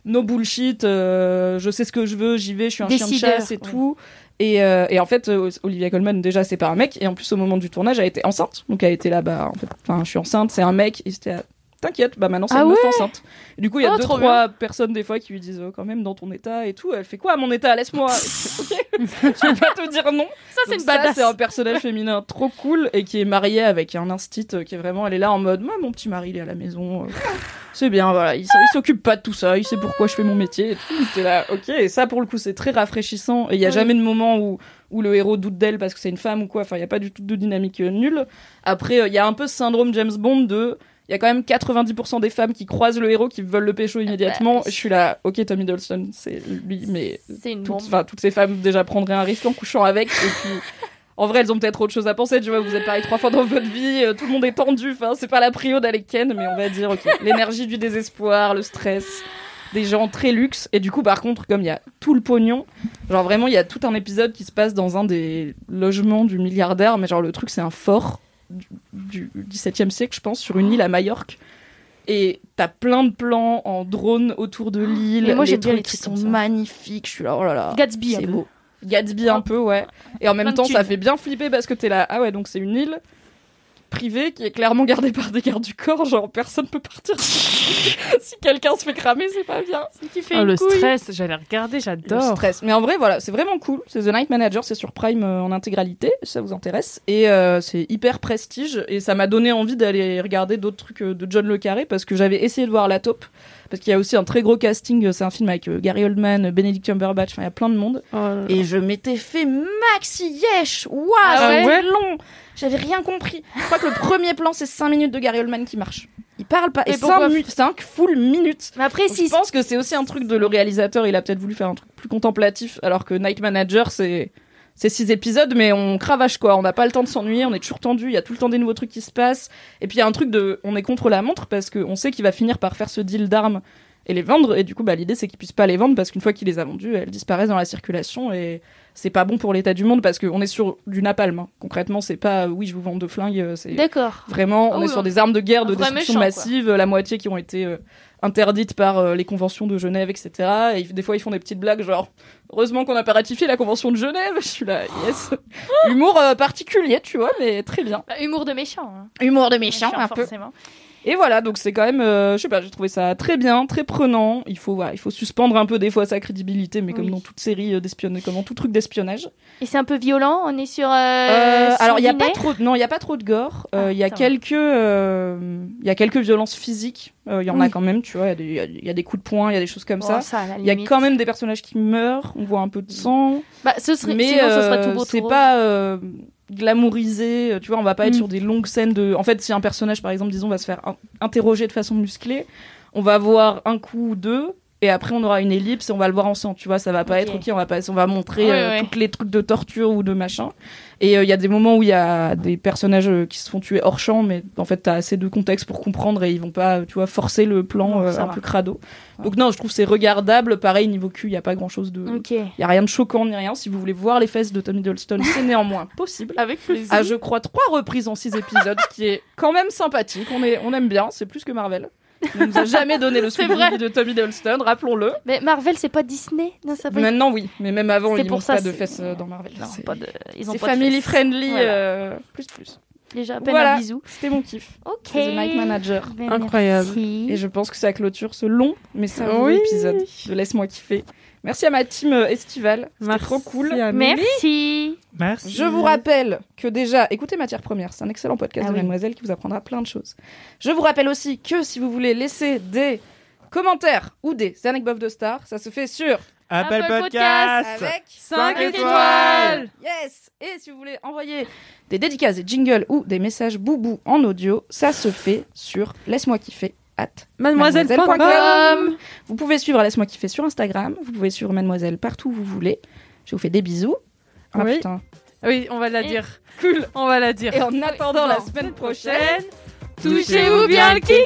no bullshit, euh, je sais ce que je veux, j'y vais, je suis un chien de Décideur, chasse et ouais. tout. Et, euh, et en fait, euh, Olivia Colman, déjà, c'est pas un mec. Et en plus, au moment du tournage, elle était enceinte. Donc, elle était là, bah, en fait, enfin, je suis enceinte, c'est un mec. Et c'était, t'inquiète, bah, maintenant, c'est Ah une meuf ouais enceinte. Et du coup, il y a Oh, deux, trois personnes, des fois, qui lui disent, oh, quand même, dans ton état et tout. Elle fait quoi, à mon état? Laisse-moi. Je fais, ok, je vais pas te dire non. Ça, c'est une badass. c'est un personnage féminin trop cool et qui est marié avec un instit euh, qui est vraiment, elle est là en mode, moi, mon petit mari, il est à la maison. euh, c'est bien, voilà. Il, s'occupe pas de tout ça. Il sait pourquoi je fais mon métier et tout. T'es là, ok. Et ça, pour le coup, c'est très rafraîchissant. Et il y a Oui. jamais de moment où, où le héros doute d'elle parce que c'est une femme ou quoi. Enfin, il y a pas du tout de dynamique euh, nulle. Après, euh, il y a un peu ce syndrome James Bond de. Il y a quand même 90% des femmes qui croisent le héros, qui veulent le pécho immédiatement. bah, je suis là, ok, Tom Hiddleston, c'est lui, mais une toutes, bombe. enfin, toutes ces femmes déjà prendraient un risque en couchant avec. Et puis, En vrai, elles ont peut-être autre chose à penser, tu vois, vous êtes pareil trois fois dans votre vie, euh, tout le monde est tendu, enfin, c'est pas la prio d'aller Ken, mais on va dire, ok, l'énergie du désespoir, le stress, des gens très luxe, et du coup, par contre, comme il y a tout le pognon, genre vraiment, il y a tout un épisode qui se passe dans un des logements du milliardaire, mais genre le truc, c'est un fort du, du 17e siècle, je pense, sur une île à Majorque. Et t'as plein de plans en drone autour de l'île. Mais moi, bien trucs les qui sont magnifiques. Je suis là, oh là là. Gatsby, c'est beau. Gatsby un peu, ouais. Et en même temps, ça fait bien flipper parce que t'es là. Ah ouais, donc c'est une île privée qui est clairement gardée par des gardes du corps. Genre, personne peut partir. si quelqu'un se fait cramer, c'est pas bien. Tu fais Oh, une le couille. stress, j'allais regarder, Le j'adore. stress. Mais en vrai, voilà, c'est vraiment cool. C'est The Night Manager, c'est sur Prime euh, en intégralité, si ça vous intéresse. Et euh, c'est hyper prestige. Et ça m'a donné envie d'aller regarder d'autres trucs euh, de John Le Carré parce que j'avais essayé de voir La Taupe. Parce qu'il y a aussi un très gros casting. C'est un film avec euh, Gary Oldman, euh, Benedict Cumberbatch, enfin, il y a plein de monde. Oh là là. Et je m'étais fait maxi yesh. Waouh, Ah ouais long. J'avais rien compris. Je crois que le premier plan, c'est 5 minutes de Gary Oldman qui marche. Il parle pas. Et pourquoi 5 full minutes. Mais après, Donc, si je pense que c'est aussi un truc de le réalisateur. Il a peut-être voulu faire un truc plus contemplatif, alors que Night Manager, c'est c'est six épisodes, mais on cravache quoi. On n'a pas le temps de s'ennuyer. On est toujours tendu. Il y a tout le temps des nouveaux trucs qui se passent. Et puis il y a un truc de, on est contre la montre parce qu'on sait qu'il va finir par faire ce deal d'armes et les vendre. Et du coup, bah l'idée c'est qu'il puisse pas les vendre parce qu'une fois qu'il les a vendues, elles disparaissent dans la circulation et c'est pas bon pour l'état du monde parce qu'on est sur du napalm. hein. Concrètement, c'est pas oui, je vous vends deux flingues. euh, C'est D'accord. Vraiment, on Ah est oui, sur des armes de guerre, de destruction méchant, massive, la moitié qui ont été euh, interdites par euh, les conventions de Genève, etc. Et des fois, ils font des petites blagues genre heureusement qu'on n'a pas ratifié la convention de Genève. Je suis là, yes. Humour euh, particulier, tu vois, mais très bien. Bah, humour de méchant. hein. Humour de méchant, un peu. Et voilà, donc c'est quand même, euh, je sais pas, j'ai trouvé ça très bien, très prenant. Il faut, voilà, il faut suspendre un peu des fois sa crédibilité, mais comme dans toute série euh, d'espionnage, comme dans tout truc d'espionnage. Et c'est un peu violent. On est sur. Euh, Euh, alors il y a pas trop, de- non, il y a pas trop de gore. Ah, Il y a quelques, il y a quelques violences physiques. Il y en a quand même, tu vois. Il y a des- il y, a- il y a des coups de poing, il y a des choses comme Bon, ça. Il y a quand même des personnages qui meurent. On voit un peu de sang, Bah, ce serait. mais Sinon, ce serait tout beau. c'est pas glamourisé. Tu vois, on va pas être Mm. sur des longues scènes de. En fait, si un personnage, par exemple, disons, va se faire in- interroger de façon musclée, on va voir un coup ou deux. Et après, on aura une ellipse et on va le voir ensemble. Tu vois, ça va pas être ok. On va pas, on va montrer Ouais, euh, ouais. toutes les trucs de torture ou de machin. Et euh, il y a des moments où il y a des personnages euh, qui se font tuer hors champ, mais en fait, t'as assez de contexte pour comprendre et ils vont pas, tu vois, forcer le plan Non, un va. peu crado. Donc non, je trouve c'est regardable. Pareil niveau cul, il y a pas grand chose de, il y a rien de choquant ni rien. Si vous voulez voir les fesses de Tommy Hiddleston, c'est néanmoins possible. Avec plaisir. À je crois trois reprises en six épisodes, ce qui est quand même sympathique. On est, on aime bien. C'est plus que Marvel. On nous a jamais donné le baby de Tommy Hiddleston, rappelons-le. Mais Marvel, c'est pas Disney Non, ça. Maintenant, oui, mais même avant, ils ça, pas de fesses euh, dans Marvel. C'est- family friendly, Voilà. euh, plus plus. Déjà, à peine Voilà. un bisou. C'était mon kiff. Ok. C'est The Night Manager. Ben, Incroyable. merci. Et je pense que ça clôture ce long mais savoureux Oui. épisode de Laisse-moi kiffer. Merci à ma team euh, estivale. C'était Merci trop cool. Merci. Merci. Je vous rappelle que déjà, écoutez Matière Première, c'est un excellent podcast Ah de oui. Mademoiselle qui vous apprendra plein de choses. Je vous rappelle aussi que si vous voulez laisser des commentaires ou des anecdotes de stars, ça se fait sur Apple, Apple Podcast. avec Cinq Cinq étoiles. Yes Et si vous voulez envoyer des dédicaces, des jingles ou des messages boubou en audio, ça se fait sur laisse-moi kiffer at Mademoiselle.com. Vous pouvez suivre Laisse-moi kiffer sur Instagram, vous pouvez suivre Mademoiselle partout où vous voulez. Je vous fais des bisous. Ah Oui. putain. Oui, on va la Et- dire. Cool. On va la dire. Et en attendant la semaine prochaine, touchez-vous bien le kiki